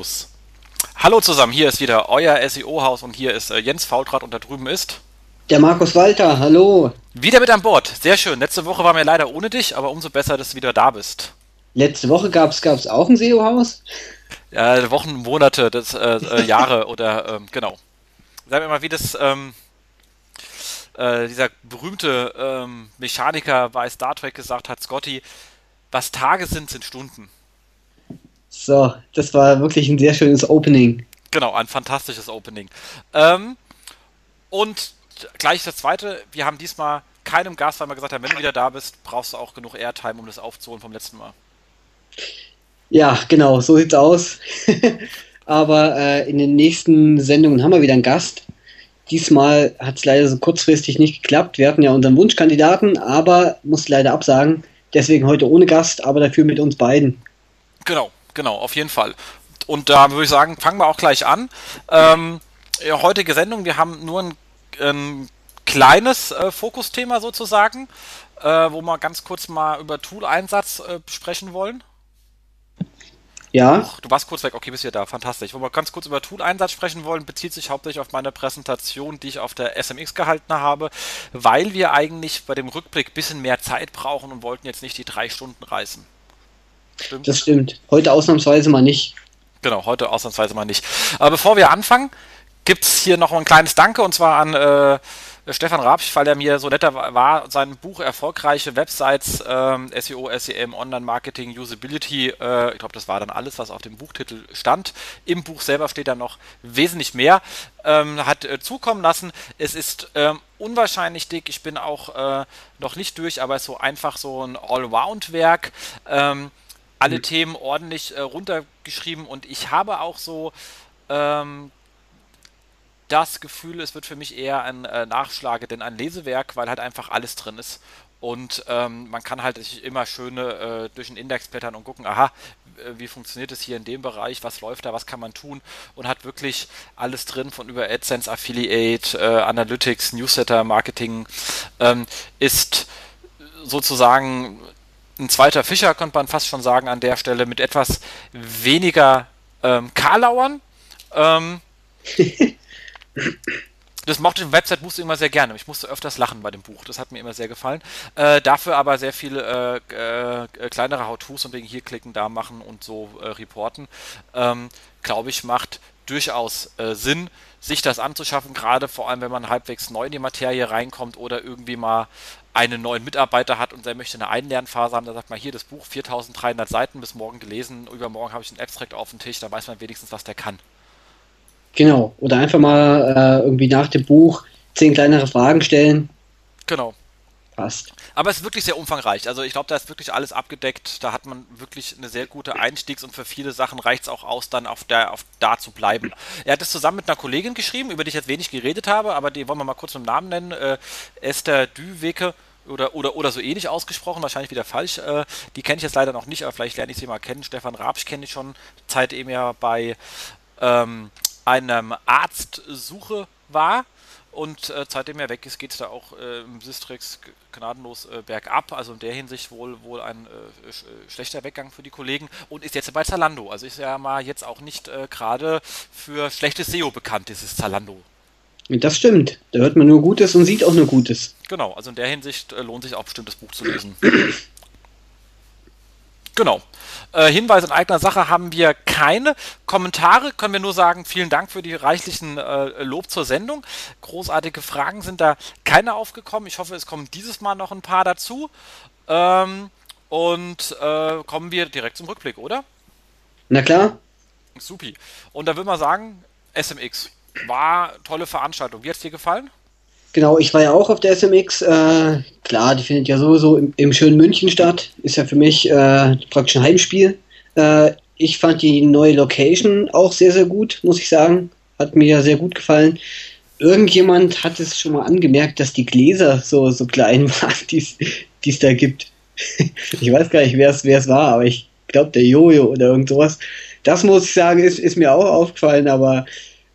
los. Hallo zusammen, hier ist wieder euer SEO-Haus und hier ist äh, Jens Faultrat und da drüben ist der Markus Walter, hallo. Wieder mit an Bord, sehr schön. Letzte Woche waren wir leider ohne dich, aber umso besser, dass du wieder da bist. Letzte Woche gab es auch ein SEO-Haus? Ja, Wochen, Monate, das, äh, äh, Jahre oder ähm, genau. Sag mir mal, wie das ähm, äh, dieser berühmte ähm, Mechaniker bei Star Trek gesagt hat, Scotty, was Tage sind, sind Stunden. So, das war wirklich ein sehr schönes Opening. Genau, ein fantastisches Opening. Ähm, und gleich das zweite, wir haben diesmal keinem Gast, weil wir gesagt haben, wenn du wieder da bist, brauchst du auch genug Airtime, um das aufzuholen vom letzten Mal. Ja, genau, so sieht's aus. Aber äh, in den nächsten Sendungen haben wir wieder einen Gast. Diesmal hat es leider so kurzfristig nicht geklappt. Wir hatten ja unseren Wunschkandidaten, aber muss leider absagen. Deswegen heute ohne Gast, aber dafür mit uns beiden. Genau, genau, auf jeden Fall. Und da würde ich sagen, fangen wir auch gleich an. Ähm, ja, heutige Sendung, wir haben nur ein ein kleines äh, Fokusthema sozusagen, äh, wo wir ganz kurz mal über Tool-Einsatz äh, sprechen wollen. Ja. Ach, du warst kurz weg, okay, bist du da, fantastisch. Wo wir ganz kurz über Tool-Einsatz sprechen wollen, bezieht sich hauptsächlich auf meine Präsentation, die ich auf der SMX gehalten habe, weil wir eigentlich bei dem Rückblick ein bisschen mehr Zeit brauchen und wollten jetzt nicht die drei Stunden reißen. Stimmt? Das stimmt. Heute ausnahmsweise mal nicht. Genau, heute ausnahmsweise mal nicht. Aber bevor wir anfangen, gibt es hier noch ein kleines Danke und zwar an äh, Stefan Rapsch, weil er mir so netter war, sein Buch Erfolgreiche Websites, ähm, SEO, SEM, Online-Marketing, Usability, äh, ich glaube, das war dann alles, was auf dem Buchtitel stand. Im Buch selber steht dann noch wesentlich mehr, ähm, hat äh, zukommen lassen. Es ist ähm, unwahrscheinlich dick, ich bin auch äh, noch nicht durch, aber es ist so einfach so ein Allround-Werk. Ähm, alle mhm. Themen ordentlich äh, runtergeschrieben und ich habe auch so ähm, das Gefühl, es wird für mich eher ein äh, Nachschlage, denn ein Lesewerk, weil halt einfach alles drin ist. Und ähm, man kann halt immer schöne äh, durch den Index blättern und gucken, aha, wie funktioniert es hier in dem Bereich, was läuft da, was kann man tun und hat wirklich alles drin von über AdSense, Affiliate, äh, Analytics, Newsletter, Marketing, ähm, ist sozusagen ein zweiter Fischer, könnte man fast schon sagen, an der Stelle mit etwas weniger ähm, Karlauern. Ähm, Das mochte Website musste immer sehr gerne. Ich musste öfters lachen bei dem Buch. Das hat mir immer sehr gefallen. Äh, dafür aber sehr viele äh, äh, kleinere How-Tos und wegen hier klicken, da machen und so äh, reporten. Ähm, Glaube ich, macht durchaus äh, Sinn, sich das anzuschaffen, gerade vor allem, wenn man halbwegs neu in die Materie reinkommt oder irgendwie mal einen neuen Mitarbeiter hat und der möchte eine Einlernphase haben, da sagt man hier das Buch 4300 Seiten bis morgen gelesen, übermorgen habe ich einen Abstract auf dem Tisch, da weiß man wenigstens, was der kann. Genau. Oder einfach mal äh, irgendwie nach dem Buch zehn kleinere Fragen stellen. Genau. Passt. Aber es ist wirklich sehr umfangreich. Also ich glaube, da ist wirklich alles abgedeckt. Da hat man wirklich eine sehr gute Einstiegs- und für viele Sachen reicht es auch aus, dann auf, der, auf da zu bleiben. Er hat es zusammen mit einer Kollegin geschrieben, über die ich jetzt wenig geredet habe, aber die wollen wir mal kurz mit dem Namen nennen. Äh, Esther Düweke oder, oder, oder so ähnlich ausgesprochen, wahrscheinlich wieder falsch. Äh, die kenne ich jetzt leider noch nicht, aber vielleicht lerne ich sie mal kennen. Stefan Rabsch kenne ich schon, Zeit eben ja bei ähm, einem Arztsuche war. Und äh, seitdem er weg ist, geht es da auch äh, im Sistrix gnadenlos äh, bergab. Also in der Hinsicht wohl, wohl ein äh, sch äh, schlechter Weggang für die Kollegen und ist jetzt bei Zalando. Also ist ja mal jetzt auch nicht äh, gerade für schlechtes SEO bekannt, dieses Zalando. Das stimmt. Da hört man nur Gutes und sieht auch nur Gutes. Genau, also in der Hinsicht lohnt sich auch bestimmt das Buch zu lesen. Genau. Äh, Hinweise in eigener Sache haben wir keine. Kommentare können wir nur sagen, vielen Dank für die reichlichen äh, Lob zur Sendung. Großartige Fragen sind da keine aufgekommen. Ich hoffe, es kommen dieses Mal noch ein paar dazu. Ähm, und äh, kommen wir direkt zum Rückblick, oder? Na klar. Supi. Und da würde man sagen, SMX war tolle Veranstaltung. Wie hat es dir gefallen? Genau, ich war ja auch auf der SMX. Äh, klar, die findet ja sowieso im, im, schönen München statt. Ist ja für mich äh, praktisch ein Heimspiel. Äh, ich fand die neue Location auch sehr, sehr gut, muss ich sagen. Hat mir ja sehr gut gefallen. Irgendjemand hat es schon mal angemerkt, dass die Gläser so, so klein waren, die es da gibt. ich weiß gar nicht, wer es war, aber ich glaube, der Jojo oder irgend sowas. Das muss ich sagen, ist, ist mir auch aufgefallen, aber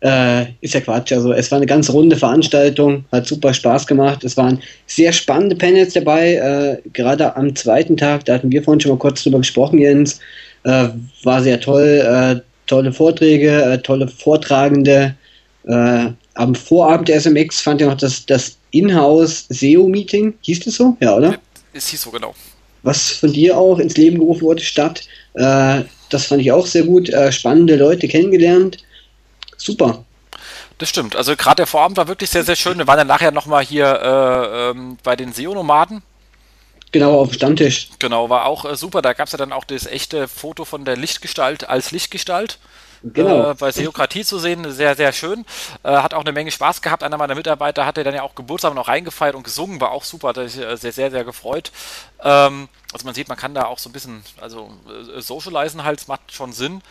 äh, ist ja Quatsch. Also es war eine ganz runde Veranstaltung, hat super Spaß gemacht. Es waren sehr spannende Panels dabei. Äh, gerade am zweiten Tag, da hatten wir vorhin schon mal kurz drüber gesprochen, Jens, äh, war sehr toll. Äh, tolle Vorträge, äh, tolle Vortragende. Äh, am Vorabend der SMX fand ich noch das, das Inhouse SEO-Meeting. Hieß das so? Ja, oder? Es hieß so, genau. Was von dir auch ins Leben gerufen wurde, statt. Das fand ich auch sehr gut. Spannende Leute kennengelernt. Super. Das stimmt. Also gerade der Vorabend war wirklich sehr, sehr schön. Wir waren dann nachher nochmal hier äh, ähm, bei den SEO-Nomaden. Genau, auf dem Stammtisch. Genau, war auch äh, super. Da gab es ja dann auch das echte Foto von der Lichtgestalt als Lichtgestalt. Genau. Äh, bei Seokratie zu sehen, sehr, sehr schön. Äh, hat auch eine Menge Spaß gehabt. Einer meiner Mitarbeiter hatte dann ja auch Geburtstag noch reingefeiert und gesungen, war auch super, hat sich äh, sehr, sehr, sehr gefreut. Ähm, also man sieht, man kann da auch so ein bisschen, also äh, socialisen halt, macht schon Sinn.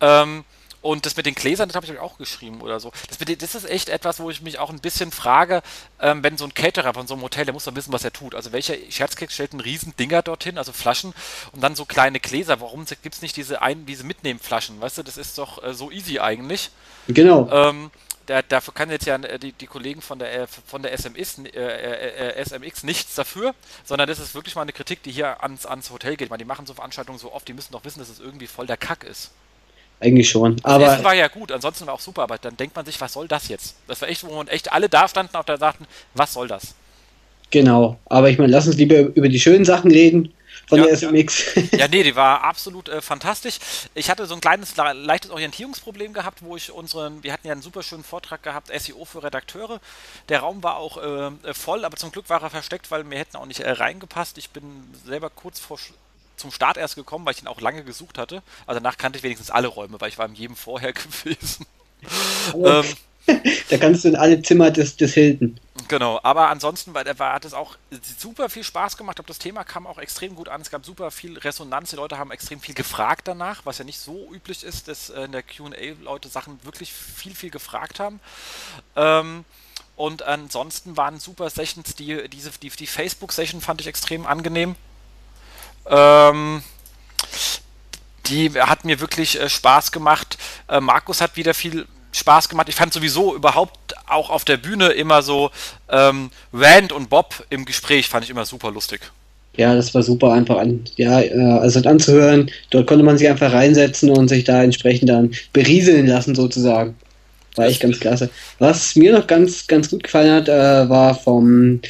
Ähm, und das mit den Gläsern, das habe ich auch geschrieben oder so. Das, das, ist echt etwas, wo ich mich auch ein bisschen frage, ähm, wenn so ein Caterer von so einem Hotel, der muss doch wissen, was er tut. Also welcher Scherzkeks stellt einen riesen Dinger dorthin, also Flaschen und dann so kleine Gläser. Warum gibt es nicht diese, ein, diese Mitnehmflaschen? Weißt du, das ist doch äh, so easy eigentlich. Genau. Ähm, da, dafür kann jetzt ja äh, die, die Kollegen von der, äh, von der SMX, äh, äh, SMX nichts dafür, sondern das ist wirklich mal eine Kritik, die hier ans, ans Hotel geht. Meine, die machen so Veranstaltungen so oft, die müssen doch wissen, dass es irgendwie voll der Kack ist. Eigentlich schon. Aber das Essen war ja gut, ansonsten war auch super, aber dann denkt man sich, was soll das jetzt? Das war echt, wo man echt alle da standen und da sagten, was soll das? Genau, aber ich meine, lass uns lieber über die schönen Sachen reden von ja, der SMX. Ja. ja, nee, die war absolut äh, fantastisch. Ich hatte so ein kleines, leichtes Orientierungsproblem gehabt, wo ich unseren, wir hatten ja einen super schönen Vortrag gehabt, SEO für Redakteure. Der Raum war auch äh, voll, aber zum Glück war er versteckt, weil wir hätten auch nicht äh, reingepasst. Ich bin selber kurz vor zum Start erst gekommen, weil ich ihn auch lange gesucht hatte. Also danach kannte ich wenigstens alle Räume, weil ich war in jedem vorher gewesen. ähm, da kannst du in alle Zimmer des, des Hilton. Genau, aber ansonsten war, war, hat es auch super viel Spaß gemacht. Ich glaube, das Thema kam auch extrem gut an. Es gab super viel Resonanz. Die Leute haben extrem viel gefragt danach, was ja nicht so üblich ist, dass äh, in der QA Leute Sachen wirklich viel, viel gefragt haben. Ähm, und ansonsten waren super Sessions, die, diese, die, die Facebook-Session fand ich extrem angenehm. Ähm, die hat mir wirklich äh, Spaß gemacht. Äh, Markus hat wieder viel Spaß gemacht. Ich fand sowieso überhaupt auch auf der Bühne immer so ähm, Rand und Bob im Gespräch fand ich immer super lustig. Ja, das war super einfach an, ja, äh, also anzuhören. Dort konnte man sich einfach reinsetzen und sich da entsprechend dann berieseln lassen sozusagen. War echt ganz klasse. Was mir noch ganz, ganz gut gefallen hat, äh, war vom,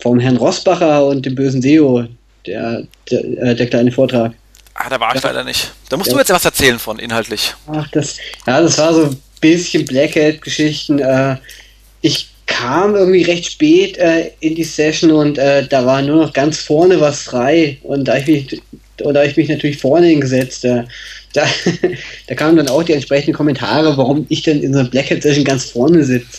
vom Herrn Rossbacher und dem bösen SEO der, der, äh, der kleine Vortrag. Ah, da war ich ja. leider nicht. Da musst ja. du jetzt was erzählen von, inhaltlich. Ach, das, ja, das war so ein bisschen Blackhead-Geschichten. Äh, ich kam irgendwie recht spät äh, in die Session und äh, da war nur noch ganz vorne was frei. Und da ich mich, da ich mich natürlich vorne hingesetzt, da, da kamen dann auch die entsprechenden Kommentare, warum ich denn in so einer Blackhead-Session ganz vorne sitze.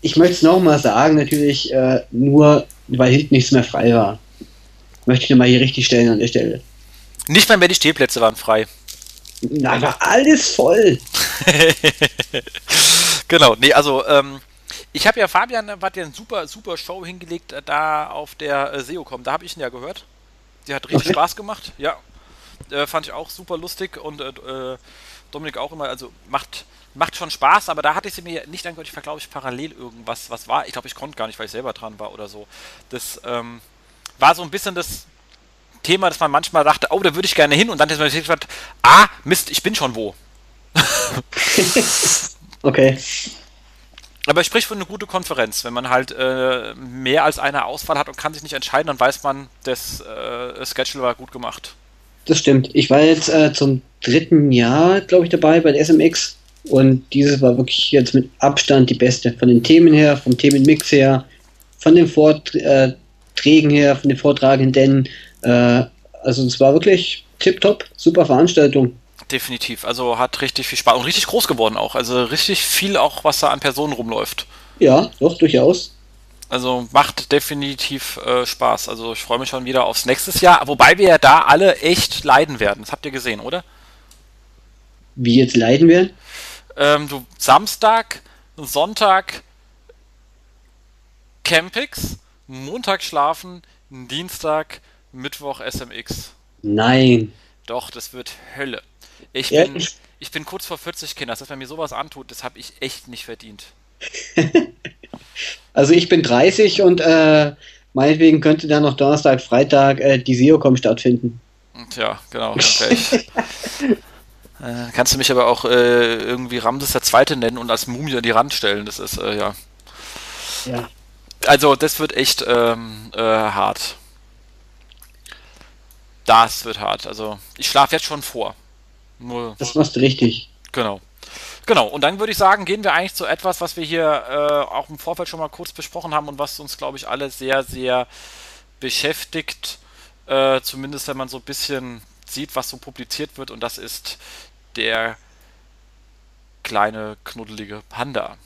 Ich möchte es nochmal sagen, natürlich nur, weil hinten nichts mehr frei war. Möchte ich nochmal hier richtig stellen an der Stelle. Nicht mal mehr die Stehplätze waren frei. Na, war alles voll. genau, nee, also ähm, ich habe ja Fabian hat ja eine super, super Show hingelegt äh, da auf der äh, SEOCom. Da habe ich ihn ja gehört. Die hat richtig okay. Spaß gemacht. Ja, äh, fand ich auch super lustig und äh, äh Dominik auch immer, also macht, macht schon Spaß, aber da hatte ich sie mir nicht angehört. Ich war, glaube ich, parallel irgendwas, was war. Ich glaube, ich konnte gar nicht, weil ich selber dran war oder so. Das ähm, war so ein bisschen das Thema, dass man manchmal dachte, oh, da würde ich gerne hin und dann ist man gesagt, ah, Mist, ich bin schon wo. okay. Aber ich spreche für eine gute Konferenz. Wenn man halt äh, mehr als eine Auswahl hat und kann sich nicht entscheiden, dann weiß man, das äh, Schedule war gut gemacht. Das stimmt. Ich war jetzt äh, zum dritten Jahr, glaube ich, dabei bei der SMX und dieses war wirklich jetzt mit Abstand die beste. Von den Themen her, vom Themenmix her, von den Vorträgen her, von den Vortragenden. Äh, also es war wirklich tipptopp, super Veranstaltung. Definitiv. Also hat richtig viel Spaß und richtig groß geworden auch. Also richtig viel auch, was da an Personen rumläuft. Ja, doch, durchaus. Also macht definitiv äh, Spaß. Also ich freue mich schon wieder aufs nächste Jahr. Wobei wir ja da alle echt leiden werden. Das habt ihr gesehen, oder? Wie jetzt leiden werden? Ähm, du Samstag, Sonntag Campix, Montag schlafen, Dienstag, Mittwoch SMX. Nein. Doch, das wird Hölle. Ich bin, ich bin kurz vor 40 Kinder. Dass man mir sowas antut, das habe ich echt nicht verdient. also ich bin 30 und äh, meinetwegen könnte dann noch Donnerstag, Freitag äh, die SEOCom stattfinden. Tja, genau. Okay. Äh, kannst du mich aber auch äh, irgendwie Ramses der Zweite nennen und als Mumie an die Rand stellen. Das ist, äh, ja. Ja. Also, das wird echt ähm, äh, hart. Das wird hart. Also, ich schlafe jetzt schon vor. Nur, das machst du richtig. Genau. Genau, und dann würde ich sagen, gehen wir eigentlich zu etwas, was wir hier äh, auch im Vorfeld schon mal kurz besprochen haben und was uns, glaube ich, alle sehr, sehr beschäftigt. Äh, zumindest wenn man so ein bisschen sieht, was so publiziert wird, und das ist der kleine, knuddelige Panda.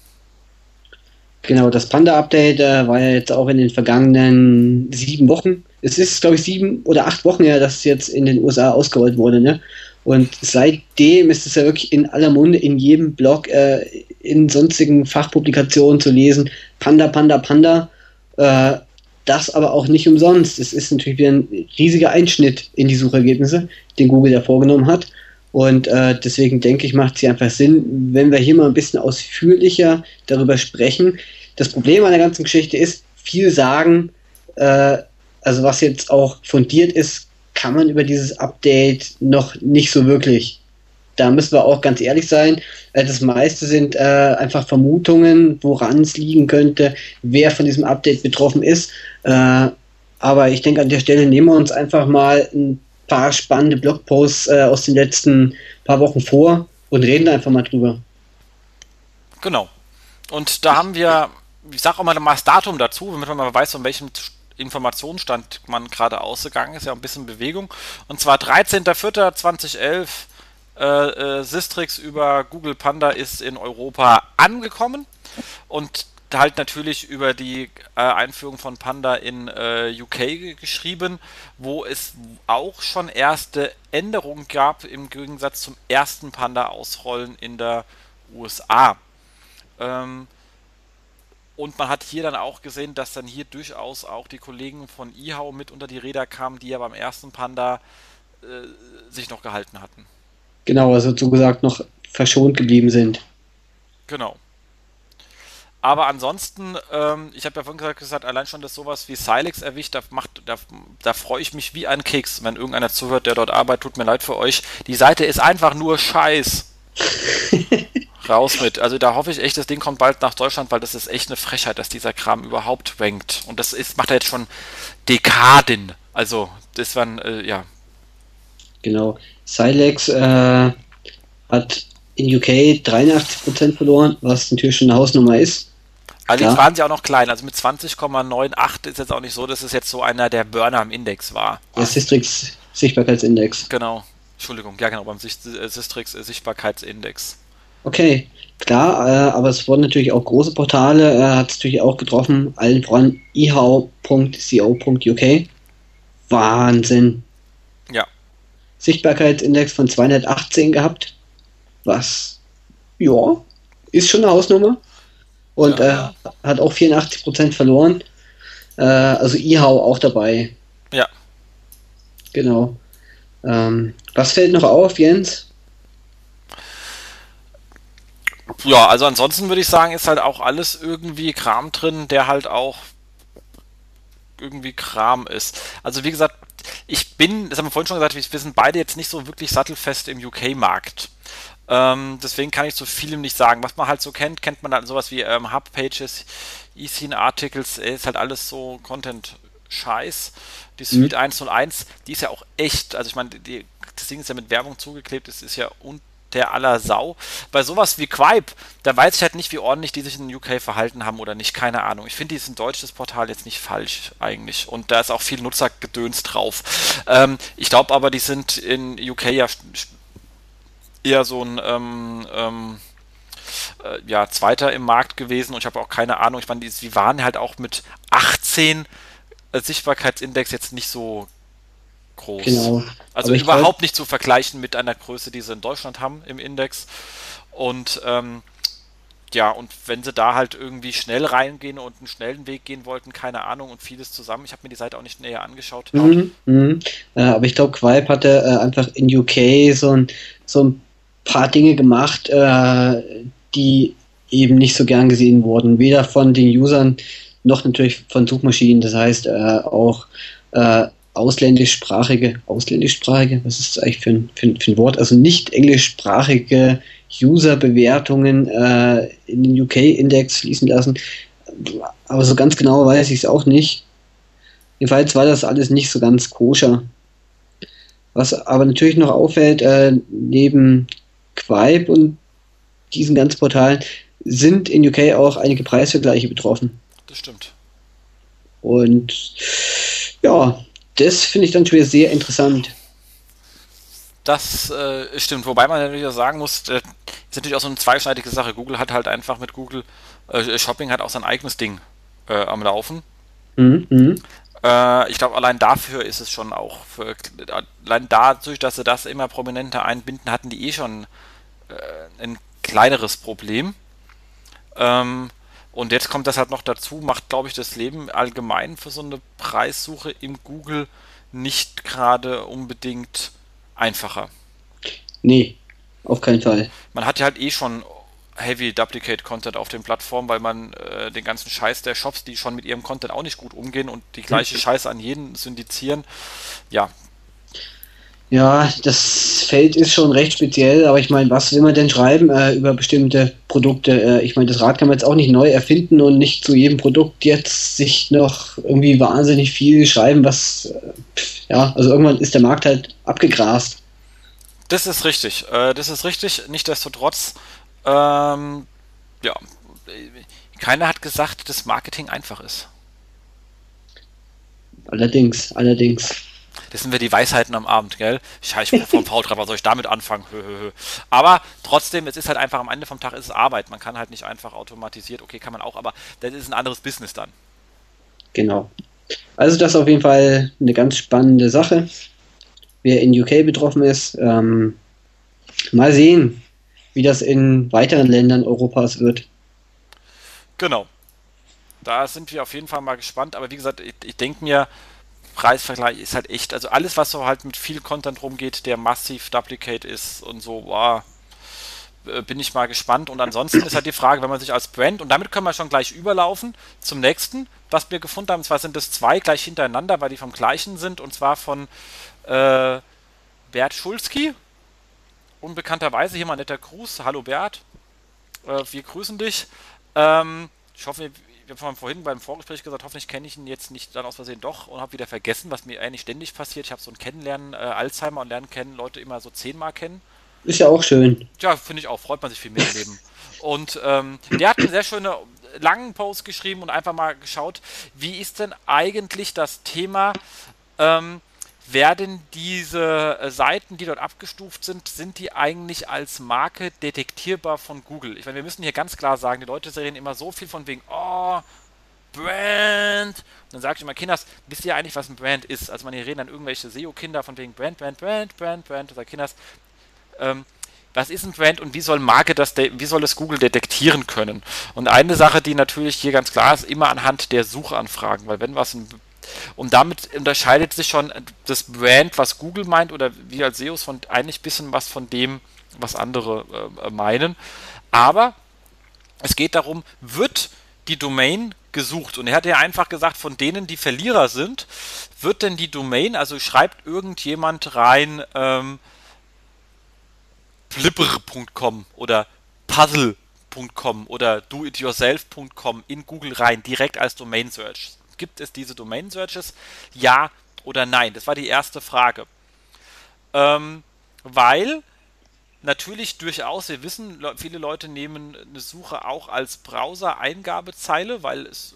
Genau, das Panda-Update äh, war ja jetzt auch in den vergangenen sieben Wochen. Es ist, glaube ich, sieben oder acht Wochen her, dass es jetzt in den USA ausgerollt wurde. Ne? Und seitdem ist es ja wirklich in aller Munde, in jedem Blog, äh, in sonstigen Fachpublikationen zu lesen. Panda, Panda, Panda. Äh, das aber auch nicht umsonst. Es ist natürlich wieder ein riesiger Einschnitt in die Suchergebnisse, den Google da vorgenommen hat. Und äh, deswegen denke ich, macht es hier einfach Sinn, wenn wir hier mal ein bisschen ausführlicher darüber sprechen. Das Problem an der ganzen Geschichte ist, viel sagen, äh, also was jetzt auch fundiert ist, kann man über dieses Update noch nicht so wirklich. Da müssen wir auch ganz ehrlich sein. Äh, das meiste sind äh, einfach Vermutungen, woran es liegen könnte, wer von diesem Update betroffen ist. Äh, aber ich denke, an der Stelle nehmen wir uns einfach mal ein paar spannende Blogposts äh, aus den letzten paar Wochen vor und reden einfach mal drüber. Genau. Und da haben wir, ich sage auch mal das Datum dazu, damit man mal weiß, von welchem Informationsstand man gerade ausgegangen ist, ja ein bisschen Bewegung. Und zwar 13.04.2011, äh, äh, Sistrix über Google Panda ist in Europa angekommen. Und halt natürlich über die äh, Einführung von Panda in äh, UK geschrieben, wo es auch schon erste Änderungen gab im Gegensatz zum ersten Panda-Ausrollen in der USA. Ähm, und man hat hier dann auch gesehen, dass dann hier durchaus auch die Kollegen von IHAU mit unter die Räder kamen, die ja beim ersten Panda äh, sich noch gehalten hatten. Genau, also so gesagt noch verschont geblieben sind. Genau. Aber ansonsten, ähm, ich habe ja vorhin gesagt, allein schon, dass sowas wie Silex erwischt, da, da, da freue ich mich wie ein Keks, wenn irgendeiner zuhört, der dort arbeitet, tut mir leid für euch. Die Seite ist einfach nur Scheiß. Raus mit. Also da hoffe ich echt, das Ding kommt bald nach Deutschland, weil das ist echt eine Frechheit, dass dieser Kram überhaupt rankt. Und das ist, macht er jetzt schon Dekaden. Also, das waren, äh, ja. Genau. Silex äh, hat in UK 83% verloren, was natürlich schon eine Hausnummer ist. Allerdings waren sie auch noch klein, also mit 20,98 ist jetzt auch nicht so, dass es jetzt so einer der Burner im Index war. Der Sistrix Sichtbarkeitsindex. Genau. Entschuldigung, ja genau, beim äh, Sistrix Sichtbarkeitsindex. Okay, klar, äh, aber es wurden natürlich auch große Portale, äh, hat es natürlich auch getroffen, allen voran ihau.co.uk. Wahnsinn. Ja. Sichtbarkeitsindex von 218 gehabt, was, ja, ist schon eine Hausnummer und ja. äh, hat auch 84% verloren. Äh, also IHAU auch dabei. Ja. Genau. Ähm, was fällt noch auf, Jens? Ja, also ansonsten würde ich sagen, ist halt auch alles irgendwie Kram drin, der halt auch irgendwie Kram ist. Also wie gesagt, ich bin, das haben wir vorhin schon gesagt, wir sind beide jetzt nicht so wirklich sattelfest im UK-Markt. Ähm, deswegen kann ich zu vielem nicht sagen. Was man halt so kennt, kennt man halt sowas wie ähm, Hub-Pages, E-Scene-Articles, äh, ist halt alles so Content-Scheiß. Die Suite mhm. 101, die ist ja auch echt, also ich meine, die, das Ding ist ja mit Werbung zugeklebt, es ist ja un der aller Sau. Bei sowas wie Quipe, da weiß ich halt nicht, wie ordentlich die sich in UK verhalten haben oder nicht, keine Ahnung. Ich finde, die ist ein deutsches Portal jetzt nicht falsch eigentlich und da ist auch viel Nutzergedöns drauf. Ähm, ich glaube aber, die sind in UK ja eher so ein ähm, ähm, äh, ja, Zweiter im Markt gewesen und ich habe auch keine Ahnung, ich meine, die, die waren halt auch mit 18 äh, Sichtbarkeitsindex jetzt nicht so groß. Genau. Also überhaupt nicht zu vergleichen mit einer Größe, die sie in Deutschland haben im Index. Und ähm, ja, und wenn sie da halt irgendwie schnell reingehen und einen schnellen Weg gehen wollten, keine Ahnung, und vieles zusammen. Ich habe mir die Seite auch nicht näher angeschaut. Mhm, mh. äh, aber ich glaube, Quipe hatte äh, einfach in UK so ein, so ein paar Dinge gemacht, äh, die eben nicht so gern gesehen wurden. Weder von den Usern noch natürlich von Suchmaschinen. Das heißt, äh, auch äh, ausländischsprachige, ausländischsprachige, was ist das eigentlich für ein, für, für ein Wort? Also nicht englischsprachige User-Bewertungen äh, in den UK-Index fließen lassen. Aber so ganz genau weiß ich es auch nicht. Jedenfalls war das alles nicht so ganz koscher. Was aber natürlich noch auffällt, äh, neben Quipe und diesen ganzen Portalen sind in UK auch einige Preisvergleiche betroffen. Das stimmt. Und ja, das finde ich dann schon wieder sehr interessant. Das äh, stimmt, wobei man natürlich auch sagen muss, äh, ist natürlich auch so eine zweischneidige Sache. Google hat halt einfach mit Google äh, Shopping hat auch sein eigenes Ding äh, am Laufen. Mhm. Äh, ich glaube, allein dafür ist es schon auch, für, allein dadurch, dass sie das immer prominenter einbinden, hatten die eh schon äh, ein kleineres Problem. Ähm, und jetzt kommt das halt noch dazu, macht, glaube ich, das Leben allgemein für so eine Preissuche im Google nicht gerade unbedingt einfacher. Nee, auf keinen Fall. Man hat ja halt eh schon Heavy Duplicate Content auf den Plattformen, weil man äh, den ganzen Scheiß der Shops, die schon mit ihrem Content auch nicht gut umgehen und die gleiche Scheiße an jeden syndizieren, ja, ja, das Feld ist schon recht speziell, aber ich meine, was will man denn schreiben äh, über bestimmte Produkte? Äh, ich meine, das Rad kann man jetzt auch nicht neu erfinden und nicht zu jedem Produkt jetzt sich noch irgendwie wahnsinnig viel schreiben, was, äh, ja, also irgendwann ist der Markt halt abgegrast. Das ist richtig, äh, das ist richtig. Nichtsdestotrotz, ähm, ja, keiner hat gesagt, dass Marketing einfach ist. Allerdings, allerdings. Das sind wir die Weisheiten am Abend, gell? Ich, ich vom V3, was soll ich damit anfangen? aber trotzdem, es ist halt einfach am Ende vom Tag ist es Arbeit. Man kann halt nicht einfach automatisiert, okay, kann man auch, aber das ist ein anderes Business dann. Genau. Also das ist auf jeden Fall eine ganz spannende Sache. Wer in UK betroffen ist, ähm, mal sehen, wie das in weiteren Ländern Europas wird. Genau. Da sind wir auf jeden Fall mal gespannt. Aber wie gesagt, ich, ich denke mir, Preisvergleich ist halt echt, also alles, was so halt mit viel Content rumgeht, der massiv duplicate ist und so, wow, äh, bin ich mal gespannt. Und ansonsten ist halt die Frage, wenn man sich als Brand, und damit können wir schon gleich überlaufen zum nächsten, was wir gefunden haben. Und zwar sind es zwei gleich hintereinander, weil die vom gleichen sind, und zwar von äh, Bert Schulski. Unbekannterweise hier mal netter Gruß. Hallo Bert. Äh, wir grüßen dich. Ähm, ich hoffe, wir haben vorhin beim Vorgespräch gesagt, hoffentlich kenne ich ihn jetzt nicht dann aus Versehen doch und habe wieder vergessen, was mir eigentlich ständig passiert. Ich habe so ein Kennenlernen, äh, Alzheimer und lernen kennen, Leute immer so zehnmal kennen. Ist ja auch schön. Ja, finde ich auch. Freut man sich viel mehr im Leben. Und ähm, der hat einen sehr schönen langen Post geschrieben und einfach mal geschaut, wie ist denn eigentlich das Thema ähm, werden diese äh, Seiten, die dort abgestuft sind, sind die eigentlich als Marke detektierbar von Google? Ich meine, wir müssen hier ganz klar sagen, die Leute reden immer so viel von wegen, oh, Brand. Und dann sage ich immer, Kinders, wisst ihr eigentlich, was ein Brand ist? Also man hier reden dann irgendwelche SEO-Kinder von wegen Brand, Brand, Brand, Brand, Brand. Da sagt Kinders, ähm, was ist ein Brand und wie soll Marke das, wie soll es Google detektieren können? Und eine Sache, die natürlich hier ganz klar ist, immer anhand der Suchanfragen, weil wenn was ein und damit unterscheidet sich schon das Brand, was Google meint, oder wir als SEOs von eigentlich ein bisschen was von dem, was andere äh, meinen. Aber es geht darum, wird die Domain gesucht? Und er hat ja einfach gesagt, von denen, die Verlierer sind, wird denn die Domain, also schreibt irgendjemand rein ähm, flipper.com oder puzzle.com oder doityourself.com in Google rein, direkt als Domain Search gibt es diese Domain Searches? Ja oder nein? Das war die erste Frage. Ähm, weil natürlich durchaus, wir wissen, viele Leute nehmen eine Suche auch als Browser-Eingabezeile, weil es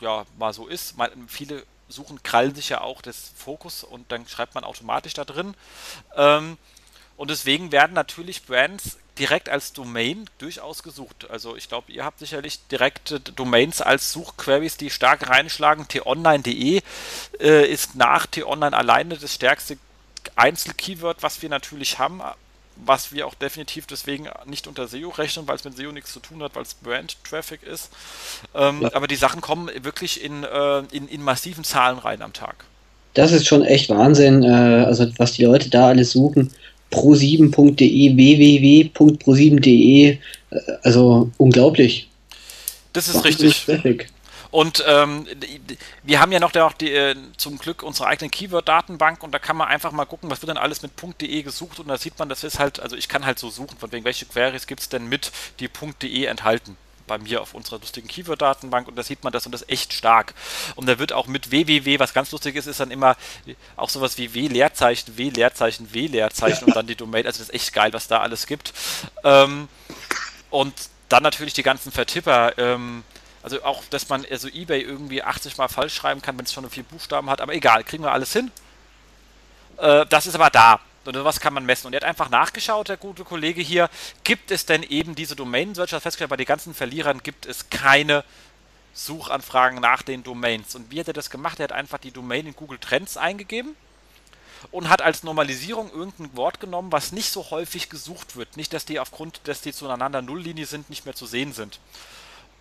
ja mal so ist. viele Suchen krallen sich ja auch des Fokus und dann schreibt man automatisch da drin. Ähm, und deswegen werden natürlich Brands direkt als Domain durchaus gesucht. Also ich glaube, ihr habt sicherlich direkte Domains als Suchqueries, die stark reinschlagen. t-online.de äh, ist nach t-online alleine das stärkste Einzelkeyword, was wir natürlich haben, was wir auch definitiv deswegen nicht unter SEO rechnen, weil es mit SEO nichts zu tun hat, weil es Brand-Traffic ist. Ähm, ja. Aber die Sachen kommen wirklich in, äh, in, in massiven Zahlen rein am Tag. Das ist schon echt Wahnsinn, äh, also was die Leute da alles suchen pro7.de, www.pro7.de, äh, also unglaublich. Das ist richtig. Und ähm, wir haben ja noch, noch die, äh, zum Glück unsere eigene Keyword-Datenbank und da kann man einfach mal gucken, was wird denn alles mit .de gesucht und da sieht man, das ist halt, also ich kann halt so suchen, von wegen welche Queries gibt es denn mit, die .de enthalten bei mir auf unserer lustigen Keyword-Datenbank und da sieht man das und das echt stark. Und da wird auch mit www, was ganz lustig ist, ist dann immer auch sowas wie W-Leerzeichen, W-Leerzeichen, W-Leerzeichen und dann die Domain. Also das ist echt geil, was da alles gibt. Ähm, und dann natürlich die ganzen Vertipper. Ähm, also auch, dass man also eBay irgendwie 80 mal falsch schreiben kann, wenn es schon vier Buchstaben hat. Aber egal, kriegen wir alles hin. Äh, das ist aber da. Und was kann man messen? Und er hat einfach nachgeschaut, der gute Kollege hier, gibt es denn eben diese Domain-Search? hat festgestellt, bei den ganzen Verlierern gibt es keine Suchanfragen nach den Domains. Und wie hat er das gemacht? Er hat einfach die Domain in Google Trends eingegeben und hat als Normalisierung irgendein Wort genommen, was nicht so häufig gesucht wird. Nicht, dass die aufgrund, dass die zueinander Nulllinie sind, nicht mehr zu sehen sind.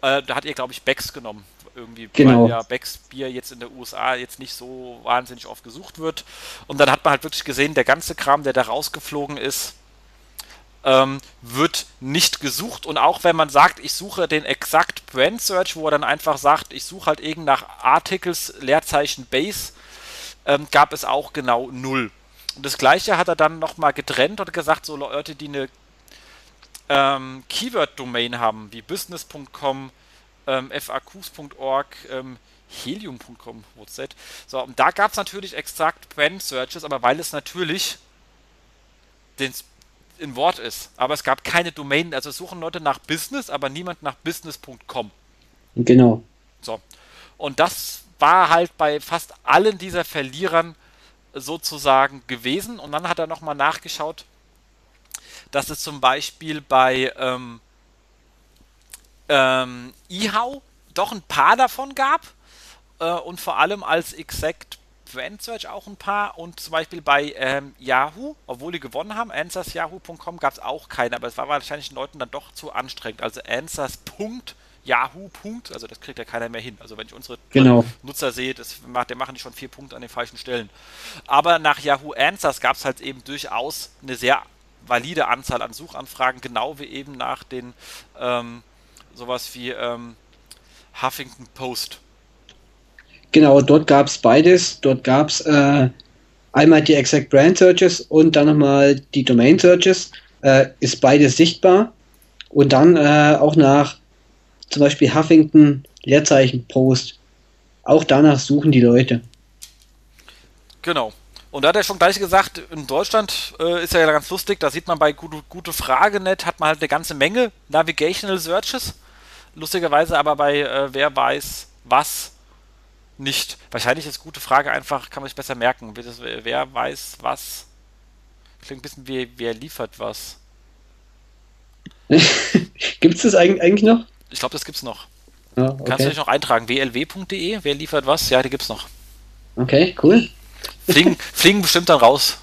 Äh, da hat er, glaube ich, Becks genommen. Irgendwie, genau. weil ja Becks Bier jetzt in der USA jetzt nicht so wahnsinnig oft gesucht wird. Und dann hat man halt wirklich gesehen, der ganze Kram, der da rausgeflogen ist, ähm, wird nicht gesucht. Und auch wenn man sagt, ich suche den exakt Brand Search, wo er dann einfach sagt, ich suche halt irgend nach Articles, Leerzeichen Base, ähm, gab es auch genau null. Und das gleiche hat er dann nochmal getrennt und gesagt, so Leute, die eine ähm, Keyword-Domain haben, wie business.com, ähm, faqs.org, ähm, helium.com, WhatsApp. So, und da gab es natürlich exakt Brand Searches, aber weil es natürlich den in Wort ist. Aber es gab keine Domain, also suchen Leute nach Business, aber niemand nach business.com. Genau. So. Und das war halt bei fast allen dieser Verlierern sozusagen gewesen. Und dann hat er nochmal nachgeschaut, dass es zum Beispiel bei ähm, ähm, eHow doch ein paar davon gab äh, und vor allem als Exact Brand Search auch ein paar und zum Beispiel bei ähm, Yahoo, obwohl die gewonnen haben, answersyahoo.com gab es auch keine, aber es war wahrscheinlich den Leuten dann doch zu anstrengend. Also answers.yahoo. Also das kriegt ja keiner mehr hin. Also wenn ich unsere genau. Nutzer sehe, das macht, der machen die schon vier Punkte an den falschen Stellen. Aber nach Yahoo Answers gab es halt eben durchaus eine sehr valide Anzahl an Suchanfragen, genau wie eben nach den ähm, sowas wie ähm, Huffington Post. Genau, dort gab es beides. Dort gab es äh, einmal die Exact Brand Searches und dann nochmal die Domain Searches. Äh, ist beides sichtbar. Und dann äh, auch nach zum Beispiel Huffington Leerzeichen Post. Auch danach suchen die Leute. Genau. Und da hat er schon gleich gesagt, in Deutschland äh, ist ja ganz lustig, da sieht man bei Gute, Gute Frage.net hat man halt eine ganze Menge Navigational Searches. Lustigerweise aber bei äh, Wer weiß was nicht. Wahrscheinlich ist Gute Frage einfach, kann man sich besser merken. Wer weiß was. Klingt ein bisschen wie Wer liefert was. gibt es das eigentlich noch? Ich glaube, das gibt's noch. Oh, okay. Kannst du dich noch eintragen? wlw.de, wer liefert was? Ja, die gibt's noch. Okay, cool. Fliegen, fliegen bestimmt dann raus.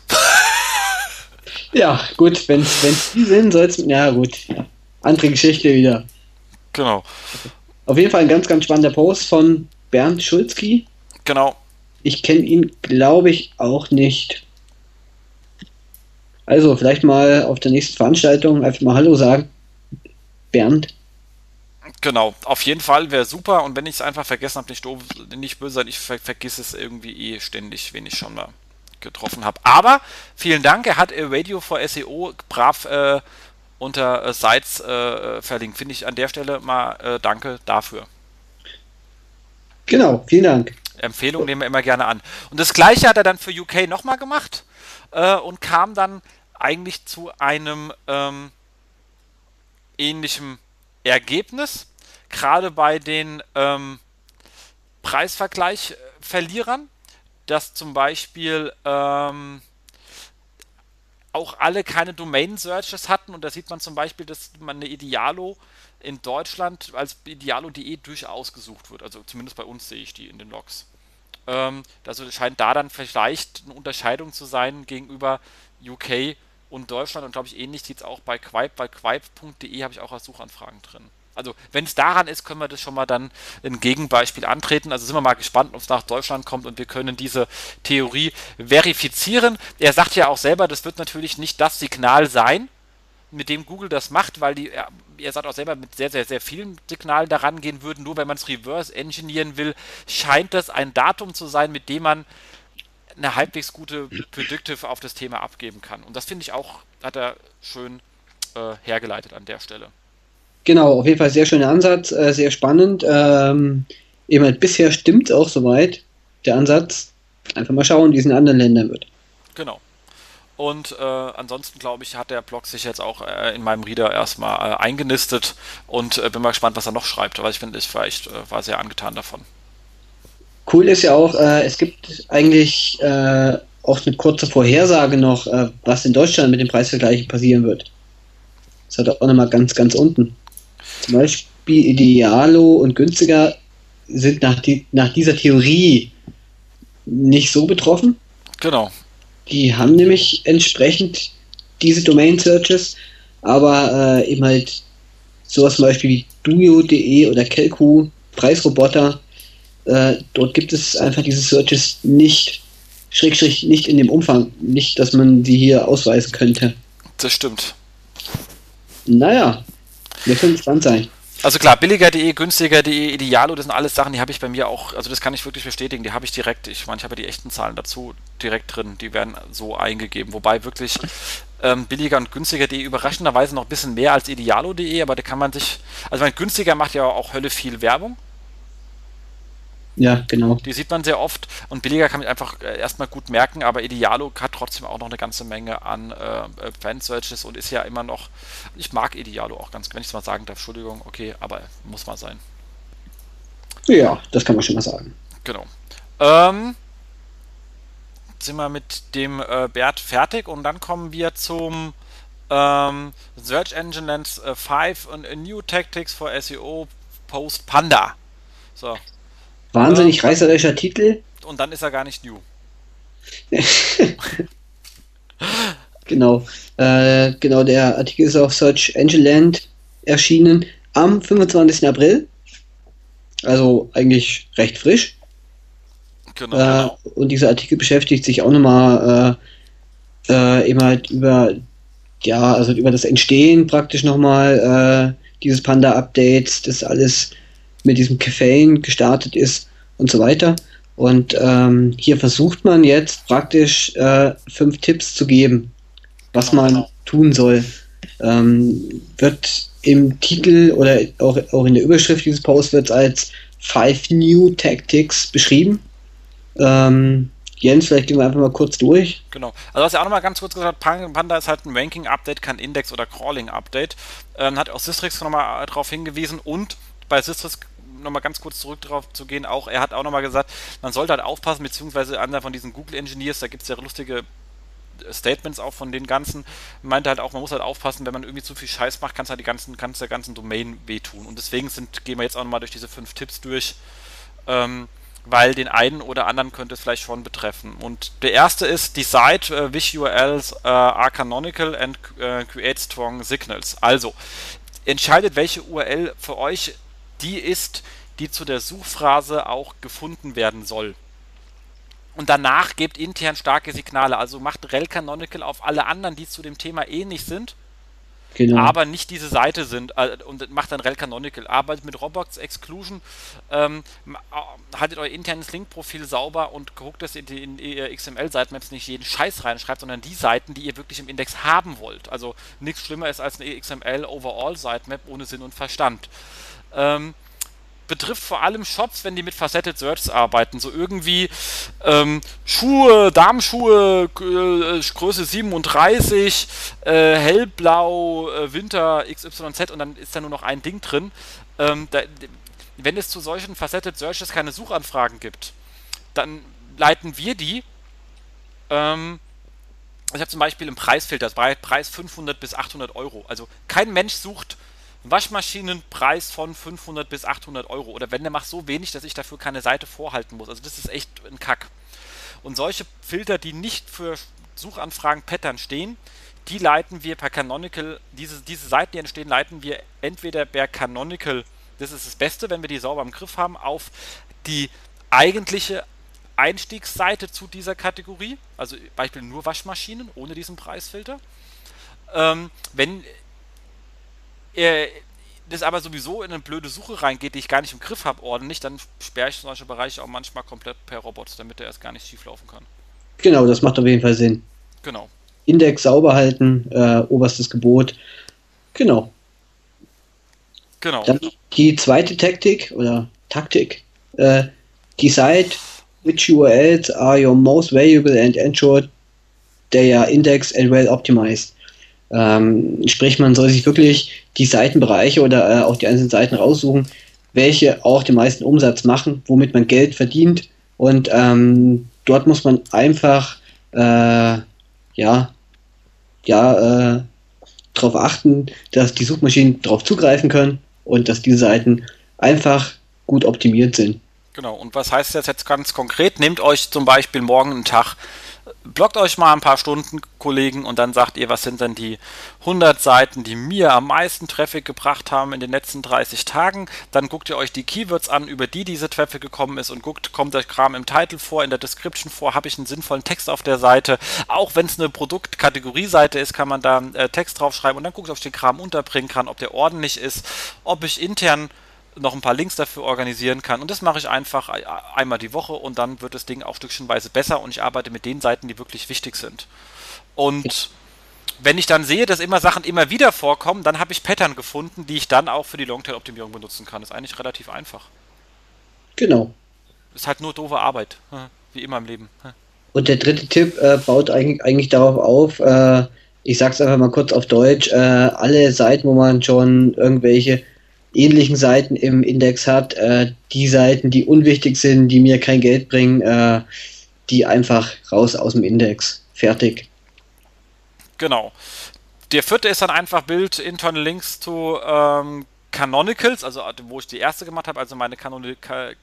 ja, gut, wenn es die sind, soll es. Ja, gut. Andere Geschichte wieder. Genau. Auf jeden Fall ein ganz, ganz spannender Post von Bernd Schulzki. Genau. Ich kenne ihn, glaube ich, auch nicht. Also, vielleicht mal auf der nächsten Veranstaltung einfach mal Hallo sagen. Bernd. Genau, auf jeden Fall wäre super und wenn ich es einfach vergessen habe, nicht doof, nicht böse sein, ich ver vergesse es irgendwie eh ständig, wen ich schon mal getroffen habe. Aber vielen Dank, er hat Radio for SEO brav äh, unter äh, Sites äh, verlinkt. Finde ich an der Stelle mal äh, danke dafür. Genau, vielen Dank. Empfehlung nehmen wir immer gerne an. Und das gleiche hat er dann für UK nochmal gemacht äh, und kam dann eigentlich zu einem ähm, ähnlichen Ergebnis, gerade bei den ähm, Preisvergleich-Verlierern, dass zum Beispiel ähm, auch alle keine Domain-Searches hatten und da sieht man zum Beispiel, dass man eine Idealo in Deutschland als idealo.de durchaus gesucht wird. Also zumindest bei uns sehe ich die in den Logs. Also scheint da dann vielleicht eine Unterscheidung zu sein gegenüber UK und Deutschland und glaube ich ähnlich sieht es auch bei Quipe. Bei quipe.de habe ich auch als Suchanfragen drin. Also wenn es daran ist, können wir das schon mal dann ein Gegenbeispiel antreten. Also sind wir mal gespannt, ob es nach Deutschland kommt und wir können diese Theorie verifizieren. Er sagt ja auch selber, das wird natürlich nicht das Signal sein, mit dem Google das macht, weil die, er sagt auch selber, mit sehr, sehr, sehr vielen Signalen daran gehen würden, nur wenn man es reverse engineeren will, scheint das ein Datum zu sein, mit dem man eine halbwegs gute Predictive auf das Thema abgeben kann. Und das finde ich auch, hat er schön äh, hergeleitet an der Stelle. Genau, auf jeden Fall sehr schöner Ansatz, äh, sehr spannend. Ähm, eben halt bisher stimmt auch soweit der Ansatz. Einfach mal schauen, wie es in anderen Ländern wird. Genau. Und äh, ansonsten glaube ich, hat der Blog sich jetzt auch äh, in meinem Reader erstmal äh, eingenistet und äh, bin mal gespannt, was er noch schreibt, weil ich finde, ich war echt, äh, war sehr angetan davon. Cool ist ja auch, äh, es gibt eigentlich auch eine kurze Vorhersage noch, was in Deutschland mit dem Preisvergleich passieren wird. Das hat er auch nochmal ganz, ganz unten. Zum Beispiel Idealo und günstiger sind nach, die, nach dieser Theorie nicht so betroffen. Genau. Die haben nämlich entsprechend diese Domain-Searches, aber äh, eben halt sowas zum Beispiel wie Duo.de oder Kelku, Preisroboter, äh, dort gibt es einfach diese Searches nicht, schrägstrich nicht in dem Umfang, nicht, dass man die hier ausweisen könnte. Das stimmt. Naja, wir können gespannt sein. Also klar, billiger.de, günstiger.de, Idealo, das sind alles Sachen, die habe ich bei mir auch, also das kann ich wirklich bestätigen, die habe ich direkt, ich meine, ich habe ja die echten Zahlen dazu direkt drin, die werden so eingegeben. Wobei wirklich ähm, billiger und günstiger.de überraschenderweise noch ein bisschen mehr als Idealo.de, aber da kann man sich, also mein günstiger macht ja auch Hölle viel Werbung. Ja, genau. Die sieht man sehr oft und billiger kann man einfach äh, erstmal gut merken, aber Idealo hat trotzdem auch noch eine ganze Menge an äh, äh Fan-Searches und ist ja immer noch, ich mag Idealo auch ganz, wenn ich es mal sagen darf, Entschuldigung, okay, aber muss mal sein. Ja, das kann man schon mal sagen. Genau. Ähm, sind wir mit dem äh, Bert fertig und dann kommen wir zum ähm, Search Engine Lens 5 und New Tactics for SEO Post Panda. So, Wahnsinnig ähm, reißerischer Titel. Und dann ist er gar nicht new. genau. Äh, genau, der Artikel ist auf Search Engine Land erschienen am 25. April. Also eigentlich recht frisch. Genau. Äh, genau. Und dieser Artikel beschäftigt sich auch nochmal äh, äh, eben halt über, ja, also über das Entstehen praktisch nochmal äh, dieses Panda-Updates, das alles mit diesem Caffeine gestartet ist und so weiter. Und ähm, hier versucht man jetzt praktisch äh, fünf Tipps zu geben, was man genau. tun soll. Ähm, wird im Titel oder auch, auch in der Überschrift dieses Posts wird als Five New Tactics beschrieben. Ähm, Jens, vielleicht gehen wir einfach mal kurz durch. Genau. Also was er auch nochmal ganz kurz gesagt Panda ist halt ein Ranking-Update, kein Index- oder Crawling-Update. Ähm, hat auch Systrix nochmal darauf hingewiesen und bei Systrix nochmal ganz kurz zurück darauf zu gehen, auch er hat auch nochmal gesagt, man sollte halt aufpassen, beziehungsweise einer von diesen Google Engineers, da gibt es ja lustige Statements auch von den ganzen, meinte halt auch, man muss halt aufpassen, wenn man irgendwie zu viel Scheiß macht, kann es halt die ganzen, kann der ganzen Domain wehtun. Und deswegen sind, gehen wir jetzt auch nochmal durch diese fünf Tipps durch, ähm, weil den einen oder anderen könnte es vielleicht schon betreffen. Und der erste ist, decide uh, which URLs uh, are canonical and uh, create strong signals. Also, entscheidet, welche URL für euch die ist, die zu der Suchphrase auch gefunden werden soll. Und danach gebt intern starke Signale. Also macht rel Canonical auf alle anderen, die zu dem Thema ähnlich sind, genau. aber nicht diese Seite sind äh, und macht dann rel Canonical. Arbeitet mit Robots Exclusion, ähm, haltet euer internes Link-Profil sauber und guckt, dass ihr in, XML-Sitemaps nicht jeden Scheiß reinschreibt, sondern die Seiten, die ihr wirklich im Index haben wollt. Also nichts schlimmer ist als eine XML Overall Sitemap ohne Sinn und Verstand. Ähm, betrifft vor allem Shops, wenn die mit Faceted Searches arbeiten. So irgendwie ähm, Schuhe, Damenschuhe, äh, Größe 37, äh, hellblau, äh, Winter XYZ und dann ist da nur noch ein Ding drin. Ähm, da, wenn es zu solchen Faceted Searches keine Suchanfragen gibt, dann leiten wir die. Ähm, ich habe zum Beispiel im Preisfilter, Preis 500 bis 800 Euro. Also kein Mensch sucht Waschmaschinenpreis von 500 bis 800 Euro. Oder wenn der macht so wenig, dass ich dafür keine Seite vorhalten muss. Also das ist echt ein Kack. Und solche Filter, die nicht für Suchanfragen Pattern stehen, die leiten wir per Canonical, diese, diese Seiten, die entstehen, leiten wir entweder per Canonical, das ist das Beste, wenn wir die sauber im Griff haben, auf die eigentliche Einstiegsseite zu dieser Kategorie, also Beispiel nur Waschmaschinen ohne diesen Preisfilter Ähm, wenn ihr das aber sowieso in eine blöde Suche reingeht, die ich gar nicht im Griff habe ordentlich, dann sperre ich solche Bereiche auch manchmal komplett per Robot, damit er erst gar nicht schief laufen kann. Genau, das macht auf jeden Fall Sinn. Genau. Index sauber halten, äh, oberstes Gebot. Genau. Genau. Dann die zweite Taktik oder Taktik. Äh, decide which URLs are your most valuable and ensure they are indexed and well optimized. Ähm, sprich, man soll sich wirklich die Seitenbereiche oder äh, auch die einzelnen Seiten raussuchen, welche auch den meisten Umsatz machen, womit man Geld verdient. Und ähm, dort muss man einfach äh, ja, ja, äh, darauf achten, dass die Suchmaschinen darauf zugreifen können und dass diese Seiten einfach gut optimiert sind. Genau, und was heißt das jetzt ganz konkret? Nehmt euch zum Beispiel morgen einen Tag blockt euch mal ein paar Stunden, Kollegen, und dann sagt ihr, was sind denn die 100 Seiten, die mir am meisten Traffic gebracht haben in den letzten 30 Tagen. Dann guckt ihr euch die Keywords an, über die diese Traffic gekommen ist und guckt, kommt der Kram im Titel vor, in der Description vor, habe ich einen sinnvollen Text auf der Seite. Auch wenn es eine Produktkategorie-Seite ist, kann man da äh, Text draufschreiben und dann guckt, ob ich den Kram unterbringen kann, ob der ordentlich ist, ob ich intern noch ein paar Links dafür organisieren kann. Und das mache ich einfach einmal die Woche und dann wird das Ding auch stückchenweise besser und ich arbeite mit den Seiten, die wirklich wichtig sind. Und wenn ich dann sehe, dass immer Sachen immer wieder vorkommen, dann habe ich Pattern gefunden, die ich dann auch für die Longtail-Optimierung benutzen kann. Das ist eigentlich relativ einfach. Genau. Ist halt nur doofe Arbeit, wie immer im Leben. Und der dritte Tipp äh, baut eigentlich, eigentlich darauf auf, äh, ich sag's einfach mal kurz auf Deutsch, äh, alle Seiten, wo man schon irgendwelche ähnlichen Seiten im Index hat, äh, die Seiten, die unwichtig sind, die mir kein Geld bringen, äh, die einfach raus aus dem Index. Fertig. Genau. Der vierte ist dann einfach Build Internal Links zu ähm, Canonicals, also wo ich die erste gemacht habe, also meine Canonical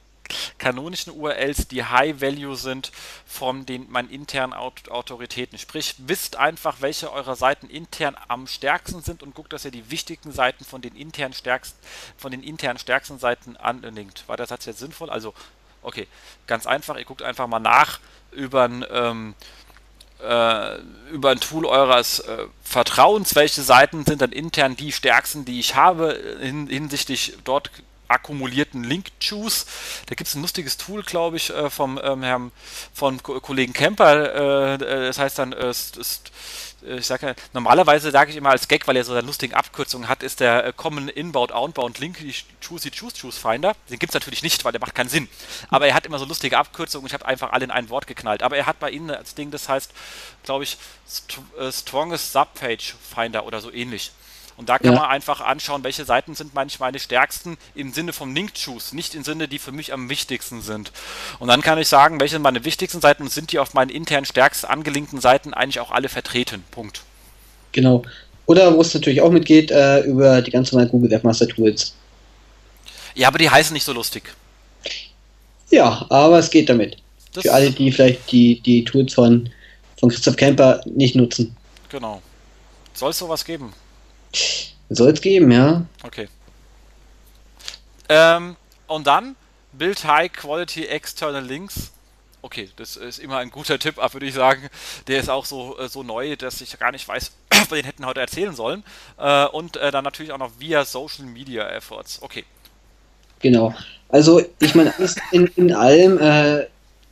kanonischen URLs, die High Value sind von den meinen internen Aut Autoritäten. Sprich, wisst einfach, welche eurer Seiten intern am stärksten sind und guckt, dass ihr die wichtigen Seiten von den intern stärksten, von den intern stärksten Seiten anlinkt. War der Satz jetzt sinnvoll? Also, okay, ganz einfach, ihr guckt einfach mal nach über ein ähm, äh, über ein Tool eures äh, Vertrauens, welche Seiten sind dann intern die stärksten, die ich habe, hin, hinsichtlich dort akkumulierten Link-Juice. Da gibt es ein lustiges Tool, glaube ich, äh, vom ähm, Herrn, von Ko Kollegen Kemper. Äh, äh das heißt dann, äh, äh, ich sage ja, normalerweise sage ich immer als Gag, weil er so eine lustige Abkürzung hat, ist der Common Inbound Outbound Link, die Choosy Choose Choose Finder. Den gibt es natürlich nicht, weil der macht keinen Sinn. Aber er hat immer so lustige Abkürzungen. Ich habe einfach alle in ein Wort geknallt. Aber er hat bei Ihnen das Ding, das heißt, glaube ich, St Strongest Subpage Finder oder so ähnlich. Und da kann ja. man einfach anschauen, welche Seiten sind manchmal meine stärksten im Sinne vom Link-Choose, nicht im Sinne, die für mich am wichtigsten sind. Und dann kann ich sagen, welche sind meine wichtigsten Seiten und sind die auf meinen intern stärkst angelinkten Seiten eigentlich auch alle vertreten. Punkt. Genau. Oder wo es natürlich auch mitgeht, äh, über die ganz normalen Google Webmaster Tools. Ja, aber die heißen nicht so lustig. Ja, aber es geht damit. Das Für alle, die vielleicht die, die Tools von, von Christoph Kemper nicht nutzen. Genau. Soll es sowas geben? Soll es geben, ja. Okay. Ähm, und dann Build High Quality External Links. Okay, das ist immer ein guter Tipp, aber würde ich sagen, der ist auch so, äh, so neu, dass ich gar nicht weiß, was wir den hätten heute erzählen sollen. Äh, und äh, dann natürlich auch noch via Social Media Efforts. Okay. Genau. Also, ich meine, in, in allem, äh,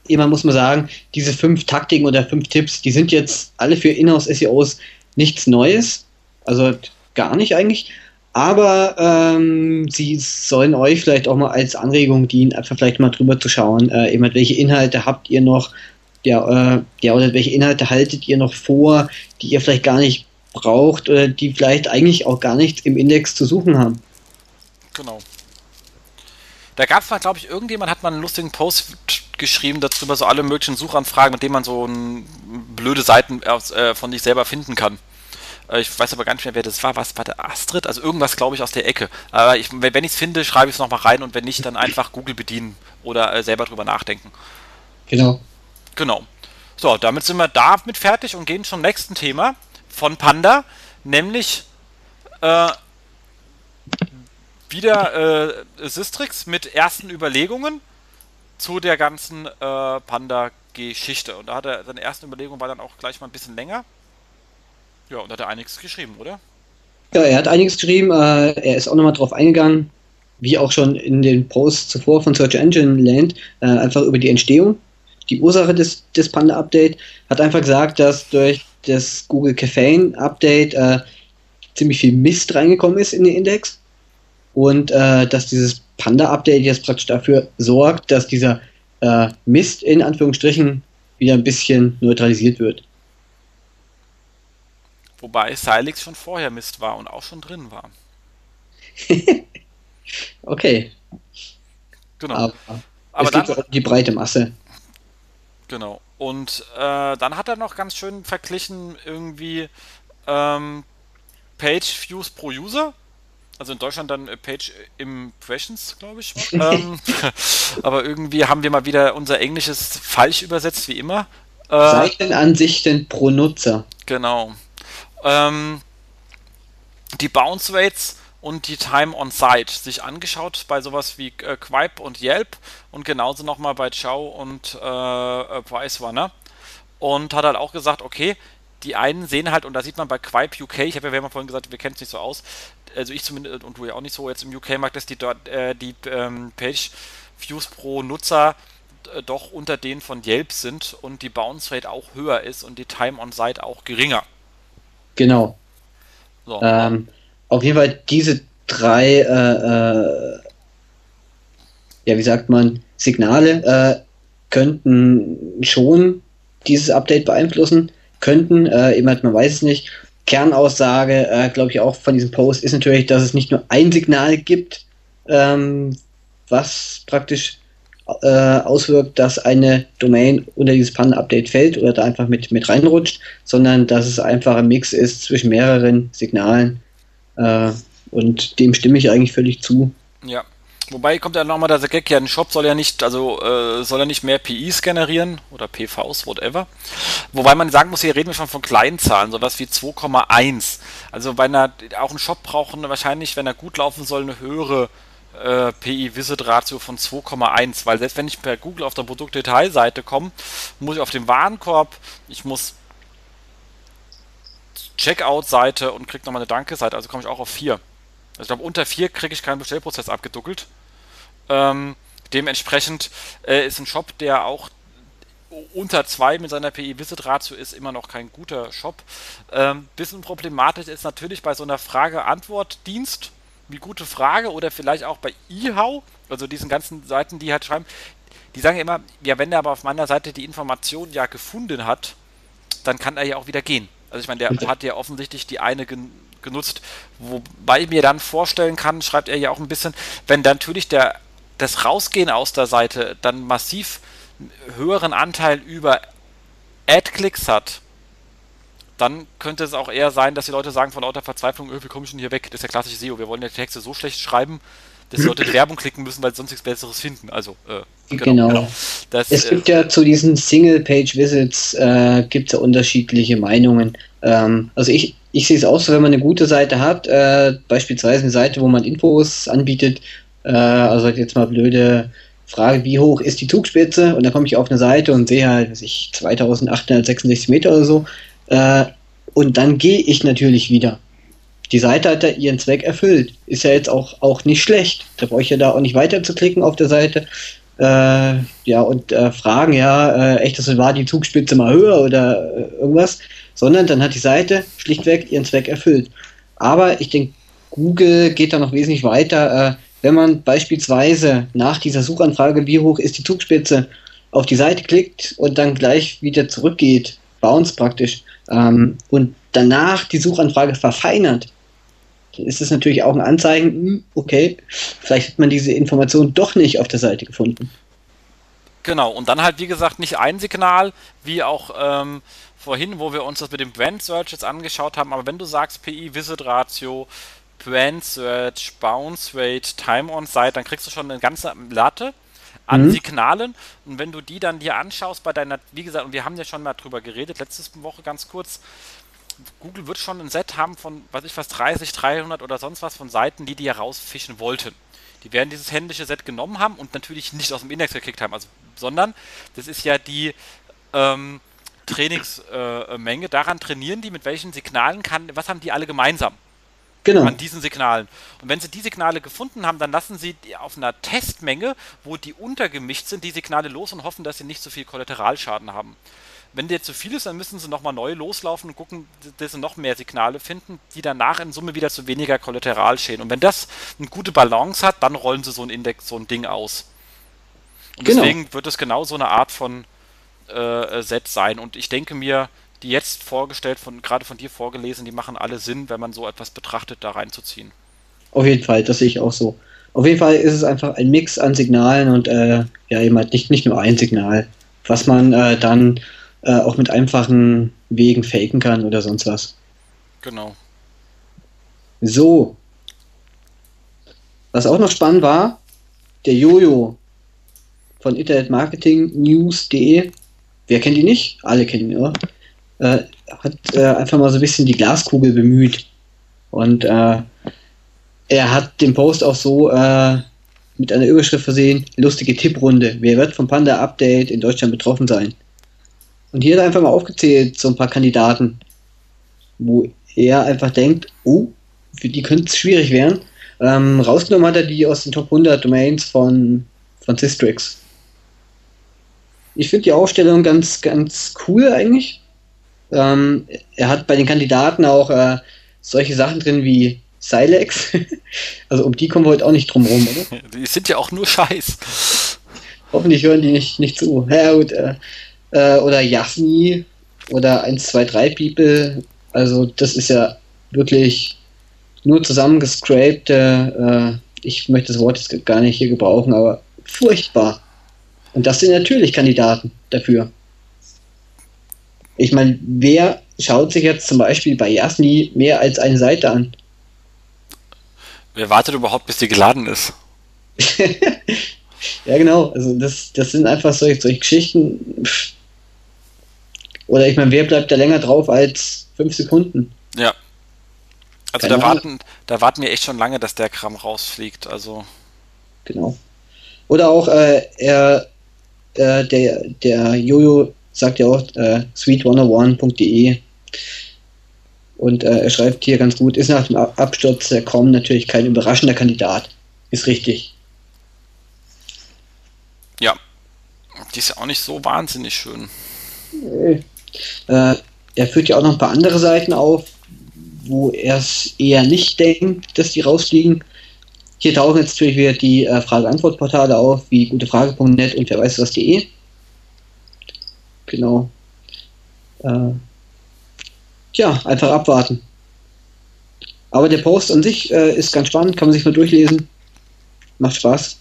immer muss man sagen, diese fünf Taktiken oder fünf Tipps, die sind jetzt alle für Inhouse-SEOs nichts Neues. Also, gar nicht eigentlich. Aber ähm, sie sollen euch vielleicht auch mal als Anregung dienen, einfach vielleicht mal drüber zu schauen, äh, eben, welche Inhalte habt ihr noch, ja, äh, ja, oder welche Inhalte haltet ihr noch vor, die ihr vielleicht gar nicht braucht oder die vielleicht eigentlich auch gar nichts im Index zu suchen haben. Genau. Da gab es mal, glaube ich, irgendjemand hat mal einen lustigen Post geschrieben darüber, so alle möglichen Suchanfragen, mit denen man so ein, blöde Seiten äh, von sich selber finden kann. Äh, ich weiß aber gar nicht mehr, wer das war. Was war der Astrid? Also irgendwas, glaube ich, aus der Ecke. Aber ich, wenn ich es finde, schreibe ich es nochmal rein und wenn nicht, dann einfach Google bedienen oder äh, selber drüber nachdenken. Genau. Genau. So, damit sind wir damit fertig und gehen zum nächsten Thema von Panda, nämlich äh, wieder äh, Sistrix mit ersten Überlegungen zu der ganzen äh, Panda-Geschichte. Und da hat er seine ersten Überlegungen war dann auch gleich mal ein bisschen länger. Ja, und hat er einiges geschrieben, oder? Ja, er hat einiges geschrieben. Äh, er ist auch nochmal drauf eingegangen, wie auch schon in den Posts zuvor von Search Engine Land, äh, einfach über die Entstehung. Die Ursache des, des Panda-Update hat einfach gesagt, dass durch das Google Caffeine Update äh, ziemlich viel Mist reingekommen ist in den Index und äh, dass dieses Panda-Update jetzt praktisch dafür sorgt, dass dieser äh, Mist in Anführungsstrichen wieder ein bisschen neutralisiert wird. Wobei Silix schon vorher Mist war und auch schon drin war. okay. Genau. Aber, Aber es dann, gibt auch die breite Masse. Genau. Und äh, dann hat er noch ganz schön verglichen irgendwie ähm, Page Views pro User. Also in Deutschland dann äh, Page Impressions, glaube ich. ähm, aber irgendwie haben wir mal wieder unser Englisches falsch übersetzt, wie immer. Äh, Seitenansichten pro Nutzer. Genau. Ähm, die Bounce Rates und die Time on Site sich angeschaut bei sowas wie äh, Quipe und Yelp und genauso nochmal bei Chow und äh, äh, Pricerunner und hat halt auch gesagt, okay, die einen sehen halt, und da sieht man bei Quipe UK, ich habe ja, vorhin gesagt, wir kennen es nicht so aus, also ich zumindest und du ja auch nicht so jetzt im UK-Markt, dass die äh, die ähm, Page Views pro Nutzer äh, doch unter denen von Yelp sind und die Bounce Rate auch höher ist und die Time on Site auch geringer. Genau. So. Ähm, auf jeden Fall diese drei, äh, äh, ja, wie sagt man, Signale äh, könnten schon dieses Update beeinflussen, könnten, äh, eben halt, man weiß es nicht. Kernaussage, äh, glaube ich, auch von diesem Post ist natürlich, dass es nicht nur ein Signal gibt, ähm, was praktisch äh, auswirkt, dass eine Domain unter dieses Panda-Update fällt oder da einfach mit, mit reinrutscht, sondern dass es einfach ein Mix ist zwischen mehreren Signalen, äh, und dem stimme ich eigentlich völlig zu. Ja. Wobei kommt ja nochmal der Gag, ja, ein Shop soll ja nicht, also äh, soll ja nicht mehr PIs generieren oder PVs, whatever. Wobei man sagen muss, hier reden wir schon von kleinen Zahlen, sowas wie 2,1. Also bei einer, auch ein Shop braucht wahrscheinlich, wenn er gut laufen soll, eine höhere äh, PI-Visit-Ratio von 2,1, weil selbst wenn ich per Google auf der Produktdetailseite komme, muss ich auf den Warenkorb, ich muss Checkout-Seite und kriege nochmal eine Danke-Seite, also komme ich auch auf 4. Also ich glaube, unter 4 kriege ich keinen Bestellprozess abgeduckelt. Ähm, dementsprechend äh, ist ein Shop, der auch unter 2 mit seiner PI-Visit-Ratio ist immer noch kein guter Shop. Ähm, bisschen problematisch ist natürlich bei so einer Frage-Antwort-Dienst, wie gute Frage, oder vielleicht auch bei eHow, also diesen ganzen Seiten, die halt schreiben, die sagen immer, ja, wenn er aber auf meiner Seite die Information ja gefunden hat, dann kann er ja auch wieder gehen. Also ich meine, der hat ja offensichtlich die eine gen genutzt, wobei ich mir dann vorstellen kann, schreibt er ja auch ein bisschen, wenn dann natürlich der, das Rausgehen aus der Seite dann massiv höheren Anteil über Ad-Klicks hat, dann könnte es auch eher sein, dass die Leute sagen von lauter Verzweiflung, öh, wie komme ich denn hier weg? Das ist ja klassische SEO. Wir wollen ja die Texte so schlecht schreiben, dass die Leute Werbung klicken müssen, weil sie sonst nichts Besseres finden. Also, äh, genau. genau. Das, es gibt äh, ja zu diesen Single-Page-Visits äh, gibt ja unterschiedliche Meinungen. Ähm, also ich, ich sehe es auch so, wenn man eine gute Seite hat, äh, beispielsweise eine Seite, wo man Infos anbietet, äh, also jetzt mal blöde Frage, wie hoch ist die Zugspitze? Und dann komme ich auf eine Seite und sehe halt, was ich, 2866 Meter oder so. Äh, und dann gehe ich natürlich wieder die Seite hat ja ihren Zweck erfüllt. Ist ja jetzt auch, auch nicht schlecht. Da brauche ich ja da auch nicht weiter zu klicken auf der Seite. Äh, ja, und äh, fragen, ja, äh, echt, das war die Zugspitze mal höher oder äh, irgendwas, sondern dann hat die Seite schlichtweg ihren Zweck erfüllt. Aber ich denke, Google geht da noch wesentlich weiter. Äh, wenn man beispielsweise nach dieser Suchanfrage, wie hoch ist die Zugspitze, auf die Seite klickt und dann gleich wieder zurückgeht, bounce praktisch, ähm, und danach die Suchanfrage verfeinert, dann ist es natürlich auch ein Anzeigen, hm, okay, vielleicht hat man diese Information doch nicht auf der Seite gefunden. Genau, und dann halt, wie gesagt, nicht ein Signal, wie auch ähm, vorhin, wo wir uns das mit dem Brand Search jetzt angeschaut haben, aber wenn du sagst PI Visit Ratio, Brand Search, Bounce Rate, Time on Site, dann kriegst du schon eine ganze Latte an mhm. Signalen. Und wenn du die dann dir anschaust bei deiner, wie gesagt, und wir haben ja schon mal drüber geredet, letzte Woche ganz kurz, Google wird schon ein Set haben von, was ich was, 30, 300 oder sonst was von Seiten, die die herausfischen wollten. Die werden dieses händische Set genommen haben und natürlich nicht aus dem Index gekickt haben, also, sondern das ist ja die, ähm, Trainingsmenge. Äh, Daran trainieren die, mit welchen Signalen kann, was haben die alle gemeinsam? Genau. An diesen Signalen. Und wenn sie die Signale gefunden haben, dann lassen sie auf einer Testmenge, wo die untergemischt sind, die Signale los und hoffen, dass sie nicht so viel Kollateralschaden haben. Wenn der zu viel ist, dann müssen sie nochmal neu loslaufen und gucken, dass sie noch mehr Signale finden, die danach in Summe wieder zu weniger Kollateralschäden. Und wenn das eine gute Balance hat, dann rollen sie so ein Index, so ein Ding aus. Und genau. deswegen wird es genau so eine Art von äh, Set sein. Und ich denke mir, die jetzt vorgestellt, von, gerade von dir vorgelesen, die machen alle Sinn, wenn man so etwas betrachtet, da reinzuziehen. Auf jeden Fall, das sehe ich auch so. Auf jeden Fall ist es einfach ein Mix an Signalen und äh, ja, eben halt nicht, nicht nur ein Signal, was man äh, dann äh, auch mit einfachen Wegen faken kann oder sonst was. Genau. So. Was auch noch spannend war, der Jojo von internetmarketingnews.de. Wer kennt ihn nicht? Alle kennen ihn, oder? Äh, hat äh, einfach mal so ein bisschen die Glaskugel bemüht. Und äh, er hat den Post auch so äh, mit einer Überschrift versehen, lustige Tipprunde. Wer wird vom Panda-Update in Deutschland betroffen sein? Und hier hat er einfach mal aufgezählt, so ein paar Kandidaten, wo er einfach denkt, oh, für die könnte es schwierig werden. Ähm, rausgenommen hat er die aus den Top 100 Domains von, von Systrix. Ich finde die Aufstellung ganz, ganz cool eigentlich. Ähm, er hat bei den Kandidaten auch äh, solche Sachen drin wie Silex. also um die kommen wir heute auch nicht drum rum, oder? Die sind ja auch nur Scheiß. Hoffentlich hören die nicht, nicht zu. Ja, gut, äh, äh, oder Yasni oder 1, 2, 3 People. Also das ist ja wirklich nur zusammengescrapte, äh, ich möchte das Wort jetzt gar nicht hier gebrauchen, aber furchtbar. Und das sind natürlich Kandidaten dafür. Ich meine, wer schaut sich jetzt zum Beispiel bei Yasni mehr als eine Seite an? Wer wartet überhaupt, bis die geladen ist? ja, genau. Also das, das sind einfach solche, solche Geschichten. Oder ich meine, wer bleibt da länger drauf als fünf Sekunden? Ja. Also da warten, da warten wir echt schon lange, dass der Kram rausfliegt. Also. Genau. Oder auch äh, er, äh, der, der Jojo sagt ja auch äh, sweet101.de und äh, er schreibt hier ganz gut, ist nach dem Absturz der Com natürlich kein überraschender Kandidat. Ist richtig. Ja. Die ist ja auch nicht so wahnsinnig schön. Nee. Äh, er führt ja auch noch ein paar andere Seiten auf, wo er es eher nicht denkt, dass die rausfliegen. Hier tauchen jetzt natürlich wieder die äh, Frage-Antwort-Portale auf, wie gutefrage.net und wer weiß was.de. Genau. Äh, tja, einfach abwarten. Aber der Post an sich äh, ist ganz spannend, kann man sich mal durchlesen. Macht Spaß.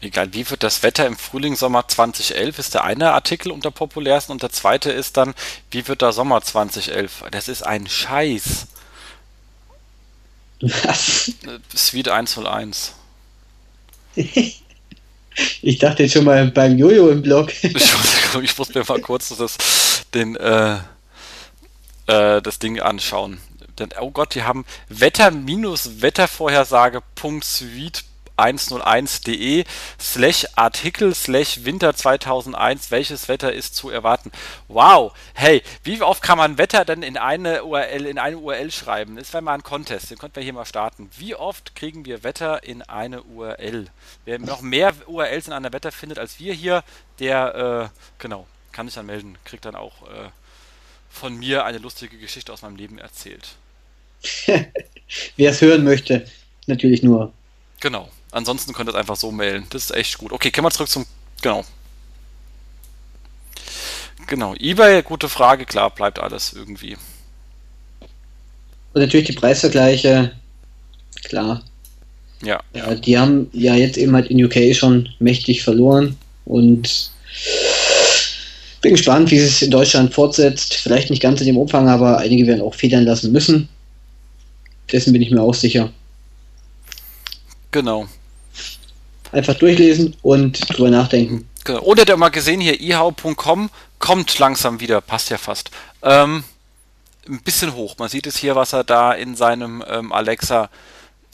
Egal, wie wird das Wetter im Frühling, Sommer 2011 ist der eine Artikel unter populärsten und der zweite ist dann, wie wird der Sommer 2011? Das ist ein Scheiß. Was? Suite 101. ich dachte jetzt schon mal beim Jojo im Blog. Entschuldigung, ich muss mir mal kurz das, den, äh, äh, das Ding anschauen. Denn, oh Gott, die haben Wetter-Wettervorhersage.suite 101.de slash Artikel slash Winter 2001, welches Wetter ist zu erwarten. Wow, hey, wie oft kann man Wetter denn in eine URL, in eine URL schreiben? Das wäre mal ein Contest, den könnten wir hier mal starten. Wie oft kriegen wir Wetter in eine URL? Wer noch mehr URLs in einer Wetter findet als wir hier, der, äh, genau, kann sich dann melden, kriegt dann auch äh, von mir eine lustige Geschichte aus meinem Leben erzählt. Wer es hören möchte, natürlich nur. Genau. Ansonsten könnt ihr es einfach so mailen. Das ist echt gut. Okay, kommen wir zurück zum. Genau. Genau. eBay, gute Frage. Klar, bleibt alles irgendwie. Und natürlich die Preisvergleiche. Klar. Ja. ja. Die haben ja jetzt eben halt in UK schon mächtig verloren. Und bin gespannt, wie es in Deutschland fortsetzt. Vielleicht nicht ganz in dem Umfang, aber einige werden auch federn lassen müssen. Dessen bin ich mir auch sicher. Genau. Einfach durchlesen und drüber nachdenken. Genau. Ihr habt mal gesehen, hier ihau.com kommt langsam wieder, passt ja fast. Ähm, ein bisschen hoch. Man sieht es hier, was er da in seinem ähm, Alexa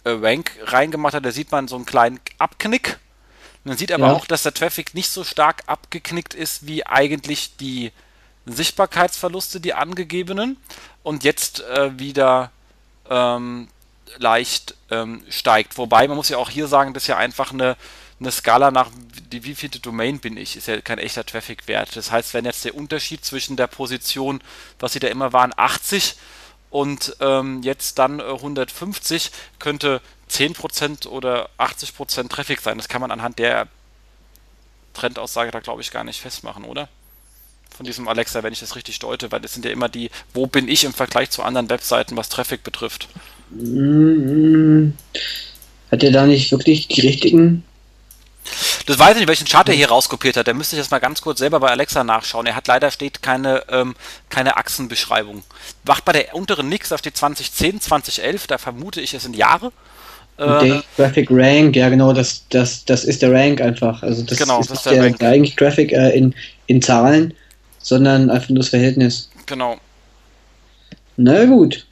äh, Rank reingemacht hat. Da sieht man so einen kleinen Abknick. Man sieht aber ja. auch, dass der Traffic nicht so stark abgeknickt ist, wie eigentlich die Sichtbarkeitsverluste, die angegebenen. Und jetzt äh, wieder ähm, leicht ähm, steigt. Wobei, man muss ja auch hier sagen, das ist ja einfach eine, eine Skala nach, die, wie viele Domain bin ich, ist ja kein echter Traffic-Wert. Das heißt, wenn jetzt der Unterschied zwischen der Position, was sie da immer waren, 80 und ähm, jetzt dann äh, 150, könnte 10% oder 80% Traffic sein. Das kann man anhand der Trendaussage da, glaube ich, gar nicht festmachen, oder? Von diesem Alexa, wenn ich das richtig deute, weil das sind ja immer die, wo bin ich im Vergleich zu anderen Webseiten, was Traffic betrifft. Hat er da nicht wirklich die richtigen das weiß ich nicht, welchen Chart er hier rauskopiert hat. Der müsste ich jetzt mal ganz kurz selber bei Alexa nachschauen. Er hat leider steht keine, ähm, keine Achsenbeschreibung. Wacht bei der unteren Nix, da steht 2010, 2011, da vermute ich, es sind Jahre. Äh, Graphic Rank, ja genau, das, das, das ist der Rank einfach. Also das genau, ist das ist der, Rank. eigentlich Graphic äh, in, in Zahlen, sondern einfach nur das Verhältnis. Genau. Na gut.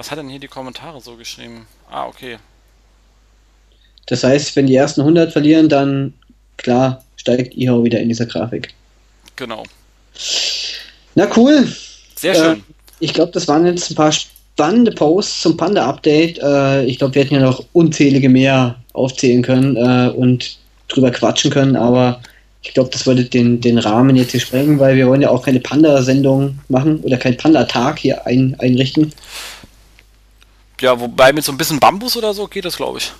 Was hat denn hier die Kommentare so geschrieben? Ah, okay. Das heißt, wenn die ersten 100 verlieren, dann klar steigt IHO wieder in dieser Grafik. Genau. Na cool. Sehr schön. Äh, ich glaube, das waren jetzt ein paar spannende Posts zum Panda-Update. Äh, ich glaube, wir hätten ja noch unzählige mehr aufzählen können äh, und drüber quatschen können, aber ich glaube, das würde den, den Rahmen jetzt hier sprengen, weil wir wollen ja auch keine Panda-Sendung machen oder keinen Panda-Tag hier ein, einrichten. Ja, wobei mit so ein bisschen Bambus oder so geht das, glaube ich.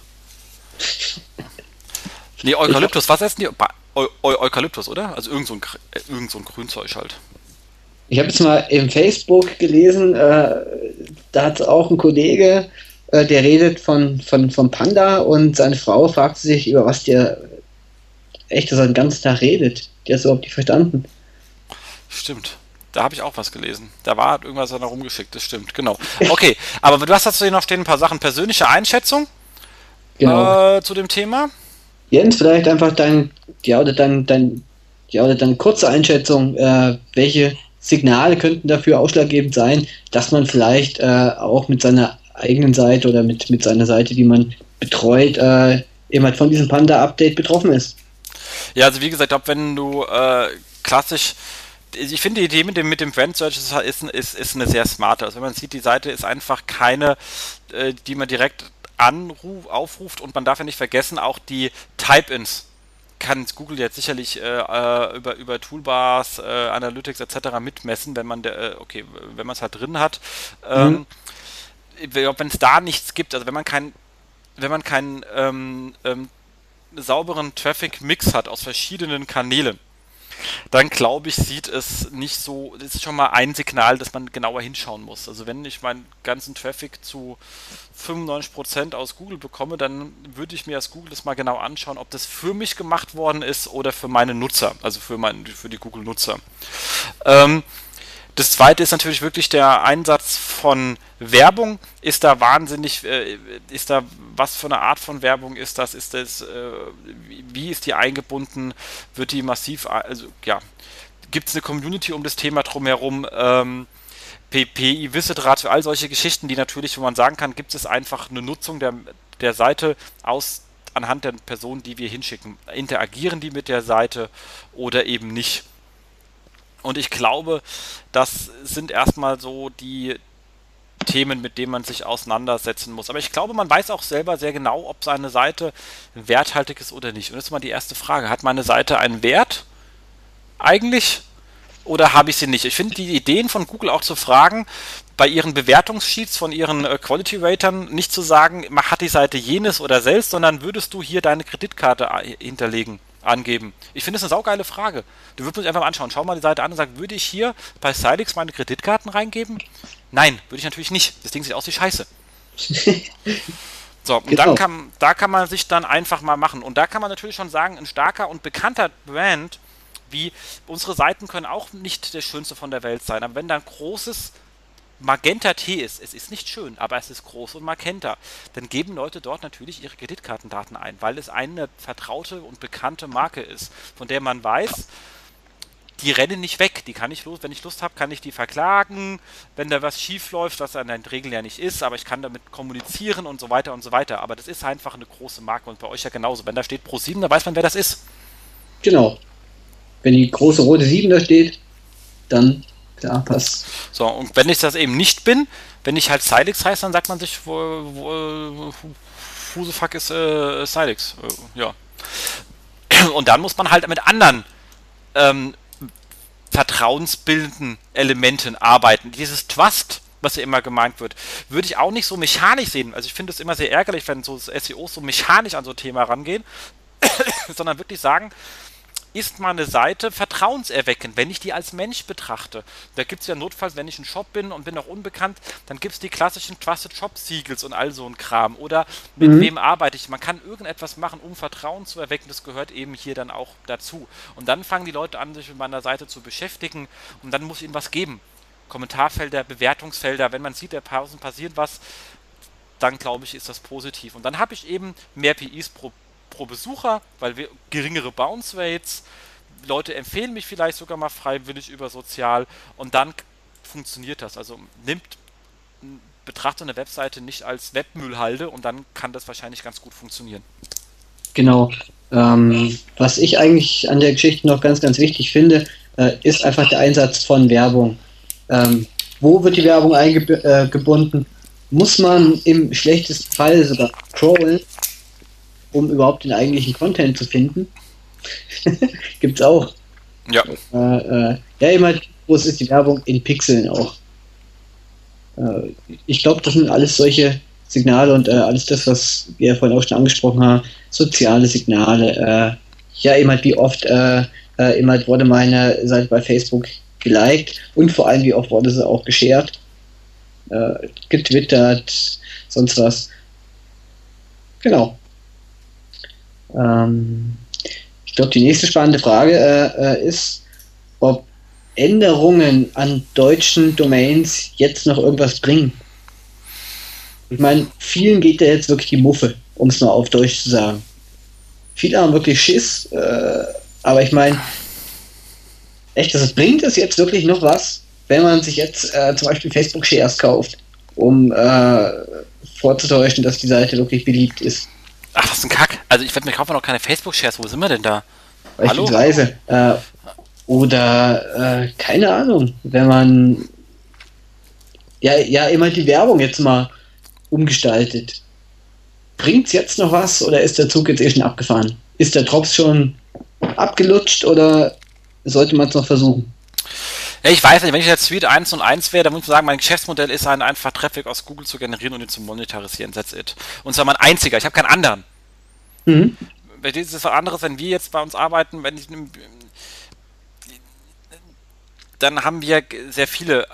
Nee, Eukalyptus, was essen die? Eu Eu Eukalyptus, oder? Also irgend so, ein, äh, irgend so ein Grünzeug halt. Ich habe jetzt mal im Facebook gelesen, äh, da hat auch ein Kollege, äh, der redet von, von, von Panda und seine Frau fragt sich, über was der echt so den ganzen Tag redet. Der ist überhaupt nicht verstanden. Stimmt. Da habe ich auch was gelesen. Da war irgendwas da rumgeschickt, das stimmt, genau. Okay, aber du hast dazu hier noch stehen ein paar Sachen. Persönliche Einschätzung genau. äh, zu dem Thema. Jens, vielleicht einfach dein, ja, oder dein, dein, ja, oder deine kurze Einschätzung, äh, welche Signale könnten dafür ausschlaggebend sein, dass man vielleicht äh, auch mit seiner eigenen Seite oder mit, mit seiner Seite, die man betreut, äh, eben halt von diesem Panda-Update betroffen ist. Ja, also wie gesagt, ob wenn du äh, klassisch ich finde die Idee mit dem, mit dem Brand Search ist, ist, ist eine sehr smarte. Also wenn man sieht, die Seite ist einfach keine, äh, die man direkt anruf, aufruft und man darf ja nicht vergessen, auch die Type-Ins kann Google jetzt sicherlich äh, äh, über, über Toolbars, äh, Analytics etc. mitmessen, wenn man der, äh, okay, wenn man es halt drin hat. Ähm, mhm. Wenn es da nichts gibt, also wenn man kein, wenn man keinen ähm, ähm, sauberen Traffic-Mix hat aus verschiedenen Kanälen, dann glaube ich, sieht es nicht so, das ist schon mal ein Signal, dass man genauer hinschauen muss. Also wenn ich meinen ganzen Traffic zu 95% aus Google bekomme, dann würde ich mir als Google das mal genau anschauen, ob das für mich gemacht worden ist oder für meine Nutzer, also für, mein, für die Google-Nutzer. Ähm, das zweite ist natürlich wirklich der Einsatz von Werbung. Ist da wahnsinnig, äh, ist da, was für eine Art von Werbung ist das? Ist das, äh, wie ist die eingebunden? Wird die massiv, also ja, gibt es eine Community um das Thema drumherum? Ähm, PPI, Wissetrat, all solche Geschichten, die natürlich, wo man sagen kann, gibt es einfach eine Nutzung der, der Seite aus anhand der Personen, die wir hinschicken. Interagieren die mit der Seite oder eben nicht? Und ich glaube, das sind erstmal so die Themen, mit denen man sich auseinandersetzen muss. Aber ich glaube, man weiß auch selber sehr genau, ob seine Seite werthaltig ist oder nicht. Und das ist mal die erste Frage. Hat meine Seite einen Wert eigentlich oder habe ich sie nicht? Ich finde die Ideen von Google auch zu fragen, bei ihren Bewertungssheets von ihren äh, Quality Ratern nicht zu sagen, hat die Seite jenes oder selbst, sondern würdest du hier deine Kreditkarte äh, hinterlegen? Angeben? Ich finde es eine saugeile Frage. Du würdest mich einfach mal anschauen. Schau mal die Seite an und sag, würde ich hier bei Silex meine Kreditkarten reingeben? Nein, würde ich natürlich nicht. Das Ding sieht aus wie Scheiße. So, und genau. dann kann, da kann man sich dann einfach mal machen. Und da kann man natürlich schon sagen, ein starker und bekannter Brand, wie unsere Seiten können auch nicht der schönste von der Welt sein. Aber wenn da ein großes Magenta T ist, es ist nicht schön, aber es ist groß und Magenta, dann geben Leute dort natürlich ihre Kreditkartendaten ein, weil es eine vertraute und bekannte Marke ist, von der man weiß, die rennen nicht weg. Die kann ich los, wenn ich Lust habe, kann ich die verklagen, wenn da was schief läuft, was an den Regeln ja nicht ist, aber ich kann damit kommunizieren und so weiter und so weiter. Aber das ist einfach eine große Marke und bei euch ja genauso. Wenn da steht Pro 7, dann weiß man, wer das ist. Genau. Wenn die große rote 7 da steht, dann klar, passt. So, und wenn ich das eben nicht bin, wenn ich halt Silex heiße, dann sagt man sich, wo, wo, who the fuck ist äh, Silex? Äh, ja. Und dann muss man halt mit anderen ähm, vertrauensbildenden Elementen arbeiten. Dieses Trust, was ja immer gemeint wird, würde ich auch nicht so mechanisch sehen. Also ich finde es immer sehr ärgerlich, wenn so SEOs so mechanisch an so ein Thema rangehen, sondern wirklich sagen, ist meine Seite vertrauenserweckend, wenn ich die als Mensch betrachte. Da gibt es ja notfalls, wenn ich ein Shop bin und bin noch unbekannt, dann gibt es die klassischen Trusted Shop Siegels und all so ein Kram. Oder mit mhm. wem arbeite ich? Man kann irgendetwas machen, um Vertrauen zu erwecken. Das gehört eben hier dann auch dazu. Und dann fangen die Leute an, sich mit meiner Seite zu beschäftigen und dann muss ich ihnen was geben. Kommentarfelder, Bewertungsfelder, wenn man sieht, der Pausen passiert was, dann glaube ich, ist das positiv. Und dann habe ich eben mehr PIs pro pro Besucher, weil wir geringere Bounce Rates, Leute empfehlen mich vielleicht sogar mal freiwillig über sozial und dann funktioniert das. Also nimmt betrachtet eine Webseite nicht als Webmüllhalde und dann kann das wahrscheinlich ganz gut funktionieren. Genau. Ähm, was ich eigentlich an der Geschichte noch ganz, ganz wichtig finde, äh, ist einfach der Einsatz von Werbung. Ähm, wo wird die Werbung eingebunden? Äh, Muss man im schlechtesten Fall sogar crawlen? Um überhaupt den eigentlichen Content zu finden. Gibt's auch. Ja. Äh, äh, ja, immer groß ist die Werbung in Pixeln auch. Äh, ich glaube, das sind alles solche Signale und äh, alles das, was wir vorhin auch schon angesprochen haben, soziale Signale. Äh, ja, immer wie oft äh, immer wurde meine Seite bei Facebook geliked und vor allem wie oft wurde sie auch geshared, getwittert, sonst was. Genau. Ähm, ich glaube, die nächste spannende Frage äh, äh, ist, ob Änderungen an deutschen Domains jetzt noch irgendwas bringen. Ich meine, vielen geht da jetzt wirklich die Muffe, um es mal auf Deutsch zu sagen. Viele haben wirklich Schiss, äh, aber ich meine, echt, das bringt es jetzt wirklich noch was, wenn man sich jetzt äh, zum Beispiel Facebook Shares kauft, um äh, vorzutäuschen, dass die Seite wirklich beliebt ist. Ach, ist ein Kack. Also ich werde mir kaufen noch keine Facebook-Shares. Wo sind wir denn da? Beispielsweise. Äh, oder äh, keine Ahnung, wenn man ja, ja immer die Werbung jetzt mal umgestaltet. Bringt es jetzt noch was oder ist der Zug jetzt eh schon abgefahren? Ist der Drops schon abgelutscht oder sollte man es noch versuchen? Ja, ich weiß nicht, wenn ich jetzt Suite 1 und 1 wäre, dann muss ich sagen, mein Geschäftsmodell ist ein einfach Traffic aus Google zu generieren und ihn zu monetarisieren. That's it. Und zwar mein einziger. Ich habe keinen anderen. Mhm. Das ist was anderes, wenn wir jetzt bei uns arbeiten, wenn ich dann haben wir sehr viele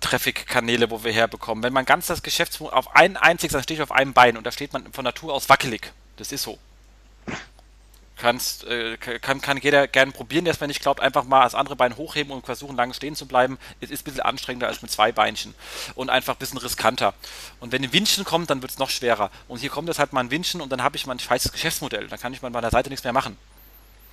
Traffic-Kanäle, wo wir herbekommen. Wenn man ganz das Geschäftsmodell auf ein einziges, dann stehe ich auf einem Bein und da steht man von Natur aus wackelig. Das ist so kannst, äh, kann, kann jeder gerne probieren, es mir nicht glaubt, einfach mal das andere Bein hochheben und versuchen, lange stehen zu bleiben. Es ist ein bisschen anstrengender als mit zwei Beinchen und einfach ein bisschen riskanter. Und wenn ein Windchen kommt, dann wird es noch schwerer. Und hier kommt es halt mal ein Windchen und dann habe ich mein falsches Geschäftsmodell. Dann kann ich mal bei der Seite nichts mehr machen.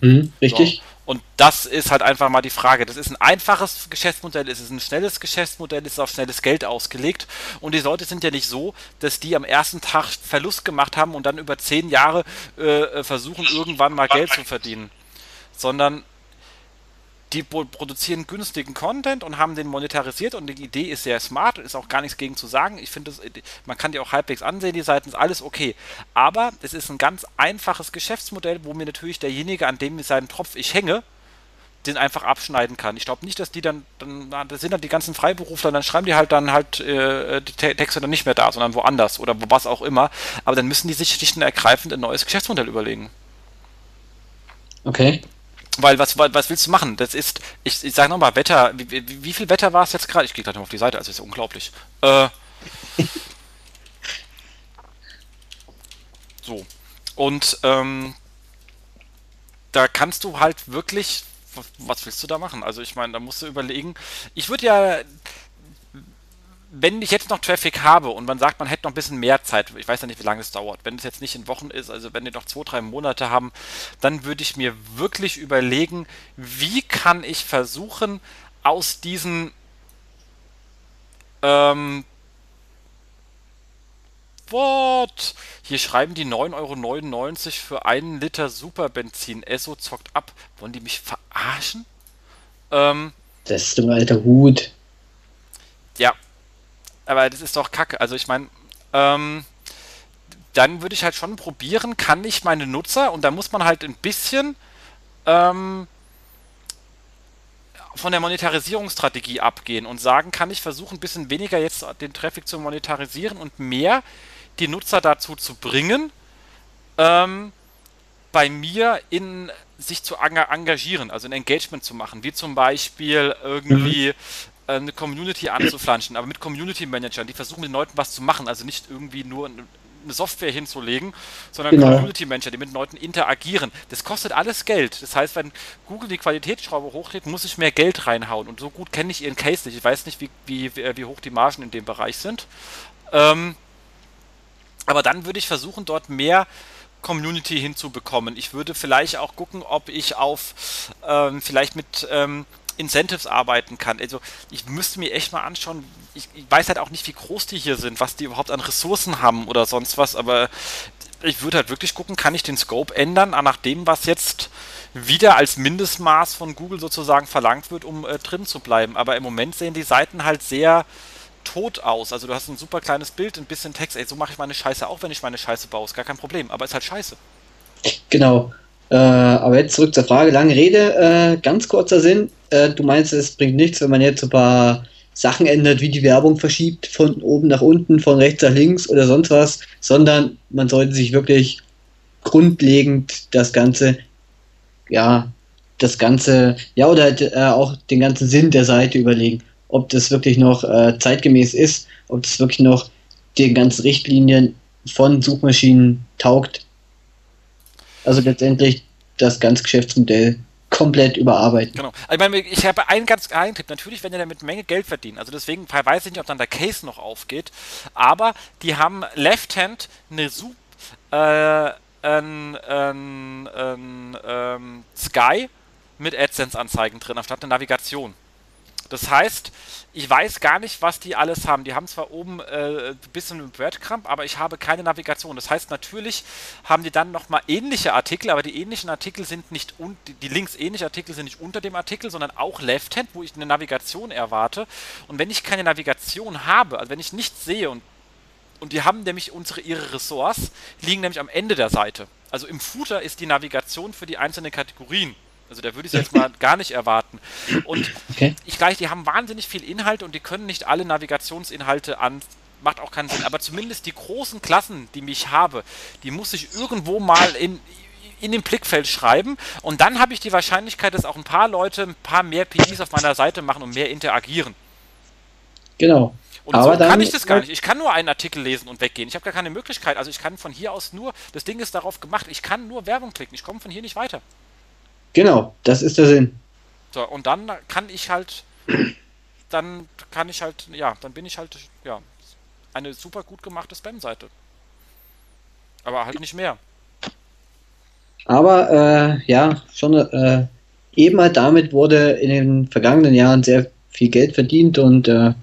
Mhm, richtig. So. Und das ist halt einfach mal die Frage. Das ist ein einfaches Geschäftsmodell, es ist ein schnelles Geschäftsmodell, es ist auf schnelles Geld ausgelegt. Und die Leute sind ja nicht so, dass die am ersten Tag Verlust gemacht haben und dann über zehn Jahre äh, äh versuchen, irgendwann mal Geld zu verdienen. Sondern die produzieren günstigen Content und haben den monetarisiert und die Idee ist sehr smart, ist auch gar nichts gegen zu sagen. Ich finde, man kann die auch halbwegs ansehen, die Seiten ist alles okay. Aber es ist ein ganz einfaches Geschäftsmodell, wo mir natürlich derjenige, an dem mit seinem Tropf ich hänge, den einfach abschneiden kann. Ich glaube nicht, dass die dann, dann, das sind dann die ganzen Freiberufler, dann schreiben die halt dann halt äh, die Texte dann nicht mehr da, sondern woanders oder wo was auch immer. Aber dann müssen die sich schlicht und ergreifend ein neues Geschäftsmodell überlegen. Okay. Weil was, was willst du machen? Das ist, ich, ich sage nochmal, Wetter, wie, wie, wie, viel Wetter war es jetzt gerade? Ich gehe gleich mal auf die Seite, also ist ja unglaublich. Äh, so. Und ähm, da kannst du halt wirklich, was willst du da machen? Also ich meine, da musst du überlegen, ich würde ja wenn ich jetzt noch Traffic habe und man sagt, man hätte noch ein bisschen mehr Zeit, ich weiß ja nicht, wie lange es dauert, wenn es jetzt nicht in Wochen ist, also wenn wir noch zwei, drei Monate haben, dann würde ich mir wirklich überlegen, wie kann ich versuchen, aus diesen ähm, What? Hier schreiben die 9,99 Euro für einen Liter Superbenzin. Esso zockt ab. Wollen die mich verarschen? Ähm, das ist ein alter Hut. Aber das ist doch kacke. Also ich meine, ähm, dann würde ich halt schon probieren, kann ich meine Nutzer, und da muss man halt ein bisschen ähm, von der Monetarisierungsstrategie abgehen und sagen, kann ich versuchen, ein bisschen weniger jetzt den Traffic zu monetarisieren und mehr die Nutzer dazu zu bringen, ähm, bei mir in sich zu engagieren, also ein Engagement zu machen, wie zum Beispiel irgendwie mhm. Äh, eine Community anzuflanschen, aber mit Community Managern, die versuchen mit den Leuten was zu machen, also nicht irgendwie nur eine Software hinzulegen, sondern genau. Community Manager, die mit Leuten interagieren. Das kostet alles Geld. Das heißt, wenn Google die Qualitätsschraube hochdreht, muss ich mehr Geld reinhauen. Und so gut kenne ich ihren Case nicht. Ich weiß nicht, wie, wie, wie hoch die Margen in dem Bereich sind. Ähm, aber dann würde ich versuchen, dort mehr Community hinzubekommen. Ich würde vielleicht auch gucken, ob ich auf ähm, vielleicht mit ähm, Incentives arbeiten kann. Also ich müsste mir echt mal anschauen, ich, ich, weiß halt auch nicht, wie groß die hier sind, was die überhaupt an Ressourcen haben oder sonst was, aber ich würde halt wirklich gucken, kann ich den Scope ändern, nach dem, was jetzt wieder als Mindestmaß von Google sozusagen verlangt wird, um äh, drin zu bleiben. Aber im Moment sehen die Seiten halt sehr tot aus. Also du hast ein super kleines Bild, ein bisschen Text. Ey, so mache ich meine Scheiße auch, wenn ich meine Scheiße baue. Ist gar kein Problem, aber ist halt scheiße. Genau. Äh, aber jetzt zurück zur Frage. Lange Rede, äh, ganz kurzer Sinn. Äh, du meinst, es bringt nichts, wenn man jetzt ein paar Sachen ändert, wie die Werbung verschiebt, von oben nach unten, von rechts nach links oder sonst was, sondern man sollte sich wirklich grundlegend das Ganze, ja, das Ganze, ja, oder äh, auch den ganzen Sinn der Seite überlegen ob das wirklich noch äh, zeitgemäß ist, ob das wirklich noch den ganzen Richtlinien von Suchmaschinen taugt. Also letztendlich das ganze Geschäftsmodell komplett überarbeiten. Genau. Also ich, meine, ich habe einen ganz kleinen Tipp. Natürlich werden die damit Menge Geld verdienen. Also deswegen weiß ich nicht, ob dann der Case noch aufgeht. Aber die haben Left Hand eine super äh, ein, ein, ein, ähm, Sky mit AdSense-Anzeigen drin, anstatt eine Navigation. Das heißt, ich weiß gar nicht, was die alles haben. Die haben zwar oben äh, ein bisschen Breadcrumb, aber ich habe keine Navigation. Das heißt, natürlich haben die dann nochmal ähnliche Artikel, aber die ähnlichen Artikel sind nicht, un die Links ähnliche Artikel sind nicht unter dem Artikel, sondern auch Left-Hand, wo ich eine Navigation erwarte. Und wenn ich keine Navigation habe, also wenn ich nichts sehe und und die haben nämlich unsere, ihre Ressorts, liegen nämlich am Ende der Seite. Also im Footer ist die Navigation für die einzelnen Kategorien. Also da würde ich es jetzt mal gar nicht erwarten. Und okay. ich gleich, die haben wahnsinnig viel Inhalt und die können nicht alle Navigationsinhalte an. Macht auch keinen Sinn. Aber zumindest die großen Klassen, die mich habe, die muss ich irgendwo mal in, in dem Blickfeld schreiben und dann habe ich die Wahrscheinlichkeit, dass auch ein paar Leute ein paar mehr PDs auf meiner Seite machen und mehr interagieren. Genau. Und Aber so kann ich das gar nicht. Ich kann nur einen Artikel lesen und weggehen. Ich habe gar keine Möglichkeit. Also ich kann von hier aus nur, das Ding ist darauf gemacht, ich kann nur Werbung klicken. Ich komme von hier nicht weiter. Genau, das ist der Sinn. So, und dann kann ich halt, dann kann ich halt, ja, dann bin ich halt, ja, eine super gut gemachte Spam-Seite. Aber halt nicht mehr. Aber, äh, ja, schon, äh, eben halt damit wurde in den vergangenen Jahren sehr viel Geld verdient und, äh,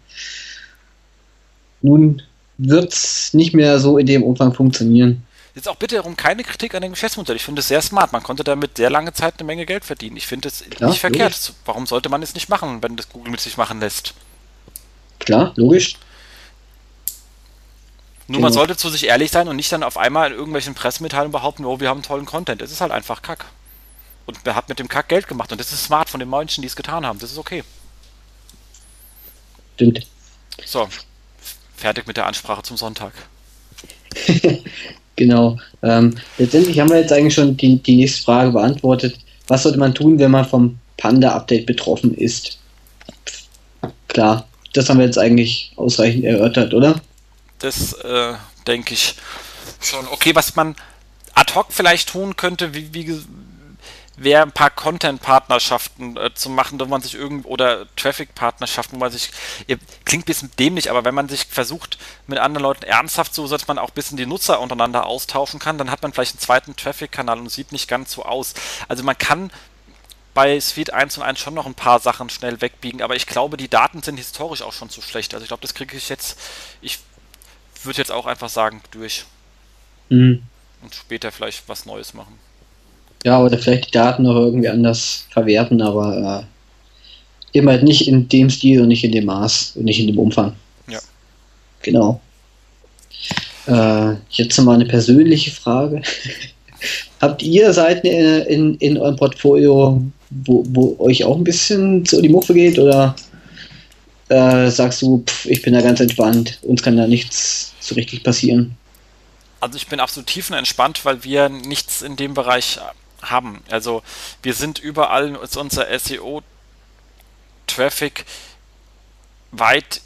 nun wird es nicht mehr so in dem Umfang funktionieren. Jetzt auch bitte darum keine Kritik an dem Geschäftsmodell. Ich finde es sehr smart. Man konnte damit sehr lange Zeit eine Menge Geld verdienen. Ich finde es nicht verkehrt. Logisch. Warum sollte man es nicht machen, wenn das Google mit sich machen lässt? Klar, logisch. Nur genau. man sollte zu sich ehrlich sein und nicht dann auf einmal in irgendwelchen Pressemitteilungen behaupten, oh, wir haben tollen Content. Es ist halt einfach Kack. Und wer hat mit dem Kack Geld gemacht. Und das ist smart von den Menschen, die es getan haben. Das ist okay. Stimmt. So, fertig mit der Ansprache zum Sonntag. Genau. Ähm, letztendlich haben wir jetzt eigentlich schon die, die nächste Frage beantwortet. Was sollte man tun, wenn man vom Panda-Update betroffen ist? Klar, das haben wir jetzt eigentlich ausreichend erörtert, oder? Das äh, denke ich schon. Okay, was man ad hoc vielleicht tun könnte, wie, wie wäre ein paar Content-Partnerschaften äh, zu machen, wo man sich irgendwo oder Traffic-Partnerschaften, wo man sich, klingt ein bisschen dämlich, aber wenn man sich versucht, mit anderen Leuten ernsthaft so, dass man auch ein bisschen die Nutzer untereinander austauschen kann, dann hat man vielleicht einen zweiten Traffic-Kanal und sieht nicht ganz so aus. Also man kann bei Suite 1 und 1 schon noch ein paar Sachen schnell wegbiegen, aber ich glaube, die Daten sind historisch auch schon zu schlecht. Also ich glaube, das kriege ich jetzt, ich würde jetzt auch einfach sagen, durch. Mhm. Und später vielleicht was Neues machen. Ja, oder vielleicht die Daten noch irgendwie anders verwerten, aber äh, eben halt nicht in dem Stil und nicht in dem Maß und nicht in dem Umfang. Ja. Genau. Äh, jetzt mal eine persönliche Frage. Habt ihr Seiten in, in, in eurem Portfolio, wo, wo euch auch ein bisschen so die Muffe geht oder äh, sagst du, pff, ich bin da ganz entspannt, uns kann da nichts so richtig passieren? Also ich bin absolut tiefenentspannt, weil wir nichts in dem Bereich haben. Also wir sind überall, ist unser SEO-Traffic weit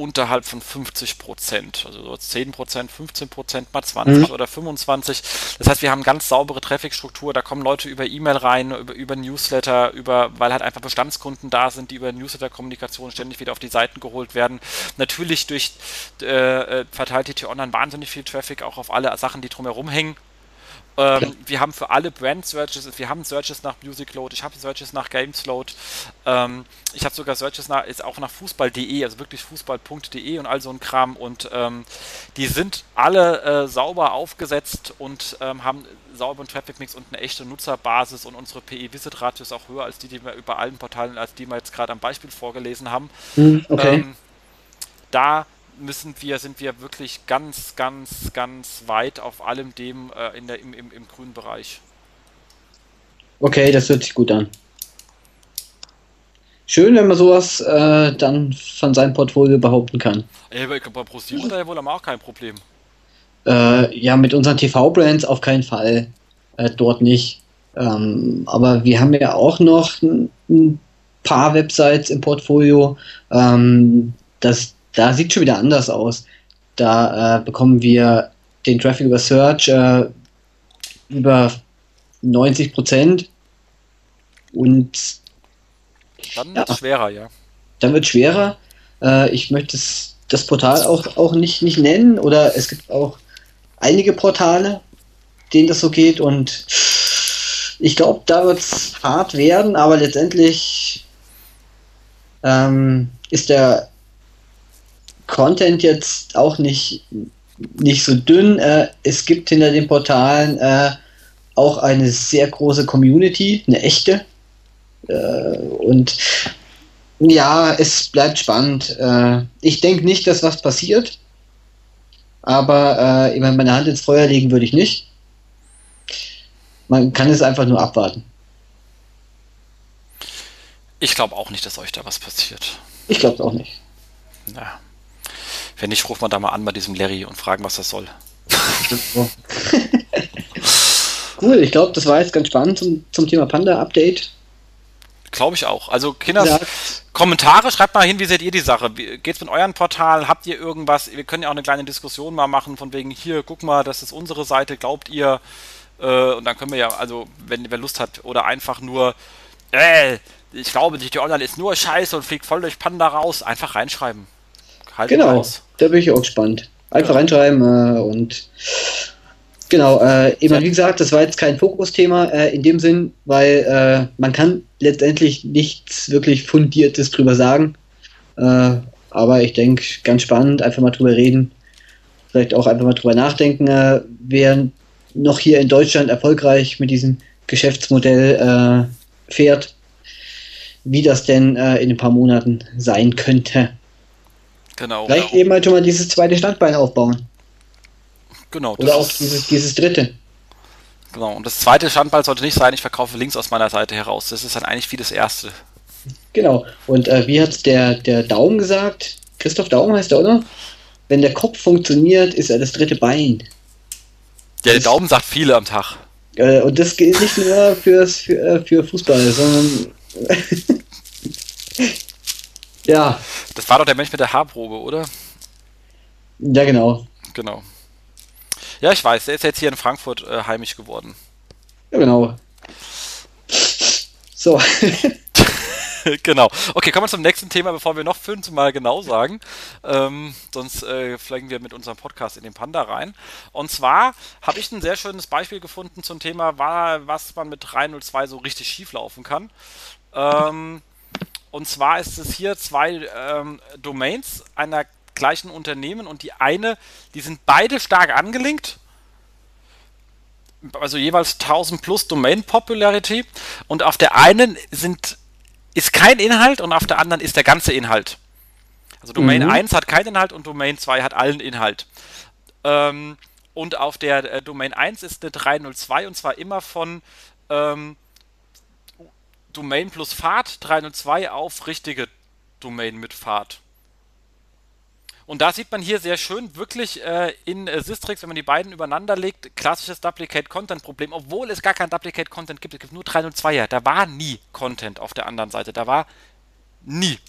unterhalb von 50 Prozent, also so 10 Prozent, 15 Prozent, mal 20 mhm. oder 25. Das heißt, wir haben ganz saubere Traffic-Struktur, da kommen Leute über E-Mail rein, über, über Newsletter, über, weil halt einfach Bestandskunden da sind, die über Newsletter-Kommunikation ständig wieder auf die Seiten geholt werden. Natürlich durch äh, äh verteilt die T-Online wahnsinnig viel Traffic auch auf alle Sachen, die drumherum hängen. Ähm, wir haben für alle Brand Searches, wir haben Searches nach Music Load, ich habe Searches nach Games Load, ähm, ich habe sogar Searches nach, ist auch nach Fußball.de, also wirklich Fußball.de und all so ein Kram und ähm, die sind alle äh, sauber aufgesetzt und ähm, haben sauberen Traffic Mix und eine echte Nutzerbasis und unsere PE-Visit-Ratio ist auch höher als die, die wir über allen Portalen, als die wir jetzt gerade am Beispiel vorgelesen haben. Hm, okay. Ähm, da müssen wir, sind wir wirklich ganz, ganz, ganz weit auf allem dem äh, in der, im, im, im grünen Bereich. Okay, das hört sich gut an. Schön, wenn man sowas äh, dann von seinem Portfolio behaupten kann. Ey, bei ProSieben da wohl auch kein Problem. Äh, ja, mit unseren TV-Brands auf keinen Fall. Äh, dort nicht. Ähm, aber wir haben ja auch noch ein, ein paar Websites im Portfolio. Ähm, das da sieht schon wieder anders aus. Da äh, bekommen wir den Traffic über Search äh, über 90 Prozent und dann wird es ja, schwerer, ja. Dann wird es schwerer. Äh, ich möchte das, das Portal auch, auch nicht, nicht nennen oder es gibt auch einige Portale, denen das so geht und ich glaube, da wird es hart werden, aber letztendlich ähm, ist der Content jetzt auch nicht, nicht so dünn. Äh, es gibt hinter den Portalen äh, auch eine sehr große Community, eine echte. Äh, und ja, es bleibt spannend. Äh, ich denke nicht, dass was passiert. Aber äh, meine Hand ins Feuer legen würde ich nicht. Man kann es einfach nur abwarten. Ich glaube auch nicht, dass euch da was passiert. Ich glaube auch nicht. Ja. Wenn nicht, ruft man da mal an bei diesem Larry und fragen, was das soll. cool, ich glaube, das war jetzt ganz spannend zum, zum Thema Panda-Update. Glaube ich auch. Also, Kinder, ja. Kommentare, schreibt mal hin, wie seht ihr die Sache? Geht's mit euren Portalen? Habt ihr irgendwas? Wir können ja auch eine kleine Diskussion mal machen, von wegen, hier, guck mal, das ist unsere Seite, glaubt ihr? Äh, und dann können wir ja, also, wenn wer Lust hat, oder einfach nur, äh, ich glaube, die Online ist nur scheiße und fliegt voll durch Panda raus, einfach reinschreiben. Halt genau, raus. da bin ich auch gespannt. Einfach ja. reinschreiben äh, und genau, äh, eben wie gesagt, das war jetzt kein Fokusthema äh, in dem Sinn, weil äh, man kann letztendlich nichts wirklich Fundiertes drüber sagen. Äh, aber ich denke, ganz spannend, einfach mal drüber reden. Vielleicht auch einfach mal drüber nachdenken, äh, wer noch hier in Deutschland erfolgreich mit diesem Geschäftsmodell äh, fährt, wie das denn in ein paar Monaten sein könnte. Genau. Vielleicht eben halt schon mal dieses zweite Standbein aufbauen. Genau. Oder auch dieses, dieses dritte. Genau. Und das zweite Standbein sollte nicht sein, ich verkaufe links aus meiner Seite heraus. Das ist dann eigentlich wie das erste. Genau. Und äh, wie hat der, der Daumen gesagt? Christoph Daumen heißt er, oder? Wenn der Kopf funktioniert, ist er das dritte Bein. Ja, der Daumen sagt viele am Tag. Äh, und das gilt nicht nur fürs, für, äh, für Fußball, sondern Ja. Das war doch der Mensch mit der Haarprobe, oder? Ja, genau. Genau. Ja, ich weiß, der ist jetzt hier in Frankfurt äh, heimisch geworden. Ja, genau. So. genau. Okay, kommen wir zum nächsten Thema, bevor wir noch fünfmal genau sagen. Ähm, sonst äh, fliegen wir mit unserem Podcast in den Panda rein. Und zwar habe ich ein sehr schönes Beispiel gefunden zum Thema, was man mit 302 so richtig schief laufen kann. Ähm, und zwar ist es hier zwei ähm, Domains einer gleichen Unternehmen und die eine, die sind beide stark angelinkt. Also jeweils 1000 plus Domain Popularity und auf der einen sind ist kein Inhalt und auf der anderen ist der ganze Inhalt. Also Domain mhm. 1 hat keinen Inhalt und Domain 2 hat allen Inhalt. Ähm, und auf der äh, Domain 1 ist eine 302 und zwar immer von ähm, Domain plus Fahrt 302 auf richtige Domain mit Fahrt. Und da sieht man hier sehr schön wirklich äh, in äh, Sistrix, wenn man die beiden übereinander legt, klassisches Duplicate-Content-Problem, obwohl es gar kein Duplicate-Content gibt. Es gibt nur 302er. Da war nie Content auf der anderen Seite. Da war nie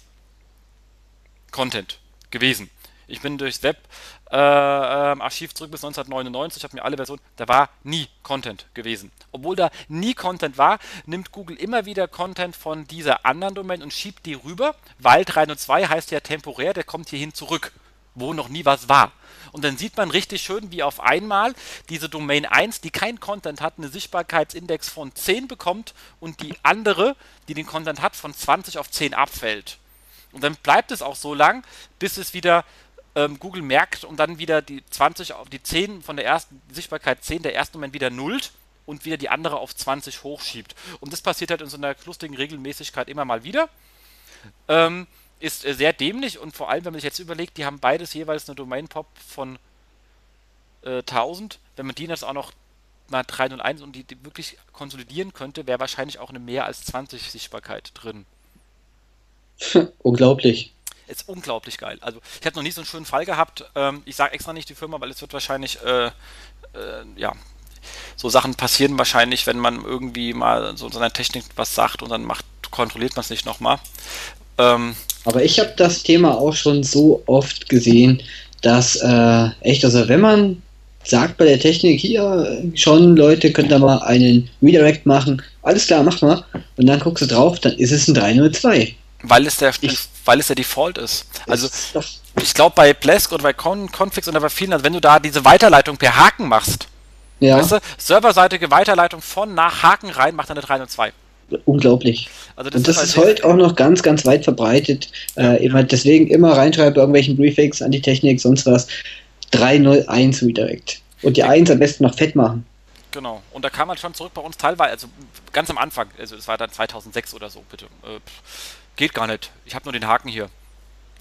Content gewesen. Ich bin durchs Web-Archiv äh, zurück bis 1999, habe mir alle Versionen, da war nie Content gewesen. Obwohl da nie Content war, nimmt Google immer wieder Content von dieser anderen Domain und schiebt die rüber, weil 302 heißt ja temporär, der kommt hierhin zurück wo noch nie was war. Und dann sieht man richtig schön, wie auf einmal diese Domain 1, die kein Content hat, eine Sichtbarkeitsindex von 10 bekommt und die andere, die den Content hat, von 20 auf 10 abfällt. Und dann bleibt es auch so lang, bis es wieder ähm, Google merkt und dann wieder die 20 auf die 10 von der ersten Sichtbarkeit 10 der ersten Moment wieder nullt und wieder die andere auf 20 hochschiebt. Und das passiert halt in so einer lustigen Regelmäßigkeit immer mal wieder. Ähm, ist äh, sehr dämlich und vor allem, wenn man sich jetzt überlegt, die haben beides jeweils eine Domain-Pop von äh, 1000. Wenn man die jetzt auch noch mal 301 und die, die wirklich konsolidieren könnte, wäre wahrscheinlich auch eine mehr als 20 Sichtbarkeit drin. unglaublich. Ist unglaublich geil. Also ich habe noch nie so einen schönen Fall gehabt. Ähm, ich sage extra nicht die Firma, weil es wird wahrscheinlich, äh, äh, ja, so Sachen passieren wahrscheinlich, wenn man irgendwie mal so seiner Technik was sagt und dann macht, kontrolliert man es nicht nochmal. Ähm, aber ich habe das Thema auch schon so oft gesehen, dass äh, echt, also wenn man sagt bei der Technik hier schon, Leute, könnt ihr mal einen Redirect machen, alles klar, mach mal, und dann guckst du drauf, dann ist es ein 302. Weil es der, ich, weil es der Default ist. Also ich glaube bei Plesk oder bei Con Configs oder bei vielen, also wenn du da diese Weiterleitung per Haken machst, ja. weißt du, serverseitige Weiterleitung von nach Haken rein macht eine 302 unglaublich. Also das und das ist, halt heute auch noch ganz, ganz weit verbreitet. Äh, immer, deswegen immer reinschreiben bei irgendwelchen Briefings an die Technik, sonst was. 301 Redirect. Und die 1 am besten noch fett machen. Genau. Und da kam man schon zurück bei uns teilweise, also ganz am Anfang, also es war dann 2006 oder so, bitte. Äh, geht gar nicht. Ich habe nur den Haken hier.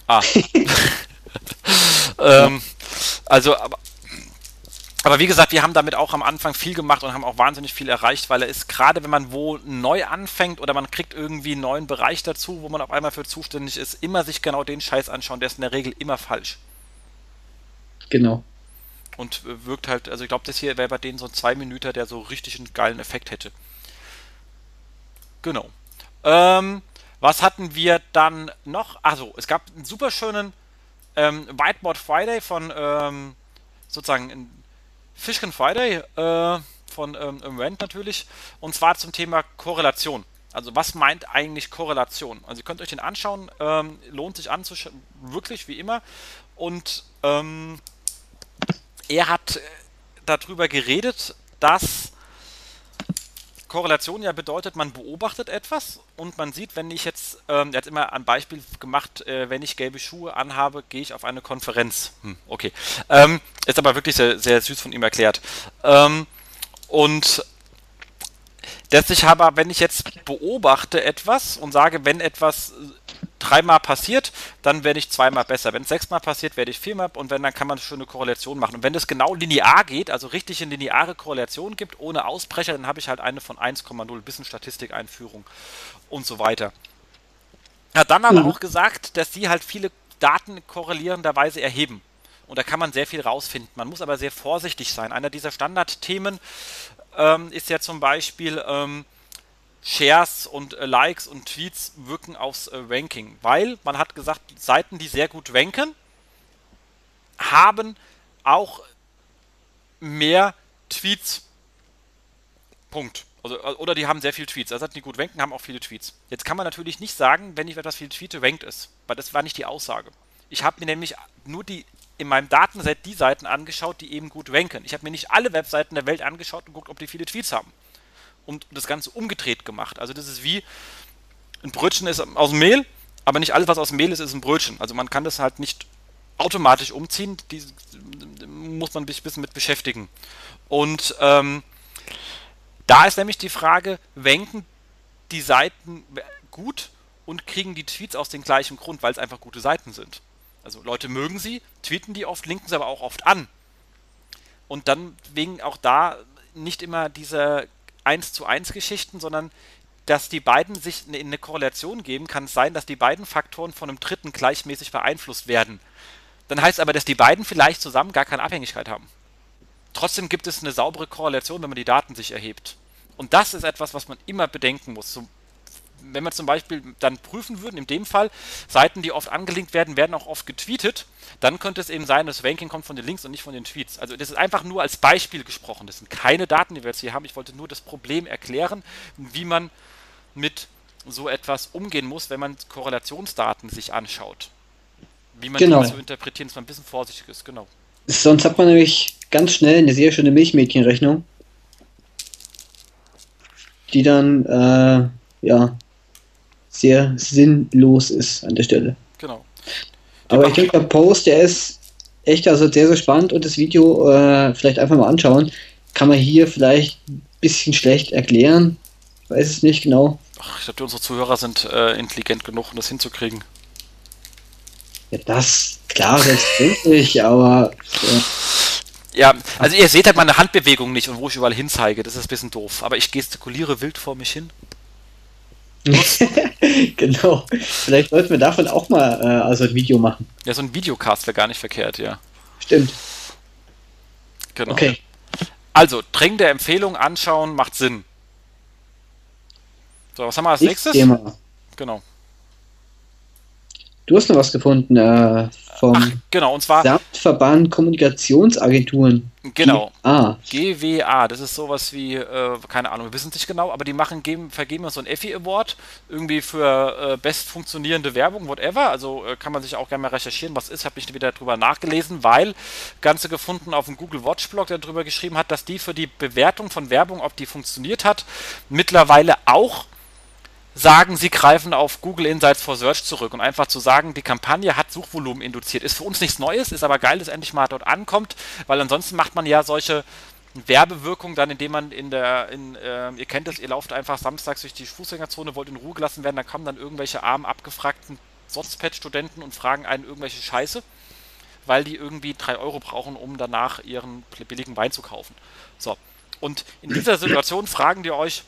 Ah. ähm, also, aber aber wie gesagt, wir haben damit auch am Anfang viel gemacht und haben auch wahnsinnig viel erreicht, weil er ist gerade, wenn man wo neu anfängt oder man kriegt irgendwie einen neuen Bereich dazu, wo man auf einmal für zuständig ist, immer sich genau den Scheiß anschauen, der ist in der Regel immer falsch. Genau. Und wirkt halt, also ich glaube, das hier wäre bei denen so ein zwei Minuten, der so richtig einen geilen Effekt hätte. Genau. Ähm, was hatten wir dann noch? Also, es gab einen super schönen ähm, Whiteboard Friday von ähm, sozusagen Fishkin Friday äh, von ähm, Rand natürlich und zwar zum Thema Korrelation. Also was meint eigentlich Korrelation? Also ihr könnt euch den anschauen, ähm, lohnt sich anzuschauen, wirklich wie immer. Und ähm, er hat äh, darüber geredet, dass Korrelation ja bedeutet, man beobachtet etwas und man sieht, wenn ich jetzt, ähm, er hat immer ein Beispiel gemacht, äh, wenn ich gelbe Schuhe anhabe, gehe ich auf eine Konferenz. Hm, okay. Ähm, ist aber wirklich sehr, sehr süß von ihm erklärt. Ähm, und letztlich habe, wenn ich jetzt beobachte etwas und sage, wenn etwas dreimal passiert, dann werde ich zweimal besser. Wenn es sechsmal passiert, werde ich viermal und wenn, dann kann man eine schöne Korrelation machen. Und wenn es genau linear geht, also richtig eine lineare Korrelation gibt, ohne Ausbrecher, dann habe ich halt eine von 1,0, bisschen Statistikeinführung und so weiter. Er hat dann aber mhm. auch gesagt, dass sie halt viele Daten korrelierenderweise erheben. Und da kann man sehr viel rausfinden. Man muss aber sehr vorsichtig sein. Einer dieser Standardthemen ähm, ist ja zum Beispiel, ähm, Shares und äh, Likes und Tweets wirken aufs äh, Ranking, weil man hat gesagt, Seiten, die sehr gut ranken, haben auch mehr Tweets. Punkt. Also, oder die haben sehr viele Tweets. Also die gut ranken, haben auch viele Tweets. Jetzt kann man natürlich nicht sagen, wenn ich etwas viel tweete, rankt es. Weil das war nicht die Aussage. Ich habe mir nämlich nur die in meinem Datenset die Seiten angeschaut, die eben gut ranken. Ich habe mir nicht alle Webseiten der Welt angeschaut und geguckt, ob die viele Tweets haben. Und das Ganze umgedreht gemacht. Also das ist wie ein Brötchen ist aus Mehl, aber nicht alles, was aus Mehl ist, ist ein Brötchen. Also man kann das halt nicht automatisch umziehen. Die muss man sich ein bisschen mit beschäftigen. Und ähm, da ist nämlich die Frage, wenken die Seiten gut und kriegen die Tweets aus dem gleichen Grund, weil es einfach gute Seiten sind. Also Leute mögen sie, tweeten die oft, linken sie aber auch oft an. Und dann wegen auch da nicht immer diese 1 zu 1 Geschichten, sondern dass die beiden sich in eine Korrelation geben, kann es sein, dass die beiden Faktoren von einem Dritten gleichmäßig beeinflusst werden. Dann heißt aber, dass die beiden vielleicht zusammen gar keine Abhängigkeit haben. Trotzdem gibt es eine saubere Korrelation, wenn man die Daten sich erhebt. Und das ist etwas, was man immer bedenken muss. Wenn wir zum Beispiel dann prüfen würden, in dem Fall, Seiten, die oft angelinkt werden, werden auch oft getweetet, dann könnte es eben sein, das Ranking kommt von den Links und nicht von den Tweets. Also das ist einfach nur als Beispiel gesprochen. Das sind keine Daten, die wir jetzt hier haben. Ich wollte nur das Problem erklären, wie man mit so etwas umgehen muss, wenn man Korrelationsdaten sich anschaut. Wie man genau. die zu interpretieren, dass man ein bisschen vorsichtig ist, genau. Sonst hat man nämlich ganz schnell eine sehr schöne Milchmädchenrechnung, die dann äh, ja sehr sinnlos ist an der Stelle. Genau. Die Aber ich denke, der Post, der ist echt also sehr, sehr spannend und das Video äh, vielleicht einfach mal anschauen. Kann man hier vielleicht ein bisschen schlecht erklären. Weiß es nicht genau. Ach, ich glaube, unsere Zuhörer sind äh, intelligent genug, um das hinzukriegen. Ja, das, klar, selbstverständlich, aber. Äh, ja, also ihr seht halt meine Handbewegung nicht und wo ich überall hinzeige, das ist ein bisschen doof. Aber ich gestikuliere wild vor mich hin. genau. Vielleicht sollten wir davon auch mal äh, also ein Video machen. Ja, so ein Videocast wäre gar nicht verkehrt, ja. Stimmt. Genau. Okay. Also, drängende Empfehlung anschauen macht Sinn. So, was haben wir als nächstes? Thema. Genau. Du hast noch was gefunden äh, vom Ach, genau, und zwar Verband Kommunikationsagenturen. Genau. GWA. GWA, das ist sowas wie, äh, keine Ahnung, wir wissen es nicht genau, aber die machen, geben, vergeben so einen Effi Award irgendwie für äh, best funktionierende Werbung, whatever. Also äh, kann man sich auch gerne mal recherchieren, was ist. Habe ich wieder drüber nachgelesen, weil Ganze gefunden auf dem Google Watch Blog, der darüber geschrieben hat, dass die für die Bewertung von Werbung, ob die funktioniert hat, mittlerweile auch sagen, sie greifen auf Google Insights for Search zurück und einfach zu sagen, die Kampagne hat Suchvolumen induziert. Ist für uns nichts Neues, ist aber geil, dass endlich mal dort ankommt, weil ansonsten macht man ja solche Werbewirkung dann, indem man in der, in, äh, ihr kennt es, ihr lauft einfach samstags durch die Fußgängerzone, wollt in Ruhe gelassen werden, da kommen dann irgendwelche armen, abgefragten Sotzpad-Studenten und fragen einen irgendwelche Scheiße, weil die irgendwie 3 Euro brauchen, um danach ihren billigen Wein zu kaufen. So. Und in dieser Situation fragen die euch,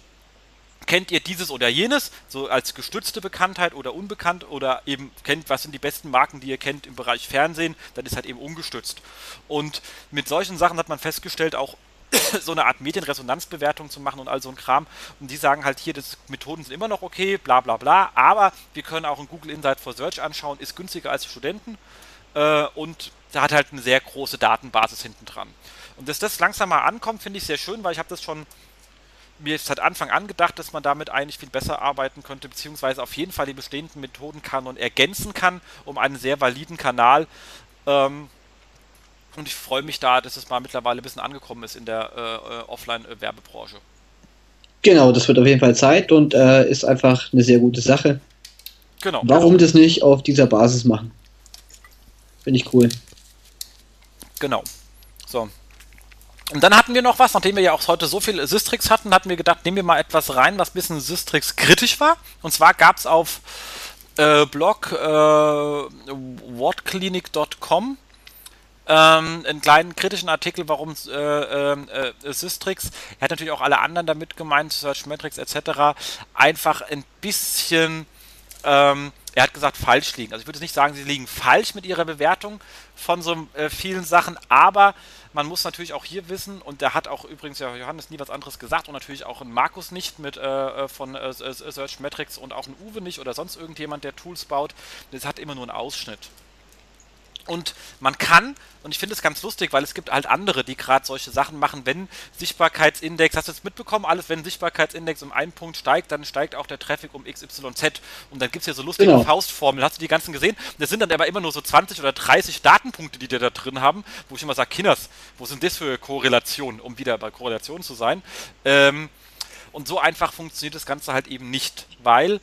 kennt ihr dieses oder jenes, so als gestützte Bekanntheit oder unbekannt oder eben kennt, was sind die besten Marken, die ihr kennt im Bereich Fernsehen, dann ist halt eben ungestützt. Und mit solchen Sachen hat man festgestellt, auch so eine Art Medienresonanzbewertung zu machen und all so ein Kram. Und die sagen halt hier, das Methoden sind immer noch okay, bla bla bla, aber wir können auch ein Google Insight for Search anschauen, ist günstiger als Studenten äh, und da hat halt eine sehr große Datenbasis hinten dran. Und dass das langsam mal ankommt, finde ich sehr schön, weil ich habe das schon mir ist seit Anfang an gedacht, dass man damit eigentlich viel besser arbeiten könnte, beziehungsweise auf jeden Fall die bestehenden Methodenkanon ergänzen kann, um einen sehr validen Kanal. Ähm, und ich freue mich da, dass es mal mittlerweile ein bisschen angekommen ist in der äh, äh Offline-Werbebranche. Genau, das wird auf jeden Fall Zeit und äh, ist einfach eine sehr gute Sache. Genau. Warum das nicht auf dieser Basis machen? Finde ich cool. Genau. So, und dann hatten wir noch was, nachdem wir ja auch heute so viel Systrix hatten, hatten wir gedacht, nehmen wir mal etwas rein, was ein bisschen Systrix kritisch war. Und zwar gab es auf äh, Blog äh, wordclinic.com ähm, einen kleinen kritischen Artikel, warum äh, äh, Systrix, er hat natürlich auch alle anderen damit gemeint, Searchmetrics etc., einfach ein bisschen ähm, er hat gesagt, falsch liegen. Also ich würde nicht sagen, sie liegen falsch mit ihrer Bewertung von so äh, vielen Sachen, aber man muss natürlich auch hier wissen, und da hat auch übrigens ja Johannes nie was anderes gesagt und natürlich auch ein Markus nicht mit äh, äh von äh, Search Metrics und auch ein Uwe nicht oder sonst irgendjemand, der Tools baut. Das hat immer nur einen Ausschnitt. Und man kann, und ich finde es ganz lustig, weil es gibt halt andere, die gerade solche Sachen machen, wenn Sichtbarkeitsindex, hast du jetzt mitbekommen, alles, wenn Sichtbarkeitsindex um einen Punkt steigt, dann steigt auch der Traffic um XYZ. Und dann gibt es ja so lustige genau. Faustformeln. Hast du die ganzen gesehen? Das sind dann aber immer nur so 20 oder 30 Datenpunkte, die die da drin haben, wo ich immer sage, Kinders, wo sind das für Korrelationen, um wieder bei Korrelationen zu sein? Ähm, und so einfach funktioniert das Ganze halt eben nicht, weil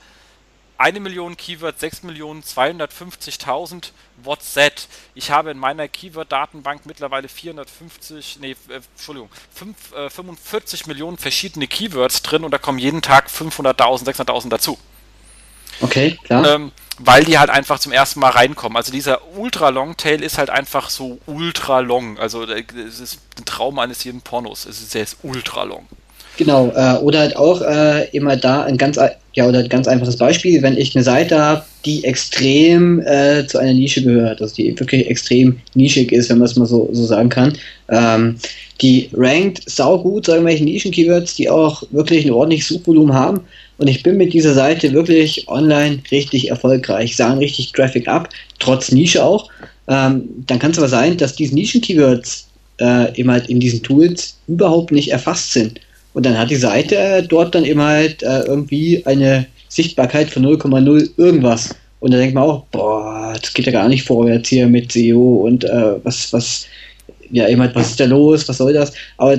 eine Million Keywords, 6 Millionen 250.000 WhatsApp. Ich habe in meiner Keyword-Datenbank mittlerweile 450, nee, äh, Entschuldigung, 5, äh, 45 Millionen verschiedene Keywords drin und da kommen jeden Tag 500.000, 600.000 dazu. Okay, klar. Ähm, weil die halt einfach zum ersten Mal reinkommen. Also dieser Ultra-Long-Tail ist halt einfach so ultra-long. Also äh, es ist ein Traum eines jeden Pornos. Es ist, sehr ultra-long. Genau, äh, oder halt auch äh, immer da ein ganz, ja, oder ein ganz einfaches Beispiel, wenn ich eine Seite habe, die extrem äh, zu einer Nische gehört, also die wirklich extrem nischig ist, wenn man es mal so, so sagen kann. Ähm, die rankt saugut zu irgendwelchen Nischen-Keywords, die auch wirklich ein ordentliches Suchvolumen haben. Und ich bin mit dieser Seite wirklich online richtig erfolgreich, sahen richtig Traffic ab, trotz Nische auch. Ähm, dann kann es aber sein, dass diese Nischen-Keywords äh, eben halt in diesen Tools überhaupt nicht erfasst sind. Und dann hat die Seite äh, dort dann immer halt äh, irgendwie eine Sichtbarkeit von 0,0 irgendwas. Und da denkt man auch, boah, das geht ja gar nicht vorwärts hier mit SEO und äh, was, was, ja, immer, halt, was ist da los, was soll das? Aber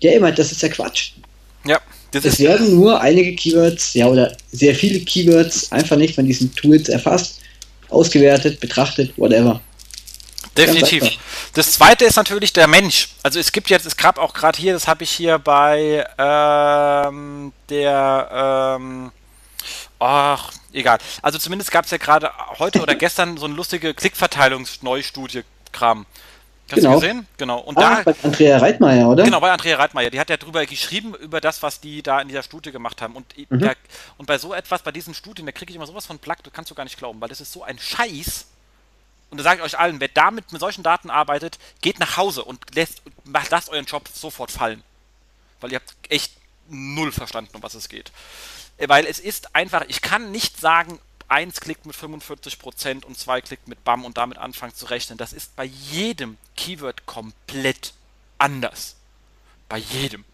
ja, immer, halt, das ist ja Quatsch. Ja. Das es werden nur einige Keywords, ja, oder sehr viele Keywords einfach nicht von diesen Tools erfasst, ausgewertet, betrachtet, whatever. Definitiv. Das zweite ist natürlich der Mensch. Also es gibt jetzt, es gab auch gerade hier, das habe ich hier bei ähm, der ähm, Ach, egal. Also zumindest gab es ja gerade heute oder gestern so eine lustige Klickverteilungsneustudie-Kram. Hast genau. du gesehen? Genau. Und ah, da, bei Andrea Reitmeier, oder? Genau, bei Andrea Reitmeier. Die hat ja drüber geschrieben, über das, was die da in dieser Studie gemacht haben. Und, mhm. da, und bei so etwas, bei diesen Studien, da kriege ich immer sowas von Plack, das kannst du gar nicht glauben, weil das ist so ein Scheiß und da sage ich euch allen, wer damit mit solchen Daten arbeitet, geht nach Hause und lässt, lasst euren Job sofort fallen. Weil ihr habt echt null verstanden, um was es geht. Weil es ist einfach, ich kann nicht sagen, eins klickt mit 45% und zwei klickt mit BAM und damit anfangen zu rechnen. Das ist bei jedem Keyword komplett anders. Bei jedem.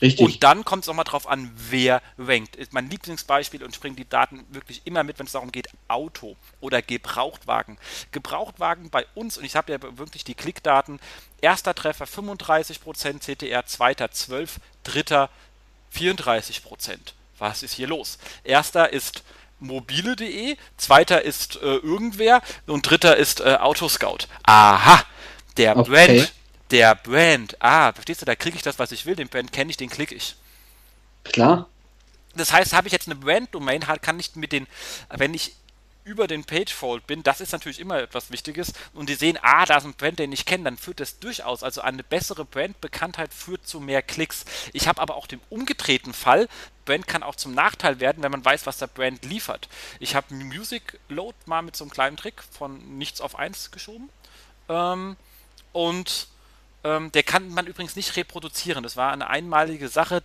Richtig. Und dann kommt es auch mal drauf an, wer rankt. Ist mein Lieblingsbeispiel und springt die Daten wirklich immer mit, wenn es darum geht, Auto oder Gebrauchtwagen. Gebrauchtwagen bei uns, und ich habe ja wirklich die Klickdaten, erster Treffer 35% CTR, zweiter 12, dritter 34%. Was ist hier los? Erster ist mobile.de, zweiter ist äh, irgendwer und dritter ist äh, Autoscout. Aha, der okay. Brand der Brand, ah, verstehst du, da kriege ich das, was ich will, den Brand kenne ich, den klicke ich. Klar. Das heißt, habe ich jetzt eine Brand-Domain, kann ich mit den, wenn ich über den Pagefold bin, das ist natürlich immer etwas Wichtiges, und die sehen, ah, da ist ein Brand, den ich kenne, dann führt das durchaus, also eine bessere Brandbekanntheit führt zu mehr Klicks. Ich habe aber auch den umgedrehten Fall, Brand kann auch zum Nachteil werden, wenn man weiß, was der Brand liefert. Ich habe Music Load mal mit so einem kleinen Trick von nichts auf eins geschoben ähm, und ähm, der kann man übrigens nicht reproduzieren. Das war eine einmalige Sache,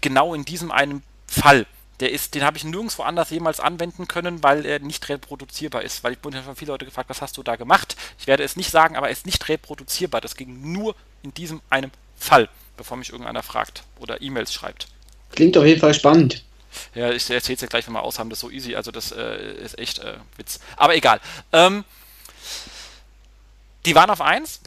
genau in diesem einen Fall. Der ist, den habe ich nirgendwo anders jemals anwenden können, weil er nicht reproduzierbar ist. Weil ich wurde schon viele Leute gefragt, was hast du da gemacht? Ich werde es nicht sagen, aber er ist nicht reproduzierbar. Das ging nur in diesem einen Fall, bevor mich irgendeiner fragt oder E-Mails schreibt. Klingt auf jeden Fall spannend. Ja, ich erzähle es ja gleich, wenn wir aus haben, das ist so easy. Also das äh, ist echt äh, Witz. Aber egal. Ähm, die waren auf 1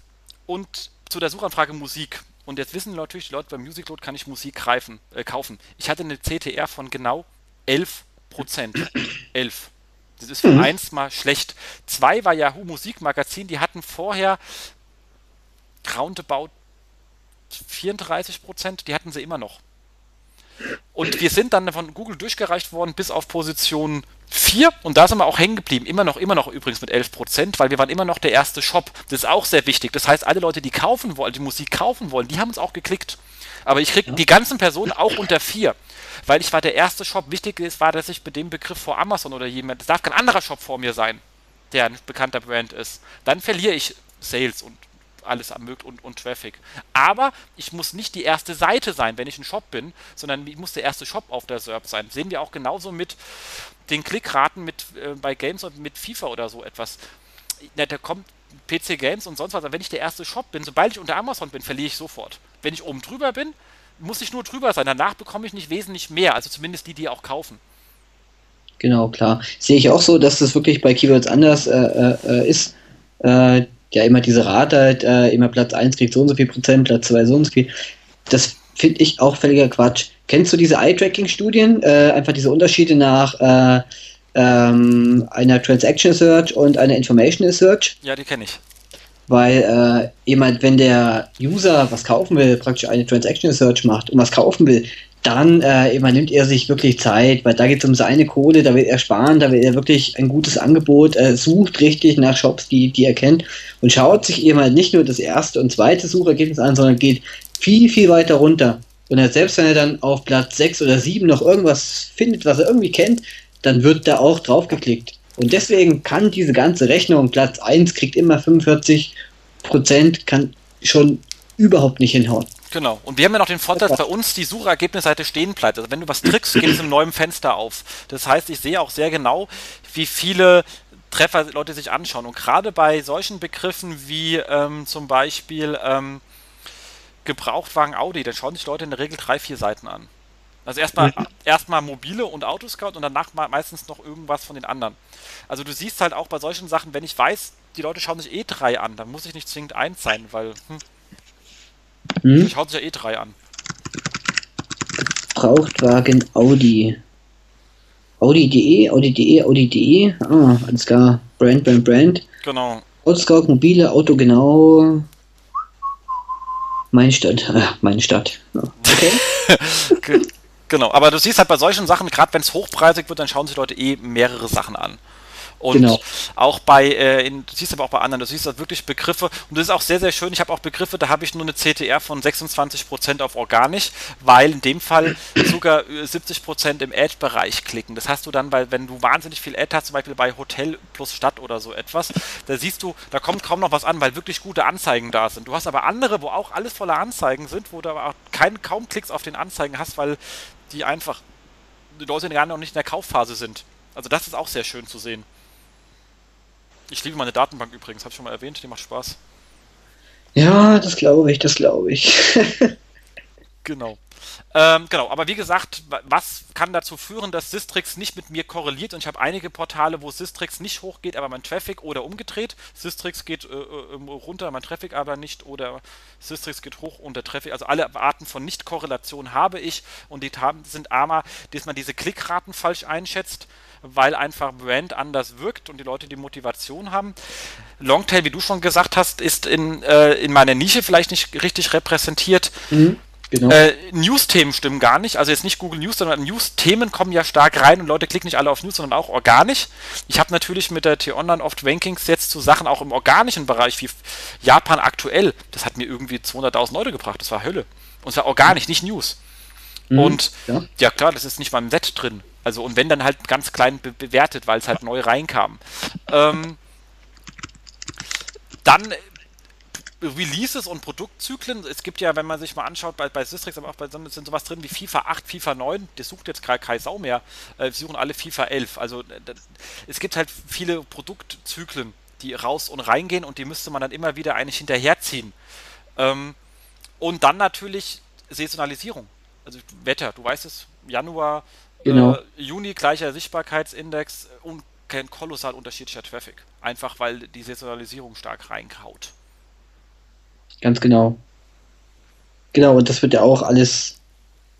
und zu der Suchanfrage Musik. Und jetzt wissen natürlich die Leute, beim Musicload kann ich Musik greifen, äh, kaufen. Ich hatte eine CTR von genau 11 Prozent. 11. Das ist für mhm. eins mal schlecht. Zwei war Yahoo Musikmagazin, die hatten vorher roundabout 34 Prozent, die hatten sie immer noch. Und wir sind dann von Google durchgereicht worden bis auf Position 4 und da sind wir auch hängen geblieben. Immer noch, immer noch übrigens mit 11 Prozent, weil wir waren immer noch der erste Shop. Das ist auch sehr wichtig. Das heißt, alle Leute, die kaufen wollen, die Musik kaufen wollen, die haben uns auch geklickt. Aber ich kriege die ganzen Personen auch unter 4, weil ich war der erste Shop. Wichtig ist, war, dass ich mit dem Begriff vor Amazon oder jemand, es darf kein anderer Shop vor mir sein, der ein bekannter Brand ist. Dann verliere ich Sales und alles ermöglicht und, und Traffic. Aber ich muss nicht die erste Seite sein, wenn ich ein Shop bin, sondern ich muss der erste Shop auf der SERP sein. Sehen wir auch genauso mit den Klickraten mit, äh, bei Games und mit FIFA oder so etwas. Na, da kommt PC Games und sonst was, aber wenn ich der erste Shop bin, sobald ich unter Amazon bin, verliere ich sofort. Wenn ich oben drüber bin, muss ich nur drüber sein. Danach bekomme ich nicht wesentlich mehr, also zumindest die, die auch kaufen. Genau, klar. Sehe ich auch so, dass das wirklich bei Keywords anders äh, äh, ist. Äh, ja, immer diese Rate halt, äh, immer Platz 1 kriegt so und so viel Prozent, Platz 2 so und so viel. Das finde ich auch völliger Quatsch. Kennst du diese Eye-Tracking-Studien? Äh, einfach diese Unterschiede nach äh, ähm, einer Transaction Search und einer Informational Search? Ja, die kenne ich. Weil äh, jemand, wenn der User was kaufen will, praktisch eine Transaction Search macht und was kaufen will, dann äh, immer nimmt er sich wirklich Zeit, weil da geht es um seine Kohle, da will er sparen, da will er wirklich ein gutes Angebot, äh, sucht richtig nach Shops, die, die er kennt und schaut sich eben halt nicht nur das erste und zweite Suchergebnis an, sondern geht viel, viel weiter runter. Und selbst wenn er dann auf Platz 6 oder 7 noch irgendwas findet, was er irgendwie kennt, dann wird da auch drauf geklickt. Und deswegen kann diese ganze Rechnung, Platz 1 kriegt immer 45 Prozent, kann schon überhaupt nicht hinhauen. Genau. Und wir haben ja noch den Vorteil, dass bei uns die Suchergebnisseite stehen bleibt. Also wenn du was trickst, geht es im neuen Fenster auf. Das heißt, ich sehe auch sehr genau, wie viele Treffer Leute sich anschauen. Und gerade bei solchen Begriffen wie ähm, zum Beispiel ähm, Gebrauchtwagen Audi, dann schauen sich Leute in der Regel drei, vier Seiten an. Also erstmal mhm. erstmal mobile und Autoscout und danach meistens noch irgendwas von den anderen. Also du siehst halt auch bei solchen Sachen, wenn ich weiß, die Leute schauen sich eh drei an, dann muss ich nicht zwingend eins sein, weil hm, hm? Schaut sich ja eh drei an. Brauchtwagen Audi. Audi.de, Audi.de, Audi.de. Ah, alles klar. Brand, Brand, Brand. Genau. Autoscout, mobile, Auto genau. Meine Stadt. Ah, meine Stadt. Okay. genau, aber du siehst halt bei solchen Sachen, gerade wenn es hochpreisig wird, dann schauen sich Leute eh mehrere Sachen an. Und genau. auch bei, äh, in, du siehst aber auch bei anderen, du siehst halt wirklich Begriffe und das ist auch sehr, sehr schön. Ich habe auch Begriffe, da habe ich nur eine CTR von 26% auf organisch, weil in dem Fall sogar 70% im Ad-Bereich klicken. Das hast du dann, weil wenn du wahnsinnig viel Ad hast, zum Beispiel bei Hotel plus Stadt oder so etwas, da siehst du, da kommt kaum noch was an, weil wirklich gute Anzeigen da sind. Du hast aber andere, wo auch alles voller Anzeigen sind, wo du aber auch kein, kaum Klicks auf den Anzeigen hast, weil die einfach, die Leute gar noch nicht in der Kaufphase sind. Also das ist auch sehr schön zu sehen. Ich liebe meine Datenbank übrigens, habe ich schon mal erwähnt, die macht Spaß. Ja, das glaube ich, das glaube ich. genau. Ähm, genau, aber wie gesagt, was kann dazu führen, dass Sistrix nicht mit mir korreliert? Und ich habe einige Portale, wo Sistrix nicht hochgeht, aber mein Traffic oder umgedreht. Sistrix geht äh, äh runter, mein Traffic aber nicht oder Sistrix geht hoch und der Traffic. Also alle Arten von Nicht-Korrelation habe ich und die sind armer, dass man diese Klickraten falsch einschätzt weil einfach Brand anders wirkt und die Leute die Motivation haben. Longtail, wie du schon gesagt hast, ist in, äh, in meiner Nische vielleicht nicht richtig repräsentiert. Mhm. Genau. Äh, News-Themen stimmen gar nicht. Also jetzt nicht Google News, sondern News-Themen kommen ja stark rein und Leute klicken nicht alle auf News, sondern auch organisch. Ich habe natürlich mit der T-Online oft Rankings jetzt zu Sachen auch im organischen Bereich wie Japan aktuell. Das hat mir irgendwie 200.000 Leute gebracht. Das war Hölle. Und zwar organisch, nicht News. Mhm, und ja. ja. klar, das ist nicht mal im Set drin. Also und wenn dann halt ganz klein be bewertet, weil es halt neu reinkam. Ähm, dann Releases und Produktzyklen. Es gibt ja, wenn man sich mal anschaut, bei, bei Systrix, aber auch bei Sonne sind sowas drin wie FIFA 8, FIFA 9. Das sucht jetzt gerade keine Sau mehr. Äh, suchen alle FIFA 11. Also das, es gibt halt viele Produktzyklen, die raus und reingehen und die müsste man dann immer wieder eigentlich hinterherziehen. Ähm, und dann natürlich Saisonalisierung. Also Wetter, du weißt es, Januar, Genau. Äh, Juni gleicher Sichtbarkeitsindex und kein kolossal unterschiedlicher Traffic. Einfach weil die Saisonalisierung stark reinkaut. Ganz genau. Genau, und das wird ja auch alles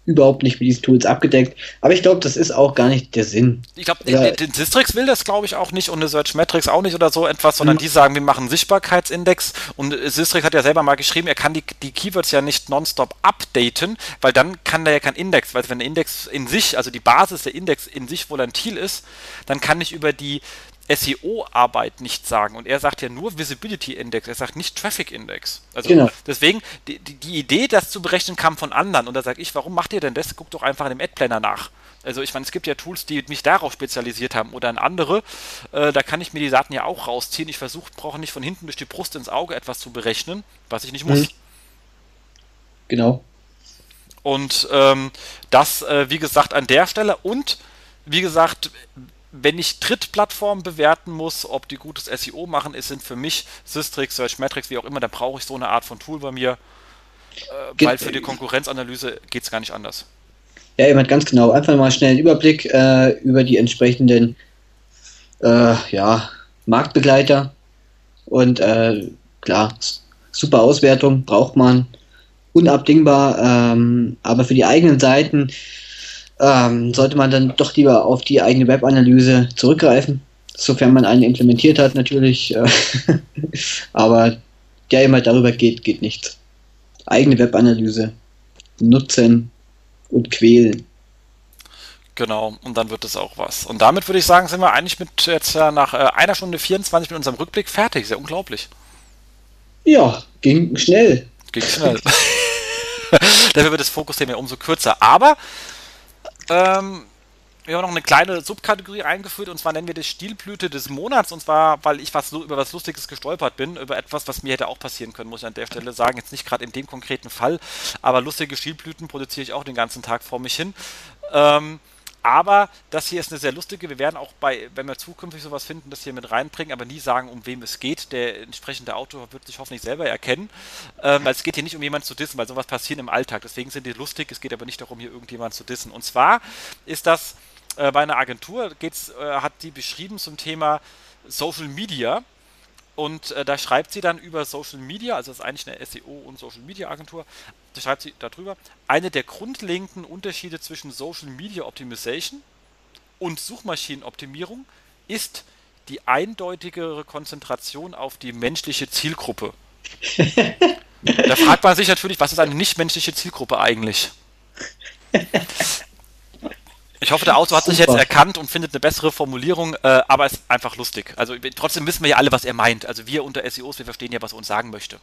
überhaupt nicht mit diesen Tools abgedeckt. Aber ich glaube, das ist auch gar nicht der Sinn. Ich glaube, den Sistrix will das, glaube ich, auch nicht und eine Search Metrics auch nicht oder so etwas, sondern mhm. die sagen, wir machen Sichtbarkeitsindex und Sistrix hat ja selber mal geschrieben, er kann die, die Keywords ja nicht nonstop updaten, weil dann kann der ja kein Index, weil wenn der Index in sich, also die Basis der Index in sich volatil ist, dann kann ich über die SEO-Arbeit nicht sagen. Und er sagt ja nur Visibility Index, er sagt nicht Traffic Index. Also genau. deswegen, die, die, Idee, das zu berechnen, kam von anderen. Und da sage ich, warum macht ihr denn das? Guckt doch einfach in dem Ad-Planner nach. Also ich meine, es gibt ja Tools, die mich darauf spezialisiert haben oder in andere. Äh, da kann ich mir die Daten ja auch rausziehen. Ich versuche, brauche nicht von hinten durch die Brust ins Auge etwas zu berechnen, was ich nicht muss. Mhm. Genau. Und ähm, das, äh, wie gesagt, an der Stelle und wie gesagt, wenn ich Drittplattformen bewerten muss, ob die gutes SEO machen, ist, sind für mich Systrix, Searchmetrics, wie auch immer, da brauche ich so eine Art von Tool bei mir, äh, weil für die Konkurrenzanalyse geht es gar nicht anders. Ja, jemand ganz genau. Einfach mal schnell einen Überblick äh, über die entsprechenden äh, ja, Marktbegleiter. Und äh, klar, super Auswertung braucht man. Unabdingbar. Ähm, aber für die eigenen Seiten ähm, sollte man dann doch lieber auf die eigene Webanalyse zurückgreifen. Sofern man einen implementiert hat, natürlich. Äh, aber der immer darüber geht, geht nichts. Eigene Webanalyse nutzen und quälen. Genau, und dann wird es auch was. Und damit würde ich sagen, sind wir eigentlich mit jetzt nach äh, einer Stunde 24 mit unserem Rückblick fertig. Sehr unglaublich. Ja, ging schnell. Ging schnell. Dafür wird das Fokusthema umso kürzer. Aber ähm, wir haben noch eine kleine Subkategorie eingeführt und zwar nennen wir das Stilblüte des Monats und zwar, weil ich was über was Lustiges gestolpert bin, über etwas, was mir hätte auch passieren können, muss ich an der Stelle sagen. Jetzt nicht gerade in dem konkreten Fall, aber lustige Stilblüten produziere ich auch den ganzen Tag vor mich hin. Ähm, aber das hier ist eine sehr lustige. Wir werden auch bei, wenn wir zukünftig sowas finden, das hier mit reinbringen, aber nie sagen, um wem es geht. Der entsprechende Autor wird sich hoffentlich selber erkennen. Ähm, weil es geht hier nicht um jemanden zu dissen, weil sowas passiert im Alltag. Deswegen sind die lustig. Es geht aber nicht darum, hier irgendjemanden zu dissen. Und zwar ist das äh, bei einer Agentur, geht's, äh, hat die beschrieben zum Thema Social Media. Und äh, da schreibt sie dann über Social Media, also das ist eigentlich eine SEO und Social Media Agentur, da schreibt sie darüber, eine der grundlegenden Unterschiede zwischen Social Media Optimization und Suchmaschinenoptimierung ist die eindeutigere Konzentration auf die menschliche Zielgruppe. da fragt man sich natürlich, was ist eine nichtmenschliche Zielgruppe eigentlich? Ich hoffe, der Autor hat Super. sich jetzt erkannt und findet eine bessere Formulierung, äh, aber es ist einfach lustig. Also trotzdem wissen wir ja alle, was er meint. Also wir unter SEOs, wir verstehen ja, was er uns sagen möchte.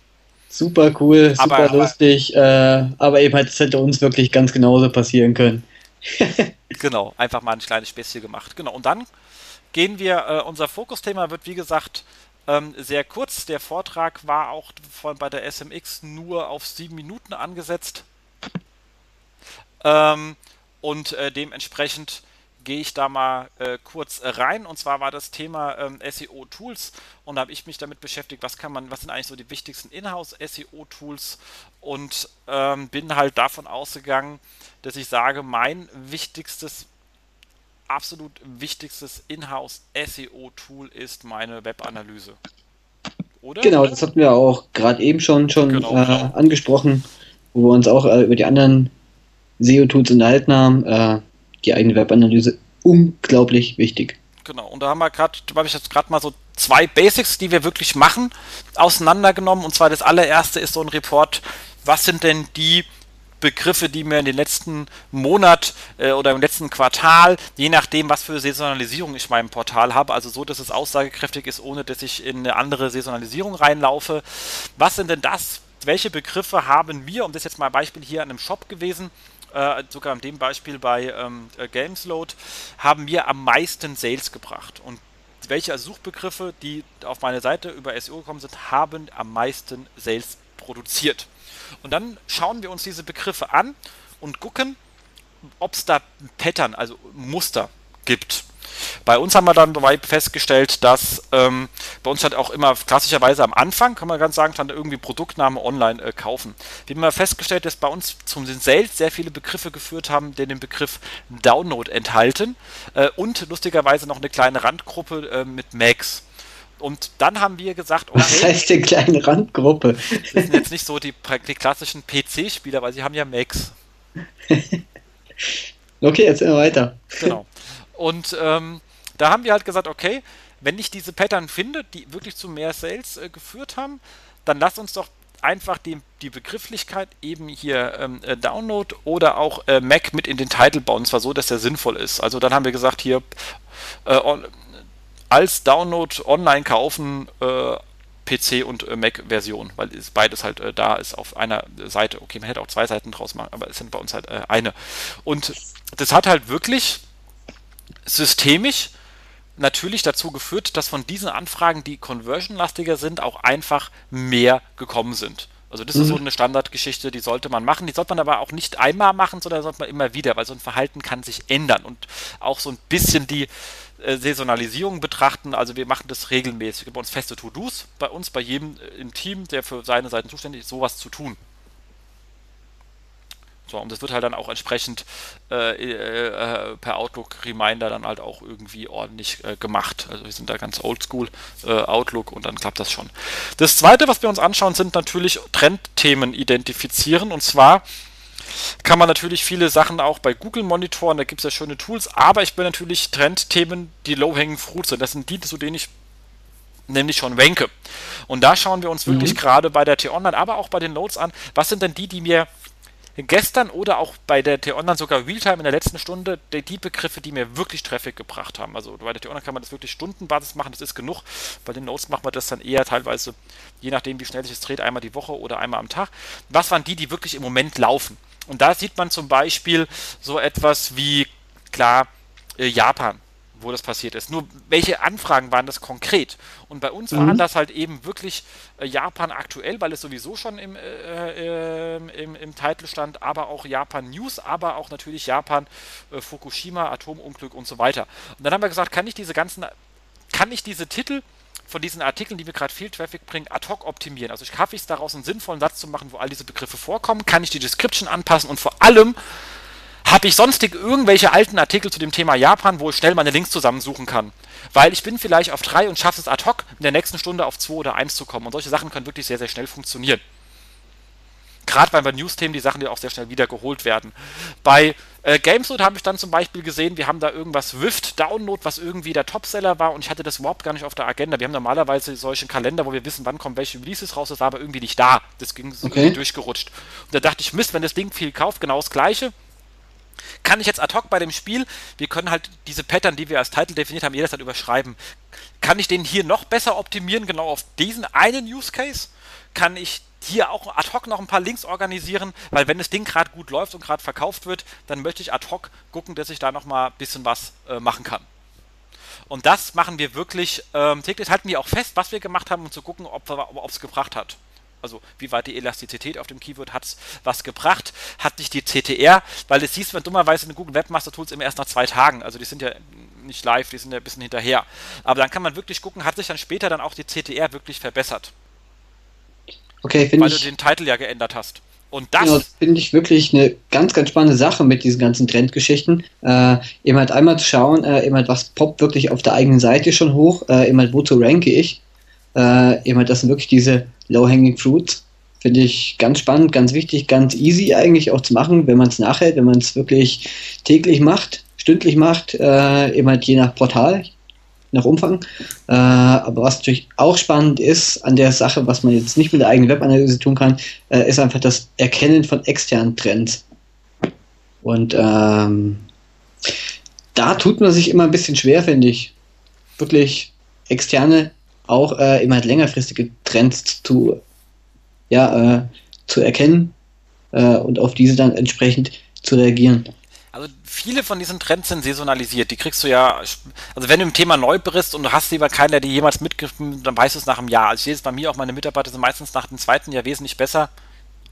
Super cool, super aber, lustig, äh, aber eben halt, es hätte uns wirklich ganz genauso passieren können. genau, einfach mal ein kleines Späßchen gemacht. Genau, und dann gehen wir, äh, unser Fokusthema wird wie gesagt ähm, sehr kurz. Der Vortrag war auch von, bei der SMX nur auf sieben Minuten angesetzt. Ähm, und äh, dementsprechend gehe ich da mal äh, kurz rein. Und zwar war das Thema ähm, SEO-Tools und da habe ich mich damit beschäftigt, was kann man, was sind eigentlich so die wichtigsten Inhouse-SEO-Tools und ähm, bin halt davon ausgegangen, dass ich sage, mein wichtigstes, absolut wichtigstes Inhouse-SEO-Tool ist meine Webanalyse. Oder? Genau, das hatten wir auch gerade eben schon, schon genau, äh, angesprochen, wo wir uns auch äh, über die anderen SEO-Tools unterhalten haben, äh, die eigene Webanalyse unglaublich wichtig. Genau, und da haben wir gerade, habe ich jetzt gerade mal so zwei Basics, die wir wirklich machen, auseinandergenommen. Und zwar das allererste ist so ein Report, was sind denn die Begriffe, die mir in den letzten Monat äh, oder im letzten Quartal, je nachdem, was für Saisonalisierung ich in meinem Portal habe, also so, dass es aussagekräftig ist, ohne dass ich in eine andere Saisonalisierung reinlaufe. Was sind denn das? Welche Begriffe haben wir, um das jetzt mal Beispiel hier an einem Shop gewesen, äh, sogar in dem Beispiel bei ähm, äh, Gamesload, haben mir am meisten Sales gebracht. Und welche Suchbegriffe, die auf meine Seite über SEO gekommen sind, haben am meisten Sales produziert. Und dann schauen wir uns diese Begriffe an und gucken, ob es da Pattern, also Muster gibt. Bei uns haben wir dann dabei festgestellt, dass ähm, bei uns halt auch immer klassischerweise am Anfang, kann man ganz sagen, stand irgendwie Produktname online äh, kaufen. Wir haben mal festgestellt, dass bei uns zum Sales sehr viele Begriffe geführt haben, die den Begriff Download enthalten äh, und lustigerweise noch eine kleine Randgruppe äh, mit Macs. Und dann haben wir gesagt, okay. Was heißt denn kleine Randgruppe? Das sind jetzt nicht so die, die klassischen PC-Spieler, weil sie haben ja Macs. okay, jetzt immer weiter. Genau. Und ähm, da haben wir halt gesagt, okay, wenn ich diese Pattern finde, die wirklich zu mehr Sales äh, geführt haben, dann lass uns doch einfach die, die Begrifflichkeit eben hier ähm, äh, Download oder auch äh, Mac mit in den Titel bauen, und zwar so, dass der sinnvoll ist. Also dann haben wir gesagt, hier äh, on, als Download online kaufen äh, PC und äh, Mac-Version, weil es beides halt da ist auf einer Seite. Okay, man hätte auch zwei Seiten draus machen, aber es sind bei uns halt eine. Und das hat halt wirklich systemisch natürlich dazu geführt, dass von diesen Anfragen, die conversion-lastiger sind, auch einfach mehr gekommen sind. Also das mhm. ist so mhm. eine Standardgeschichte, die sollte man machen. Die sollte man aber auch nicht einmal machen, sondern sollte man immer wieder, weil so ein Verhalten kann sich ändern und auch so ein bisschen die, äh, Saisonalisierung betrachten. Also wir machen das regelmäßig. Wir haben uns feste To-Dos bei uns, bei jedem äh, im Team, der für seine Seiten zuständig ist, sowas zu tun. So, und das wird halt dann auch entsprechend äh, äh, per Outlook Reminder dann halt auch irgendwie ordentlich äh, gemacht. Also wir sind da ganz oldschool äh, Outlook und dann klappt das schon. Das zweite, was wir uns anschauen, sind natürlich Trendthemen identifizieren und zwar kann man natürlich viele Sachen auch bei Google monitoren, da gibt es ja schöne Tools, aber ich bin natürlich Trendthemen, die low-hanging fruit sind. Das sind die, zu denen ich nämlich schon ranke. Und da schauen wir uns wirklich mhm. gerade bei der T-Online, aber auch bei den Notes an, was sind denn die, die mir gestern oder auch bei der T-Online sogar Realtime in der letzten Stunde die, die, Begriffe, die mir wirklich Traffic gebracht haben. Also bei der T-Online kann man das wirklich Stundenbasis machen, das ist genug. Bei den Notes machen wir das dann eher teilweise, je nachdem wie schnell sich es dreht, einmal die Woche oder einmal am Tag. Was waren die, die wirklich im Moment laufen? Und da sieht man zum Beispiel so etwas wie, klar, äh, Japan, wo das passiert ist. Nur welche Anfragen waren das konkret? Und bei uns mhm. waren das halt eben wirklich äh, Japan aktuell, weil es sowieso schon im, äh, äh, im, im Titel stand, aber auch Japan News, aber auch natürlich Japan äh, Fukushima, Atomunglück und so weiter. Und dann haben wir gesagt, kann ich diese ganzen, kann ich diese Titel von diesen Artikeln, die mir gerade viel Traffic bringen, ad hoc optimieren. Also schaffe ich es daraus, einen sinnvollen Satz zu machen, wo all diese Begriffe vorkommen, kann ich die Description anpassen und vor allem habe ich sonstig irgendwelche alten Artikel zu dem Thema Japan, wo ich schnell meine Links zusammensuchen kann. Weil ich bin vielleicht auf drei und schaffe es ad hoc, in der nächsten Stunde auf zwei oder eins zu kommen. Und solche Sachen können wirklich sehr, sehr schnell funktionieren. Gerade bei News-Themen die Sachen, die auch sehr schnell wieder geholt werden. Bei äh, Gamesloot habe ich dann zum Beispiel gesehen, wir haben da irgendwas Wift Download, was irgendwie der Topseller war und ich hatte das überhaupt gar nicht auf der Agenda. Wir haben normalerweise solche Kalender, wo wir wissen, wann kommen welche Releases raus, das war aber irgendwie nicht da. Das ging so okay. durchgerutscht. Und da dachte ich, Mist, wenn das Ding viel kauft, genau das gleiche. Kann ich jetzt ad hoc bei dem Spiel, wir können halt diese Pattern, die wir als Titel definiert haben, jederzeit überschreiben. Kann ich den hier noch besser optimieren, genau auf diesen einen Use Case? Kann ich hier auch ad hoc noch ein paar Links organisieren, weil wenn das Ding gerade gut läuft und gerade verkauft wird, dann möchte ich ad hoc gucken, dass ich da noch mal ein bisschen was äh, machen kann. Und das machen wir wirklich ähm, täglich, halten wir auch fest, was wir gemacht haben, um zu gucken, ob es gebracht hat. Also wie weit die Elastizität auf dem Keyword hat es was gebracht, hat nicht die CTR, weil es siehst man dummerweise in den Google Webmaster Tools immer erst nach zwei Tagen, also die sind ja nicht live, die sind ja ein bisschen hinterher. Aber dann kann man wirklich gucken, hat sich dann später dann auch die CTR wirklich verbessert. Okay, Weil ich, du den Titel ja geändert hast. Und das genau, finde ich wirklich eine ganz, ganz spannende Sache mit diesen ganzen Trendgeschichten. Äh, eben halt einmal zu schauen, äh, eben halt, was poppt wirklich auf der eigenen Seite schon hoch, äh, eben halt, wozu ranke ich. Äh, halt, das sind wirklich diese Low-Hanging Fruits. Finde ich ganz spannend, ganz wichtig, ganz easy eigentlich auch zu machen, wenn man es nachhält, wenn man es wirklich täglich macht, stündlich macht, äh, halt je nach Portal nach Umfang. Äh, aber was natürlich auch spannend ist an der Sache, was man jetzt nicht mit der eigenen Webanalyse tun kann, äh, ist einfach das Erkennen von externen Trends. Und ähm, da tut man sich immer ein bisschen schwer, finde ich. Wirklich externe, auch äh, immer längerfristige Trends zu, ja, äh, zu erkennen äh, und auf diese dann entsprechend zu reagieren. Also viele von diesen Trends sind saisonalisiert. Die kriegst du ja, also wenn du im Thema neu bist und du hast lieber keinen, der die jemals mitgegriffen, dann weißt du es nach einem Jahr. Also ich sehe es bei mir auch, meine Mitarbeiter sind meistens nach dem zweiten Jahr wesentlich besser.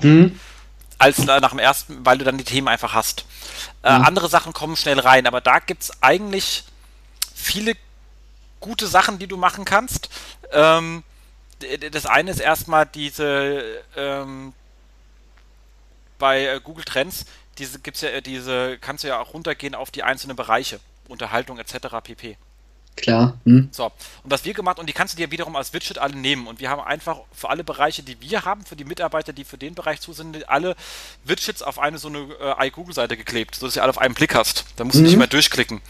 Mhm. Als nach dem ersten, weil du dann die Themen einfach hast. Äh, mhm. andere Sachen kommen schnell rein, aber da gibt es eigentlich viele gute Sachen, die du machen kannst. Ähm, das eine ist erstmal diese ähm, bei äh, Google Trends diese gibt's ja, äh, diese kannst du ja auch runtergehen auf die einzelnen Bereiche, Unterhaltung etc. pp. Klar. Hm. So, und was wir gemacht und die kannst du dir wiederum als Widget alle nehmen und wir haben einfach für alle Bereiche, die wir haben, für die Mitarbeiter, die für den Bereich zu sind, alle Widgets auf eine so eine äh, iGoogle-Seite geklebt, sodass du alle auf einen Blick hast. Da musst du mhm. nicht mehr durchklicken.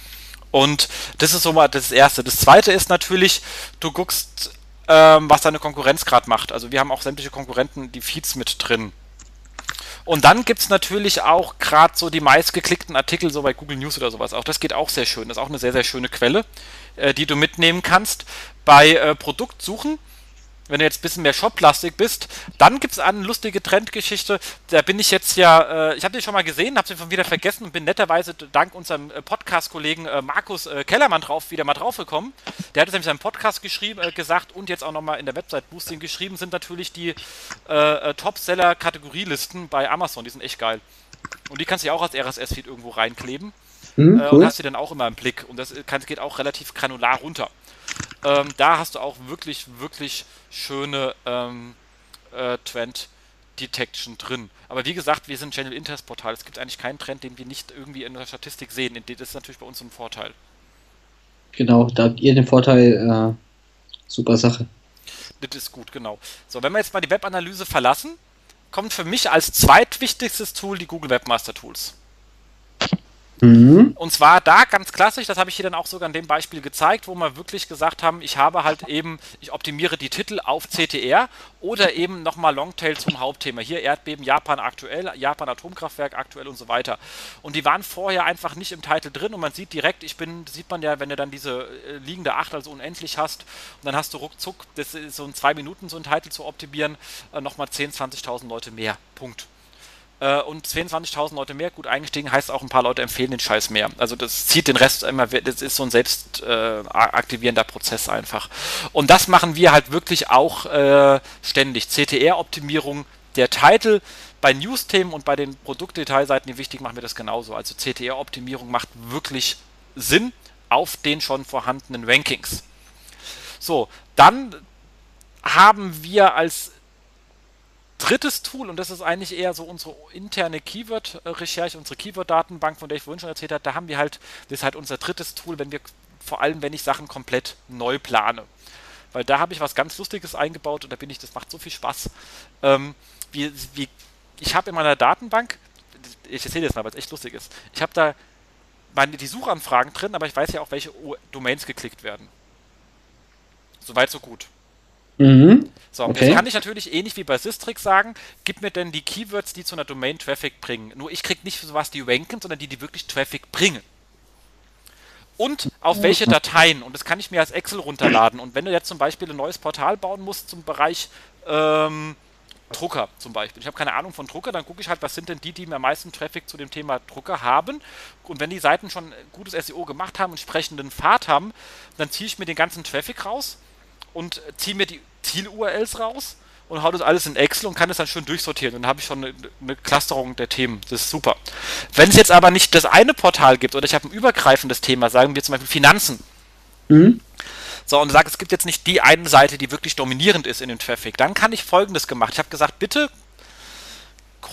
Und das ist so mal das Erste. Das Zweite ist natürlich, du guckst, ähm, was deine Konkurrenz gerade macht. Also wir haben auch sämtliche Konkurrenten, die Feeds mit drin. Und dann gibt es natürlich auch gerade so die meistgeklickten Artikel, so bei Google News oder sowas. Auch das geht auch sehr schön. Das ist auch eine sehr, sehr schöne Quelle, äh, die du mitnehmen kannst. Bei äh, Produktsuchen wenn du jetzt ein bisschen mehr Shop-Plastik bist. Dann gibt es eine lustige Trendgeschichte. Da bin ich jetzt ja, äh, ich habe die schon mal gesehen, habe sie schon wieder vergessen und bin netterweise dank unserem äh, Podcast-Kollegen äh, Markus äh, Kellermann drauf wieder mal draufgekommen. Der hat es nämlich in seinem Podcast geschrieben, äh, gesagt und jetzt auch nochmal in der Website-Boosting geschrieben, sind natürlich die äh, Top-Seller-Kategorielisten bei Amazon. Die sind echt geil. Und die kannst du ja auch als RSS-Feed irgendwo reinkleben. mhm, cool. und hast die dann auch immer im Blick. Und das kann, geht auch relativ granular runter. Ähm, da hast du auch wirklich, wirklich schöne ähm, äh, Trend Detection drin. Aber wie gesagt, wir sind Channel Interest Portal. Es gibt eigentlich keinen Trend, den wir nicht irgendwie in der Statistik sehen. Das ist natürlich bei uns ein Vorteil. Genau, da habt ihr den Vorteil. Äh, super Sache. Das ist gut, genau. So, wenn wir jetzt mal die Webanalyse verlassen, kommt für mich als zweitwichtigstes Tool die Google Webmaster Tools. Mhm. Und zwar da ganz klassisch, das habe ich hier dann auch sogar an dem Beispiel gezeigt, wo wir wirklich gesagt haben, ich habe halt eben, ich optimiere die Titel auf CTR oder eben nochmal Longtail zum Hauptthema. Hier Erdbeben, Japan aktuell, Japan Atomkraftwerk aktuell und so weiter. Und die waren vorher einfach nicht im Titel drin und man sieht direkt, ich bin, sieht man ja, wenn du dann diese äh, liegende 8 also unendlich hast und dann hast du ruckzuck, das ist so in zwei Minuten so ein Titel zu optimieren, äh, nochmal 10.000, 20.000 Leute mehr. Punkt und 22.000 Leute mehr gut eingestiegen, heißt auch ein paar Leute empfehlen den Scheiß mehr. Also das zieht den Rest immer, das ist so ein selbst äh, aktivierender Prozess einfach. Und das machen wir halt wirklich auch äh, ständig. CTR-Optimierung der Titel bei News-Themen und bei den Produktdetailseiten, die wichtig, machen wir das genauso. Also CTR-Optimierung macht wirklich Sinn auf den schon vorhandenen Rankings. So, dann haben wir als drittes Tool, und das ist eigentlich eher so unsere interne Keyword-Recherche, unsere Keyword-Datenbank, von der ich vorhin schon erzählt habe, da haben wir halt, das ist halt unser drittes Tool, wenn wir, vor allem wenn ich Sachen komplett neu plane. Weil da habe ich was ganz Lustiges eingebaut und da bin ich, das macht so viel Spaß. Ähm, wie, wie, ich habe in meiner Datenbank, ich erzähle jetzt mal, weil es echt lustig ist, ich habe da meine, die Suchanfragen drin, aber ich weiß ja auch, welche Domains geklickt werden. Soweit, so gut. Mhm. So, okay. jetzt kann ich natürlich ähnlich wie bei Systrix sagen, gib mir denn die Keywords, die zu einer Domain Traffic bringen. Nur ich kriege nicht sowas, die ranken, sondern die, die wirklich Traffic bringen. Und auf welche Dateien. Und das kann ich mir als Excel runterladen. Und wenn du jetzt zum Beispiel ein neues Portal bauen musst zum Bereich ähm, Drucker zum Beispiel. Ich habe keine Ahnung von Drucker, dann gucke ich halt, was sind denn die, die mir am meisten Traffic zu dem Thema Drucker haben. Und wenn die Seiten schon gutes SEO gemacht haben und entsprechenden Pfad haben, dann ziehe ich mir den ganzen Traffic raus und ziehe mir die Ziel-URLs raus und hau das alles in Excel und kann das dann schön durchsortieren. Und dann habe ich schon eine, eine, Clusterung der Themen. Das ist super. Wenn es jetzt aber nicht das eine Portal gibt oder ich habe ein übergreifendes Thema, sagen wir zum Beispiel Finanzen. Mhm. So, und sage, es gibt jetzt nicht die eine Seite, die wirklich dominierend ist in dem Traffic, dann kann ich folgendes gemacht. Ich habe gesagt, bitte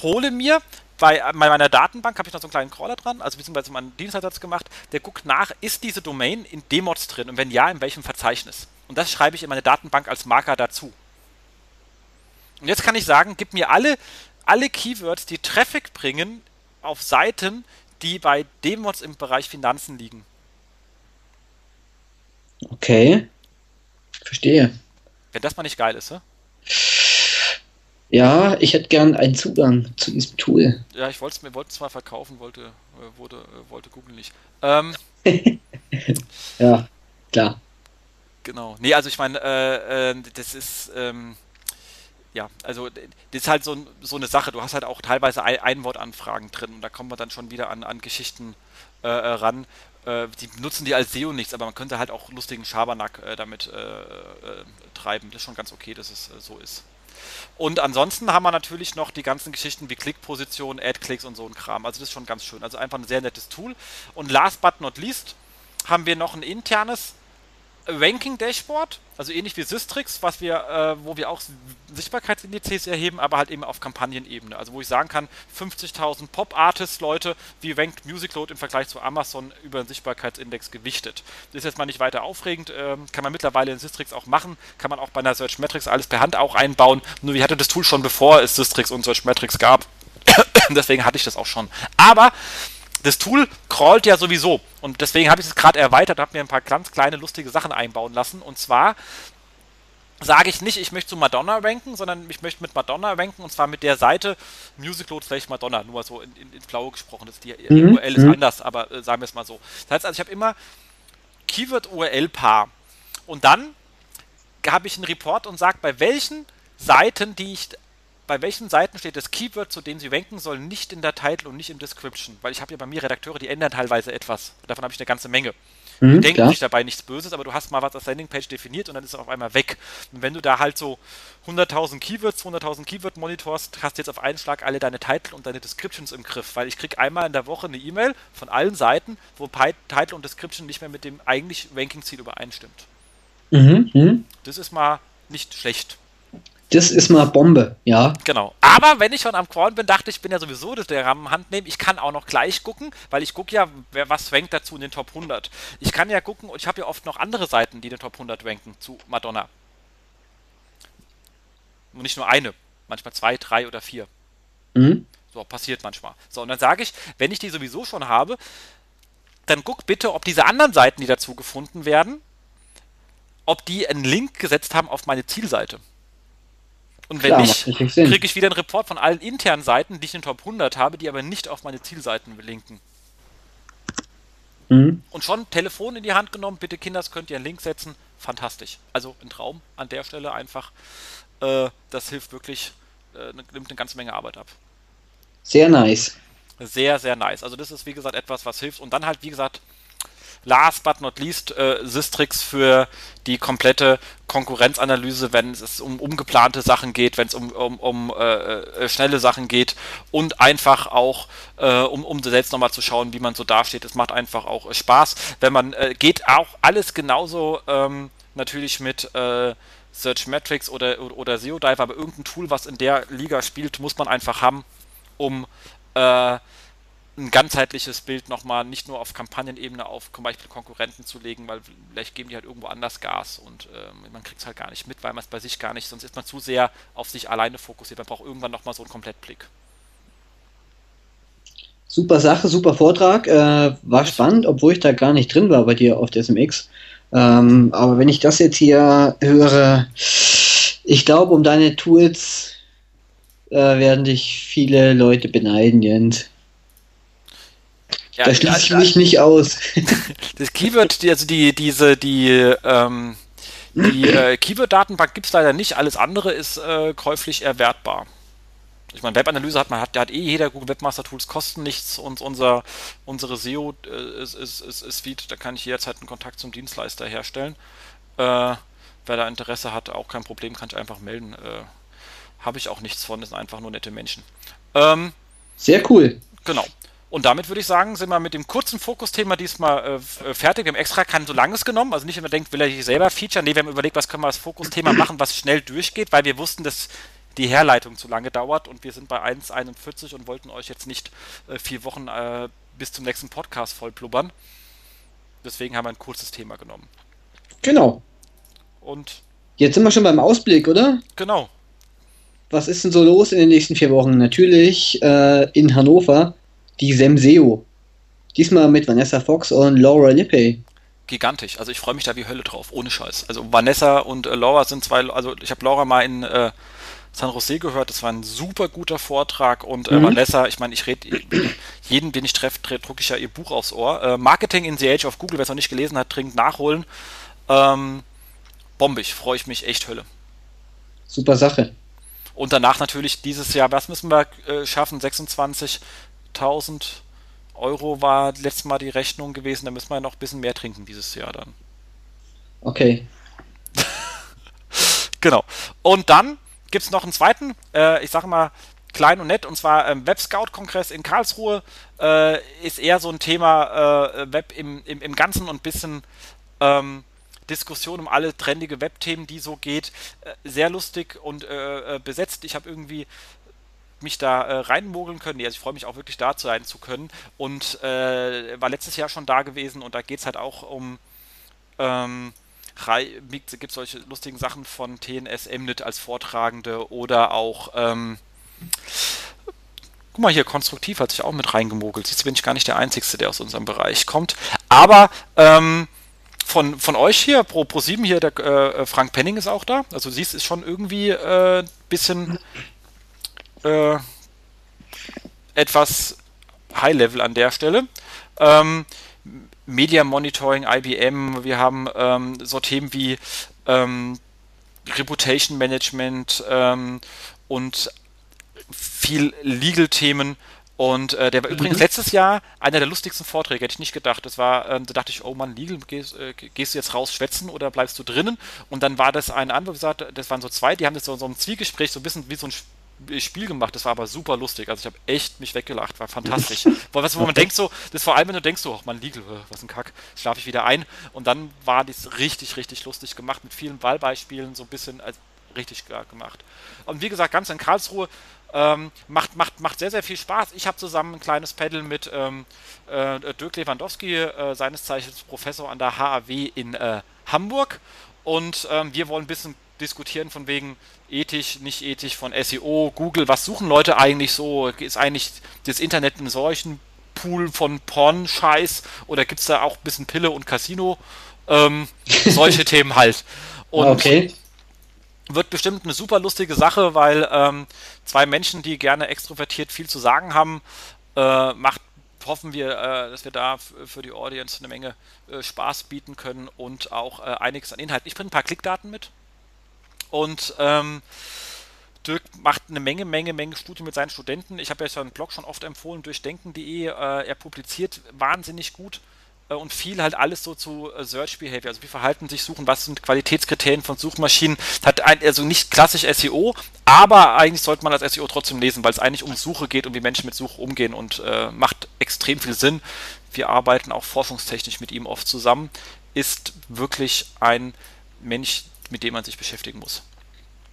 hole mir bei, meiner Datenbank habe ich noch so einen kleinen Crawler dran, also beziehungsweise meinen Dienstleister gemacht, der guckt nach, ist diese Domain in Demods drin und wenn ja, in welchem Verzeichnis. Und das schreibe ich in meine Datenbank als Marker dazu. Und jetzt kann ich sagen, gib mir alle, alle Keywords, die Traffic bringen, auf Seiten, die bei Demods im Bereich Finanzen liegen. Okay. Verstehe. Wenn das mal nicht geil ist, ne? Ja, ich hätte gern einen Zugang zu diesem Tool. Ja, ich wollte es mir wollte zwar verkaufen, wollte, äh, wollte, äh, wollte Google nicht. Ähm, ja, klar. Genau. Nee, also ich meine, äh, äh, das ist, ähm, ja, also das ist halt so, so eine Sache. Du hast halt auch teilweise Einwortanfragen drin und da kommen wir dann schon wieder an, an Geschichten äh, äh ran. Äh, die nutzen die als SEO nichts, aber man könnte halt auch lustigen Schabernack äh, damit treiben. Das ist schon ganz okay, dass es so ist. Und ansonsten haben wir natürlich noch die ganzen Geschichten wie Klickposition, Ad-Clicks und so ein Kram. Also das ist schon ganz schön. Also einfach ein sehr nettes Tool. Und last but not least haben wir noch ein internes Ranking Dashboard, also ähnlich wie Systrix, was wir, äh, wo wir auch Sichtbarkeitsindizes erheben, aber halt eben auf Kampagnenebene. Also wo ich sagen kann, 50.000 Pop-Artists, Leute, wie rankt MusicLoad im Vergleich zu Amazon über den Sichtbarkeitsindex gewichtet. Das ist jetzt mal nicht weiter aufregend, äh, kann man mittlerweile in Systrix auch machen, kann man auch bei einer Search Metrics alles per Hand auch einbauen. Nur wir hatten das Tool schon bevor es Systrix und Search Metrics gab. Deswegen hatte ich das auch schon. Aber das Tool crawlt ja sowieso. Und deswegen habe ich es gerade erweitert, habe mir ein paar ganz kleine lustige Sachen einbauen lassen. Und zwar sage ich nicht, ich möchte zu Madonna ranken, sondern ich möchte mit Madonna ranken und zwar mit der Seite Musicload slash Madonna, nur so in, in, in Blaue gesprochen. Das die mhm. URL ist mhm. anders, aber äh, sagen wir es mal so. Das heißt also, ich habe immer Keyword-URL-Paar und dann habe ich einen Report und sage, bei welchen Seiten, die ich bei welchen Seiten steht das Keyword, zu dem sie ranken sollen, nicht in der Title und nicht im Description. Weil ich habe ja bei mir Redakteure, die ändern teilweise etwas. Davon habe ich eine ganze Menge. Mhm, die denken klar. sich dabei nichts Böses, aber du hast mal was als Landingpage definiert und dann ist es auf einmal weg. Und wenn du da halt so 100.000 Keywords, 200.000 Keyword monitorst, hast du jetzt auf einen Schlag alle deine Title und deine Descriptions im Griff, weil ich kriege einmal in der Woche eine E-Mail von allen Seiten, wo Title und Description nicht mehr mit dem eigentlich Ranking-Ziel übereinstimmt. Mhm, mh. Das ist mal nicht schlecht. Das ist mal Bombe, ja. Genau. Aber wenn ich schon am Crawl bin, dachte ich, ich bin ja sowieso das der Hand nehmen. Ich kann auch noch gleich gucken, weil ich gucke ja, wer, was rankt dazu in den Top 100. Ich kann ja gucken und ich habe ja oft noch andere Seiten, die in den Top 100 ranken zu Madonna. Und nicht nur eine, manchmal zwei, drei oder vier. Mhm. So, passiert manchmal. So, und dann sage ich, wenn ich die sowieso schon habe, dann guck bitte, ob diese anderen Seiten, die dazu gefunden werden, ob die einen Link gesetzt haben auf meine Zielseite. Und wenn Klar, nicht, kriege ich wieder einen Report von allen internen Seiten, die ich in Top 100 habe, die aber nicht auf meine Zielseiten linken. Mhm. Und schon Telefon in die Hand genommen, bitte Kinders, könnt ihr einen Link setzen. Fantastisch. Also ein Traum an der Stelle einfach. Äh, das hilft wirklich, äh, nimmt eine ganze Menge Arbeit ab. Sehr nice. Sehr, sehr nice. Also das ist wie gesagt etwas, was hilft. Und dann halt, wie gesagt, last but not least äh, Sistrix für die komplette Konkurrenzanalyse, wenn es um umgeplante Sachen geht, wenn es um, um, um äh, äh, schnelle Sachen geht und einfach auch, äh, um, um selbst nochmal zu schauen, wie man so dasteht. Es macht einfach auch Spaß. Wenn man äh, geht auch alles genauso ähm, natürlich mit äh, Search Metrics oder, oder SEO Dive, aber irgendein Tool, was in der Liga spielt, muss man einfach haben, um äh, ein ganzheitliches Bild nochmal nicht nur auf Kampagnenebene auf zum Beispiel Konkurrenten zu legen, weil vielleicht geben die halt irgendwo anders Gas und äh, man kriegt es halt gar nicht mit, weil man es bei sich gar nicht, sonst ist man zu sehr auf sich alleine fokussiert. Man braucht irgendwann nochmal so einen Komplettblick. Super Sache, super Vortrag. Äh, war spannend, obwohl ich da gar nicht drin war bei dir auf der SMX. Ähm, aber wenn ich das jetzt hier höre, ich glaube, um deine Tools äh, werden dich viele Leute beneiden, Jens. Ja, das schließt also, mich nicht aus. Das Keyword, die, also die, diese, die, ähm, die äh, Keyword-Datenbank gibt es leider nicht, alles andere ist äh, käuflich erwertbar. Ich meine, Webanalyse hat man, hat, hat eh jeder Google Webmaster Tools kosten nichts und unser, unsere SEO äh, ist, ist, ist, Feed, da kann ich jederzeit einen Kontakt zum Dienstleister herstellen. Äh, wer da Interesse hat, auch kein Problem, kann ich einfach melden. Äh, Habe ich auch nichts von, das sind einfach nur nette Menschen. Ähm, Sehr cool. Genau. Und damit würde ich sagen, sind wir mit dem kurzen Fokusthema diesmal äh, äh, fertig. Wir haben extra kein so langes genommen. Also nicht immer denkt, will er sich selber featuren. Nee, wir haben überlegt, was können wir als Fokusthema machen, was schnell durchgeht, weil wir wussten, dass die Herleitung zu lange dauert und wir sind bei 1,41 und wollten euch jetzt nicht äh, vier Wochen äh, bis zum nächsten Podcast voll blubbern. Deswegen haben wir ein kurzes Thema genommen. Genau. Und jetzt sind wir schon beim Ausblick, oder? Genau. Was ist denn so los in den nächsten vier Wochen? Natürlich äh, in Hannover die Semseo. Diesmal mit Vanessa Fox und Laura Lippey. Gigantisch. Also ich freue mich da wie Hölle drauf, ohne Scheiß. Also Vanessa und äh, Laura sind zwei, also ich habe Laura mal in äh, San Jose gehört, das war ein super guter Vortrag und äh, mhm. Vanessa, ich meine, ich rede jeden, den ich treffe, drucke ich ja ihr Buch aufs Ohr. Äh, Marketing in the Age of Google, wer es noch nicht gelesen hat, dringend nachholen. Ähm, bombig, freue ich mich echt Hölle. Super Sache. Und danach natürlich dieses Jahr, was müssen wir äh, schaffen? 26 1000 Euro war letztes Mal die Rechnung gewesen. Da müssen wir noch ein bisschen mehr trinken dieses Jahr dann. Okay. genau. Und dann gibt es noch einen zweiten, äh, ich sage mal, klein und nett, und zwar ähm, Web Scout Kongress in Karlsruhe. Äh, ist eher so ein Thema äh, Web im, im, im Ganzen und ein bisschen ähm, Diskussion um alle trendige Webthemen, die so geht. Äh, sehr lustig und äh, äh, besetzt. Ich habe irgendwie mich da äh, reinmogeln können. Also ich freue mich auch wirklich da sein zu können. Und äh, war letztes Jahr schon da gewesen und da geht es halt auch um ähm, gibt solche lustigen Sachen von TNS Mnet als Vortragende oder auch ähm, guck mal hier, konstruktiv hat sich auch mit reingemogelt. Jetzt bin ich gar nicht der Einzige, der aus unserem Bereich kommt. Aber ähm, von, von euch hier, Pro, Pro 7 hier, der äh, Frank Penning ist auch da. Also siehst, ist schon irgendwie ein äh, bisschen äh, etwas High-Level an der Stelle. Ähm, Media Monitoring, IBM, wir haben ähm, so Themen wie ähm, Reputation Management ähm, und viel Legal-Themen. Und äh, der war mhm. übrigens letztes Jahr einer der lustigsten Vorträge, hätte ich nicht gedacht. Das war, ähm, da dachte ich, oh Mann, Legal, gehst, äh, gehst, du jetzt raus schwätzen oder bleibst du drinnen? Und dann war das ein anderer, das waren so zwei, die haben das so, so ein Zwiegespräch, so ein bisschen wie so ein Spiel gemacht, das war aber super lustig. Also ich habe echt mich weggelacht, war fantastisch. Wo, was, wo man denkt so, das vor allem, wenn du denkst so, ach man, Legal, äh, was ein Kack, schlafe ich wieder ein. Und dann war das richtig, richtig lustig gemacht, mit vielen Wahlbeispielen, so ein bisschen als richtig gemacht. Und wie gesagt, ganz in Karlsruhe, ähm, macht, macht, macht sehr, sehr viel Spaß. Ich habe zusammen ein kleines Pedal mit ähm, äh, Dirk Lewandowski, äh, seines Zeichens Professor an der HAW in äh, Hamburg. Und ähm, wir wollen ein bisschen diskutieren von wegen ethisch, nicht ethisch, von SEO, Google, was suchen Leute eigentlich so? Ist eigentlich das Internet ein solchen Pool von Porn-Scheiß oder gibt es da auch ein bisschen Pille und Casino? Ähm, solche Themen halt. Und okay. wird bestimmt eine super lustige Sache, weil ähm, zwei Menschen, die gerne extrovertiert viel zu sagen haben, äh, macht hoffen wir, äh, dass wir da für die Audience eine Menge äh, Spaß bieten können und auch äh, einiges an Inhalt. Ich bringe ein paar Klickdaten mit. Und ähm, Dirk macht eine Menge, Menge, Menge Studien mit seinen Studenten. Ich habe ja seinen Blog schon oft empfohlen, durchdenken.de. Äh, er publiziert wahnsinnig gut äh, und viel halt alles so zu äh, Search Behavior. Also wie verhalten sich Suchen, was sind Qualitätskriterien von Suchmaschinen. Hat ein, also nicht klassisch SEO, aber eigentlich sollte man als SEO trotzdem lesen, weil es eigentlich um Suche geht und wie Menschen mit Suche umgehen und äh, macht extrem viel Sinn. Wir arbeiten auch forschungstechnisch mit ihm oft zusammen. Ist wirklich ein Mensch, mit dem man sich beschäftigen muss.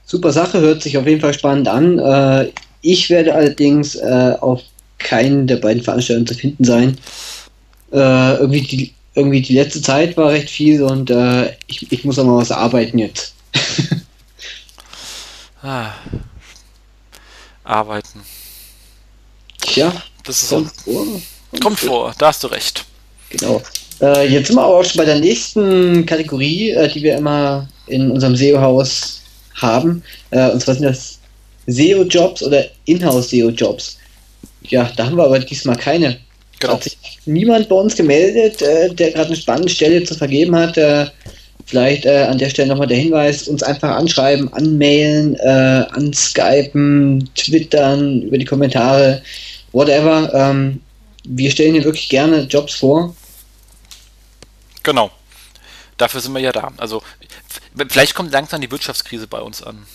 Super Sache, hört sich auf jeden Fall spannend an. Äh, ich werde allerdings äh, auf keinen der beiden Veranstaltungen zu finden sein. Äh, irgendwie, die, irgendwie die letzte Zeit war recht viel und ich, ich muss auch mal was arbeiten jetzt. ah. Arbeiten. Tja, das ist kommt, so, vor, kommt, kommt vor, da hast du recht. Genau. Äh, jetzt sind wir aber auch schon bei der nächsten Kategorie, äh, die wir immer in unserem SEO-Haus haben. Äh, und zwar sind das SEO-Jobs oder Inhouse-SEO-Jobs. Ja, da haben wir aber diesmal keine. Genau. Hat sich niemand bei uns gemeldet, äh, der gerade eine spannende Stelle zu vergeben hat. Äh, vielleicht äh, an der Stelle nochmal der Hinweis, uns einfach anschreiben, anmailen, äh, anskypen, twittern, über die Kommentare, whatever. Ähm, wir stellen hier wirklich gerne Jobs vor. Genau. Dafür sind wir ja da. Also vielleicht kommt langsam die Wirtschaftskrise bei uns an.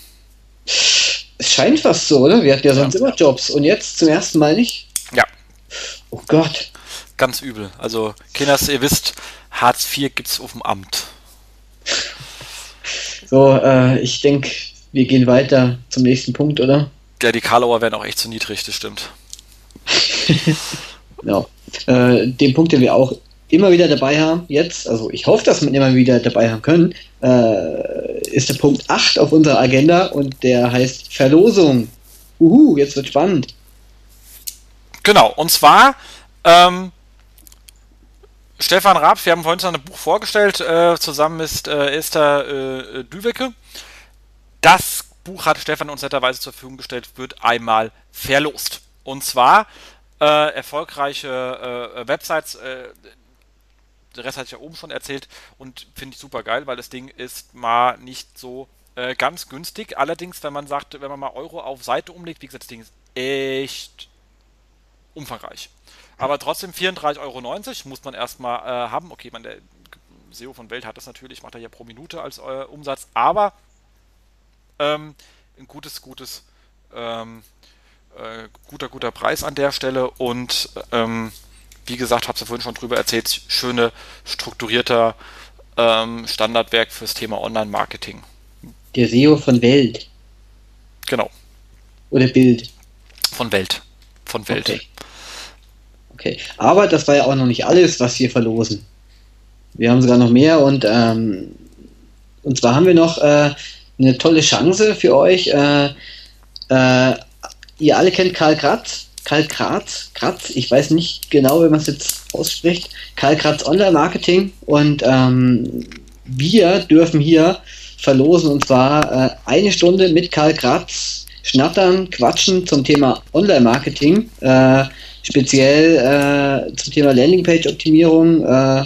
Es scheint fast so, oder? Wir hatten ja sonst ja. immer Jobs und jetzt zum ersten Mal nicht. Ja. Oh Gott. Ganz übel. Also, Kinders, ihr wisst, Hartz IV gibt es auf dem Amt. So, äh, ich denke, wir gehen weiter zum nächsten Punkt, oder? Ja, die Karlauer werden auch echt zu niedrig, das stimmt. genau. Äh, den Punkt, den wir auch immer wieder dabei haben, jetzt, also ich hoffe, dass wir immer wieder dabei haben können, äh, ist der Punkt 8 auf unserer Agenda und der heißt Verlosung. Uhu, jetzt wird spannend. Genau, und zwar ähm, Stefan Raab, wir haben vorhin schon ein Buch vorgestellt, äh, zusammen ist äh, Esther äh, Düwecke. Das Buch hat Stefan uns netterweise zur Verfügung gestellt, wird einmal verlost. Und zwar äh, erfolgreiche äh, Websites, der Rest hatte ich ja oben schon erzählt und finde ich super geil, weil das Ding ist mal nicht so äh, ganz günstig. Allerdings, wenn man sagt, wenn man mal Euro auf Seite umlegt, wie gesagt, das Ding ist echt umfangreich. Aber trotzdem 34,90 Euro muss man erstmal äh, haben. Okay, man, der SEO von Welt hat das natürlich, macht er ja pro Minute als äh, Umsatz, aber ähm, ein gutes, gutes, ähm, äh, guter, guter Preis an der Stelle und ähm, wie gesagt, habe es ja vorhin schon drüber erzählt, schöne, strukturierter ähm, Standardwerk fürs Thema Online-Marketing. Der SEO von Welt. Genau. Oder Bild. Von Welt. Von Welt. Okay. okay. Aber das war ja auch noch nicht alles, was wir verlosen. Wir haben sogar noch mehr und, ähm, und zwar haben wir noch äh, eine tolle Chance für euch. Äh, äh, ihr alle kennt Karl Kratz, Karl Kratz, Kratz, ich weiß nicht genau, wie man es jetzt ausspricht, Karl Kratz Online Marketing und ähm, wir dürfen hier verlosen und zwar äh, eine Stunde mit Karl Kratz schnattern, quatschen zum Thema Online Marketing, äh, speziell äh, zum Thema Landingpage Optimierung äh,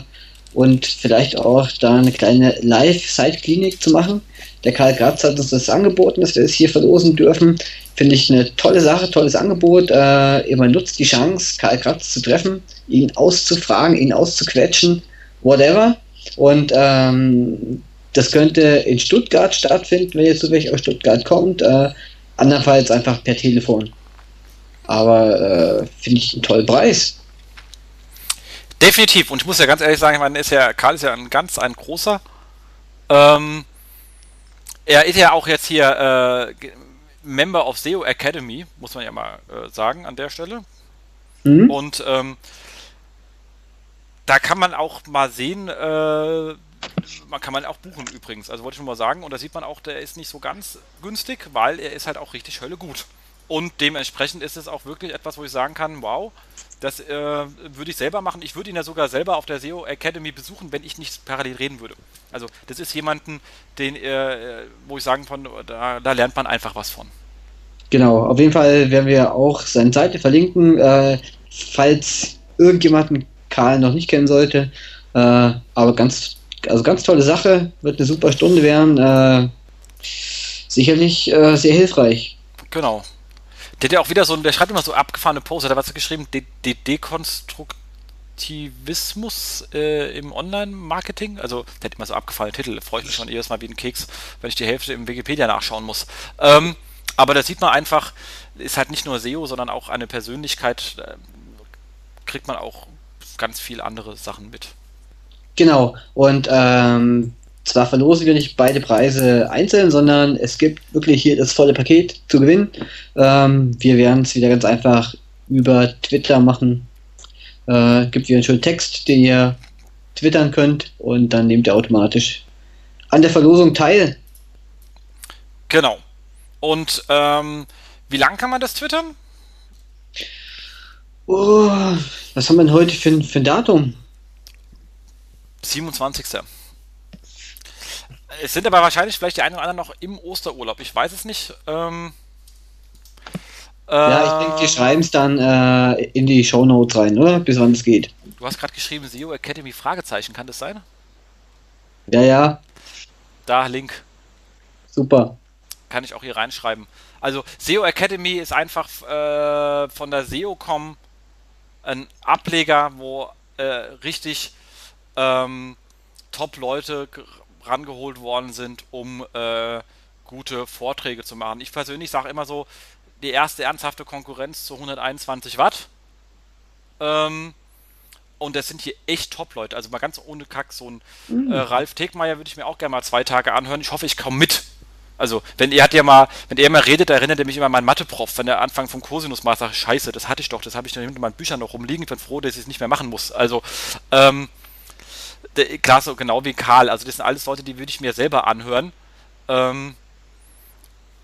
und vielleicht auch da eine kleine Live-Side-Klinik zu machen. Der Karl Gratz hat uns das angeboten, dass wir es hier verlosen dürfen. Finde ich eine tolle Sache, tolles Angebot. Äh, man nutzt die Chance, Karl Gratz zu treffen, ihn auszufragen, ihn auszuquetschen, whatever. Und ähm, das könnte in Stuttgart stattfinden, wenn jetzt zufällig aus Stuttgart kommt. Äh, andernfalls einfach per Telefon. Aber äh, finde ich einen tollen Preis. Definitiv. Und ich muss ja ganz ehrlich sagen, ich meine, ist ja, Karl ist ja ein ganz ein großer. Ähm, er ist ja auch jetzt hier äh, Member of SEO Academy, muss man ja mal äh, sagen an der Stelle. Mhm. Und ähm, da kann man auch mal sehen, äh, man kann man auch buchen übrigens. Also wollte ich nur mal sagen, und da sieht man auch, der ist nicht so ganz günstig, weil er ist halt auch richtig Hölle gut. Und dementsprechend ist es auch wirklich etwas, wo ich sagen kann, wow, das äh, würde ich selber machen. Ich würde ihn ja sogar selber auf der SEO Academy besuchen, wenn ich nicht parallel reden würde. Also das ist jemanden, den, äh, wo ich sagen kann, da, da, lernt man einfach was von. Genau, auf jeden Fall werden wir auch seine Seite verlinken, äh, falls irgendjemanden Karl noch nicht kennen sollte. Äh, aber ganz, also ganz tolle Sache, wird eine super Stunde werden. Äh, sicherlich äh, sehr hilfreich. Genau. Der hat ja auch wieder so, der schreibt immer so abgefahrene Poster, da war so geschrieben, De De Dekonstruktivismus äh, im Online-Marketing. Also, der hat immer so abgefahrene Titel, freue ich mich schon jedes Mal wie ein Keks, wenn ich die Hälfte im Wikipedia nachschauen muss. Ähm, aber da sieht man einfach, ist halt nicht nur SEO, sondern auch eine Persönlichkeit, äh, kriegt man auch ganz viel andere Sachen mit. Genau, und ähm, zwar verlosen wir nicht beide Preise einzeln, sondern es gibt wirklich hier das volle Paket zu gewinnen. Ähm, wir werden es wieder ganz einfach über Twitter machen. Äh, gibt wieder einen schönen Text, den ihr twittern könnt und dann nehmt ihr automatisch an der Verlosung teil. Genau. Und ähm, wie lang kann man das twittern? Oh, was haben wir denn heute für, für ein Datum? 27 es sind aber wahrscheinlich vielleicht die einen oder anderen noch im Osterurlaub. Ich weiß es nicht. Ähm, ja, ich denke, wir ähm, schreiben es dann äh, in die Show Notes rein, oder? Bis wann es geht. Du hast gerade geschrieben, SEO Academy Fragezeichen, kann das sein? Ja, ja. Da, Link. Super. Kann ich auch hier reinschreiben. Also, SEO Academy ist einfach äh, von der SEO.com ein Ableger, wo äh, richtig ähm, Top-Leute rangeholt worden sind, um äh, gute Vorträge zu machen. Ich persönlich sage immer so, die erste ernsthafte Konkurrenz zu 121 Watt. Ähm, und das sind hier echt Top-Leute. Also mal ganz ohne Kack, so ein mhm. äh, Ralf Tegmeier würde ich mir auch gerne mal zwei Tage anhören. Ich hoffe, ich komme mit. Also, wenn er hat ja mal, wenn er mal redet, erinnert er mich immer an meinen Mathe-Prof, wenn er Anfang vom Cosinus mal sagt, scheiße, das hatte ich doch, das habe ich noch in meinen Büchern noch rumliegen, ich bin froh, dass ich es nicht mehr machen muss. Also, ähm, klar, so genau wie Karl. Also das sind alles Leute, die würde ich mir selber anhören. Ähm,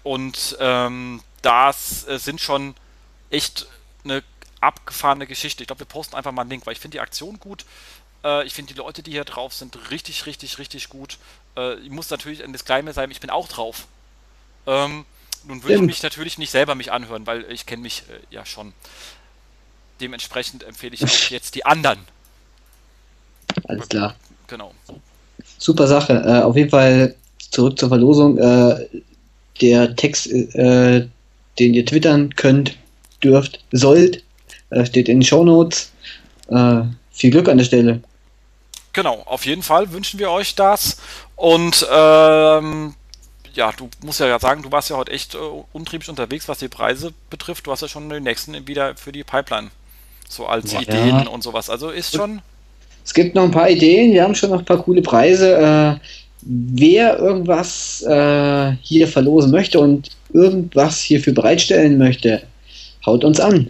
und ähm, das äh, sind schon echt eine abgefahrene Geschichte. Ich glaube, wir posten einfach mal einen Link, weil ich finde die Aktion gut. Äh, ich finde die Leute, die hier drauf sind, richtig, richtig, richtig gut. Äh, ich muss natürlich ein Disclaimer sein, ich bin auch drauf. Ähm, nun würde ich mich natürlich nicht selber mich anhören, weil ich kenne mich äh, ja schon. Dementsprechend empfehle ich auch jetzt die anderen alles klar. Genau. Super Sache. Äh, auf jeden Fall zurück zur Verlosung. Äh, der Text, äh, den ihr twittern könnt, dürft, sollt, äh, steht in den Show Notes. Äh, viel Glück an der Stelle. Genau, auf jeden Fall wünschen wir euch das. Und ähm, ja, du musst ja sagen, du warst ja heute echt äh, untriebig unterwegs, was die Preise betrifft. Du hast ja schon den nächsten wieder für die Pipeline. So als ja. Ideen und sowas. Also ist schon es gibt noch ein paar Ideen, wir haben schon noch ein paar coole Preise. Äh, wer irgendwas äh, hier verlosen möchte und irgendwas hierfür bereitstellen möchte, haut uns an.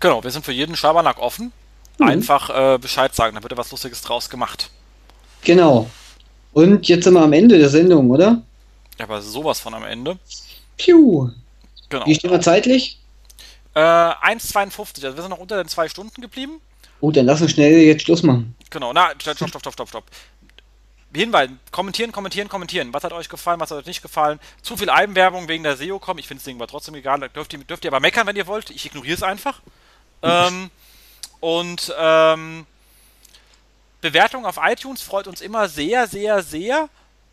Genau, wir sind für jeden Schabernack offen. Mhm. Einfach äh, Bescheid sagen, dann wird da was Lustiges draus gemacht. Genau. Und jetzt sind wir am Ende der Sendung, oder? Ja, aber sowas von am Ende. Piu. Genau. Wie stehen wir zeitlich? Äh, 1,52. Also wir sind noch unter den zwei Stunden geblieben. Oh, dann lass uns schnell jetzt Schluss machen. Genau, na, stopp, stopp, stopp, stopp, stopp. Hinweis, kommentieren, kommentieren, kommentieren. Was hat euch gefallen, was hat euch nicht gefallen? Zu viel Eigenwerbung wegen der SEO kommen. Ich finde es Ding war trotzdem egal. Dürft ihr, dürft ihr aber meckern, wenn ihr wollt. Ich ignoriere es einfach. ähm, und ähm, Bewertung auf iTunes freut uns immer sehr, sehr, sehr.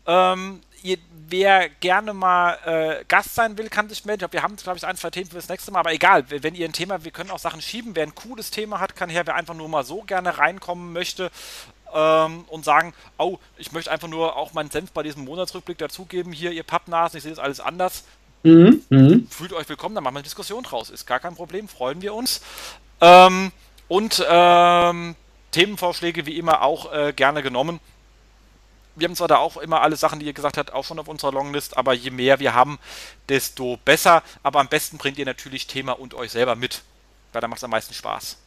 Ähm, ihr, wer gerne mal äh, Gast sein will, kann sich melden. Wir haben, glaube ich, ein, zwei Themen für das nächste Mal, aber egal, wenn ihr ein Thema, wir können auch Sachen schieben. Wer ein cooles Thema hat, kann her. Wer einfach nur mal so gerne reinkommen möchte ähm, und sagen, oh, ich möchte einfach nur auch meinen Senf bei diesem Monatsrückblick dazugeben. Hier, ihr Pappnasen, ich sehe das alles anders. Mhm, mh. Fühlt euch willkommen, dann machen wir eine Diskussion draus. Ist gar kein Problem, freuen wir uns. Ähm, und ähm, Themenvorschläge wie immer auch äh, gerne genommen wir haben zwar da auch immer alle Sachen, die ihr gesagt habt, auch schon auf unserer Longlist, aber je mehr wir haben, desto besser. Aber am besten bringt ihr natürlich Thema und euch selber mit, weil da macht es am meisten Spaß.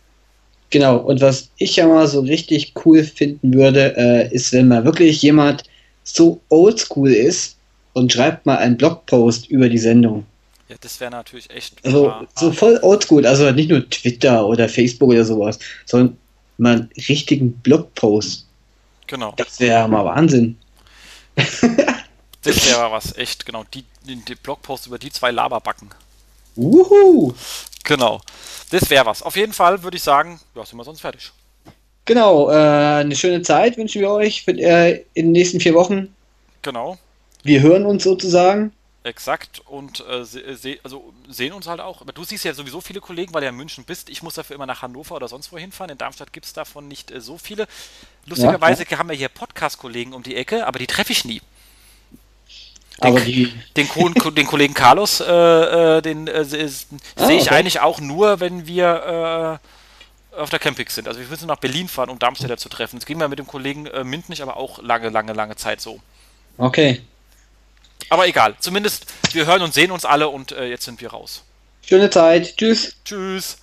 Genau, und was ich ja mal so richtig cool finden würde, äh, ist, wenn mal wirklich jemand so oldschool ist und schreibt mal einen Blogpost über die Sendung. Ja, das wäre natürlich echt. Also, so voll oldschool, also nicht nur Twitter oder Facebook oder sowas, sondern mal einen richtigen Blogpost Genau. Das wäre mal Wahnsinn. das wäre was, echt, genau. Die, die, die Blogpost über die zwei Laberbacken. Uhu. Genau. Das wäre was. Auf jeden Fall würde ich sagen, ja, sind wir sonst fertig. Genau, äh, eine schöne Zeit wünschen wir euch für, äh, in den nächsten vier Wochen. Genau. Wir hören uns sozusagen. Exakt und äh, se also sehen uns halt auch. Aber du siehst ja sowieso viele Kollegen, weil du ja in München bist. Ich muss dafür immer nach Hannover oder sonst wo hinfahren. In Darmstadt gibt es davon nicht äh, so viele. Lustigerweise ja, ja. haben wir hier Podcast-Kollegen um die Ecke, aber die treffe ich nie. Den, aber die... den, den Kollegen Carlos, äh, äh den äh, sehe ah, ich okay. eigentlich auch nur, wenn wir äh, auf der Campix sind. Also wir müssen nach Berlin fahren, um Darmstädter zu treffen. Das ging mir mit dem Kollegen Mint nicht, aber auch lange, lange, lange Zeit so. Okay. Aber egal, zumindest wir hören und sehen uns alle und äh, jetzt sind wir raus. Schöne Zeit. Tschüss. Tschüss.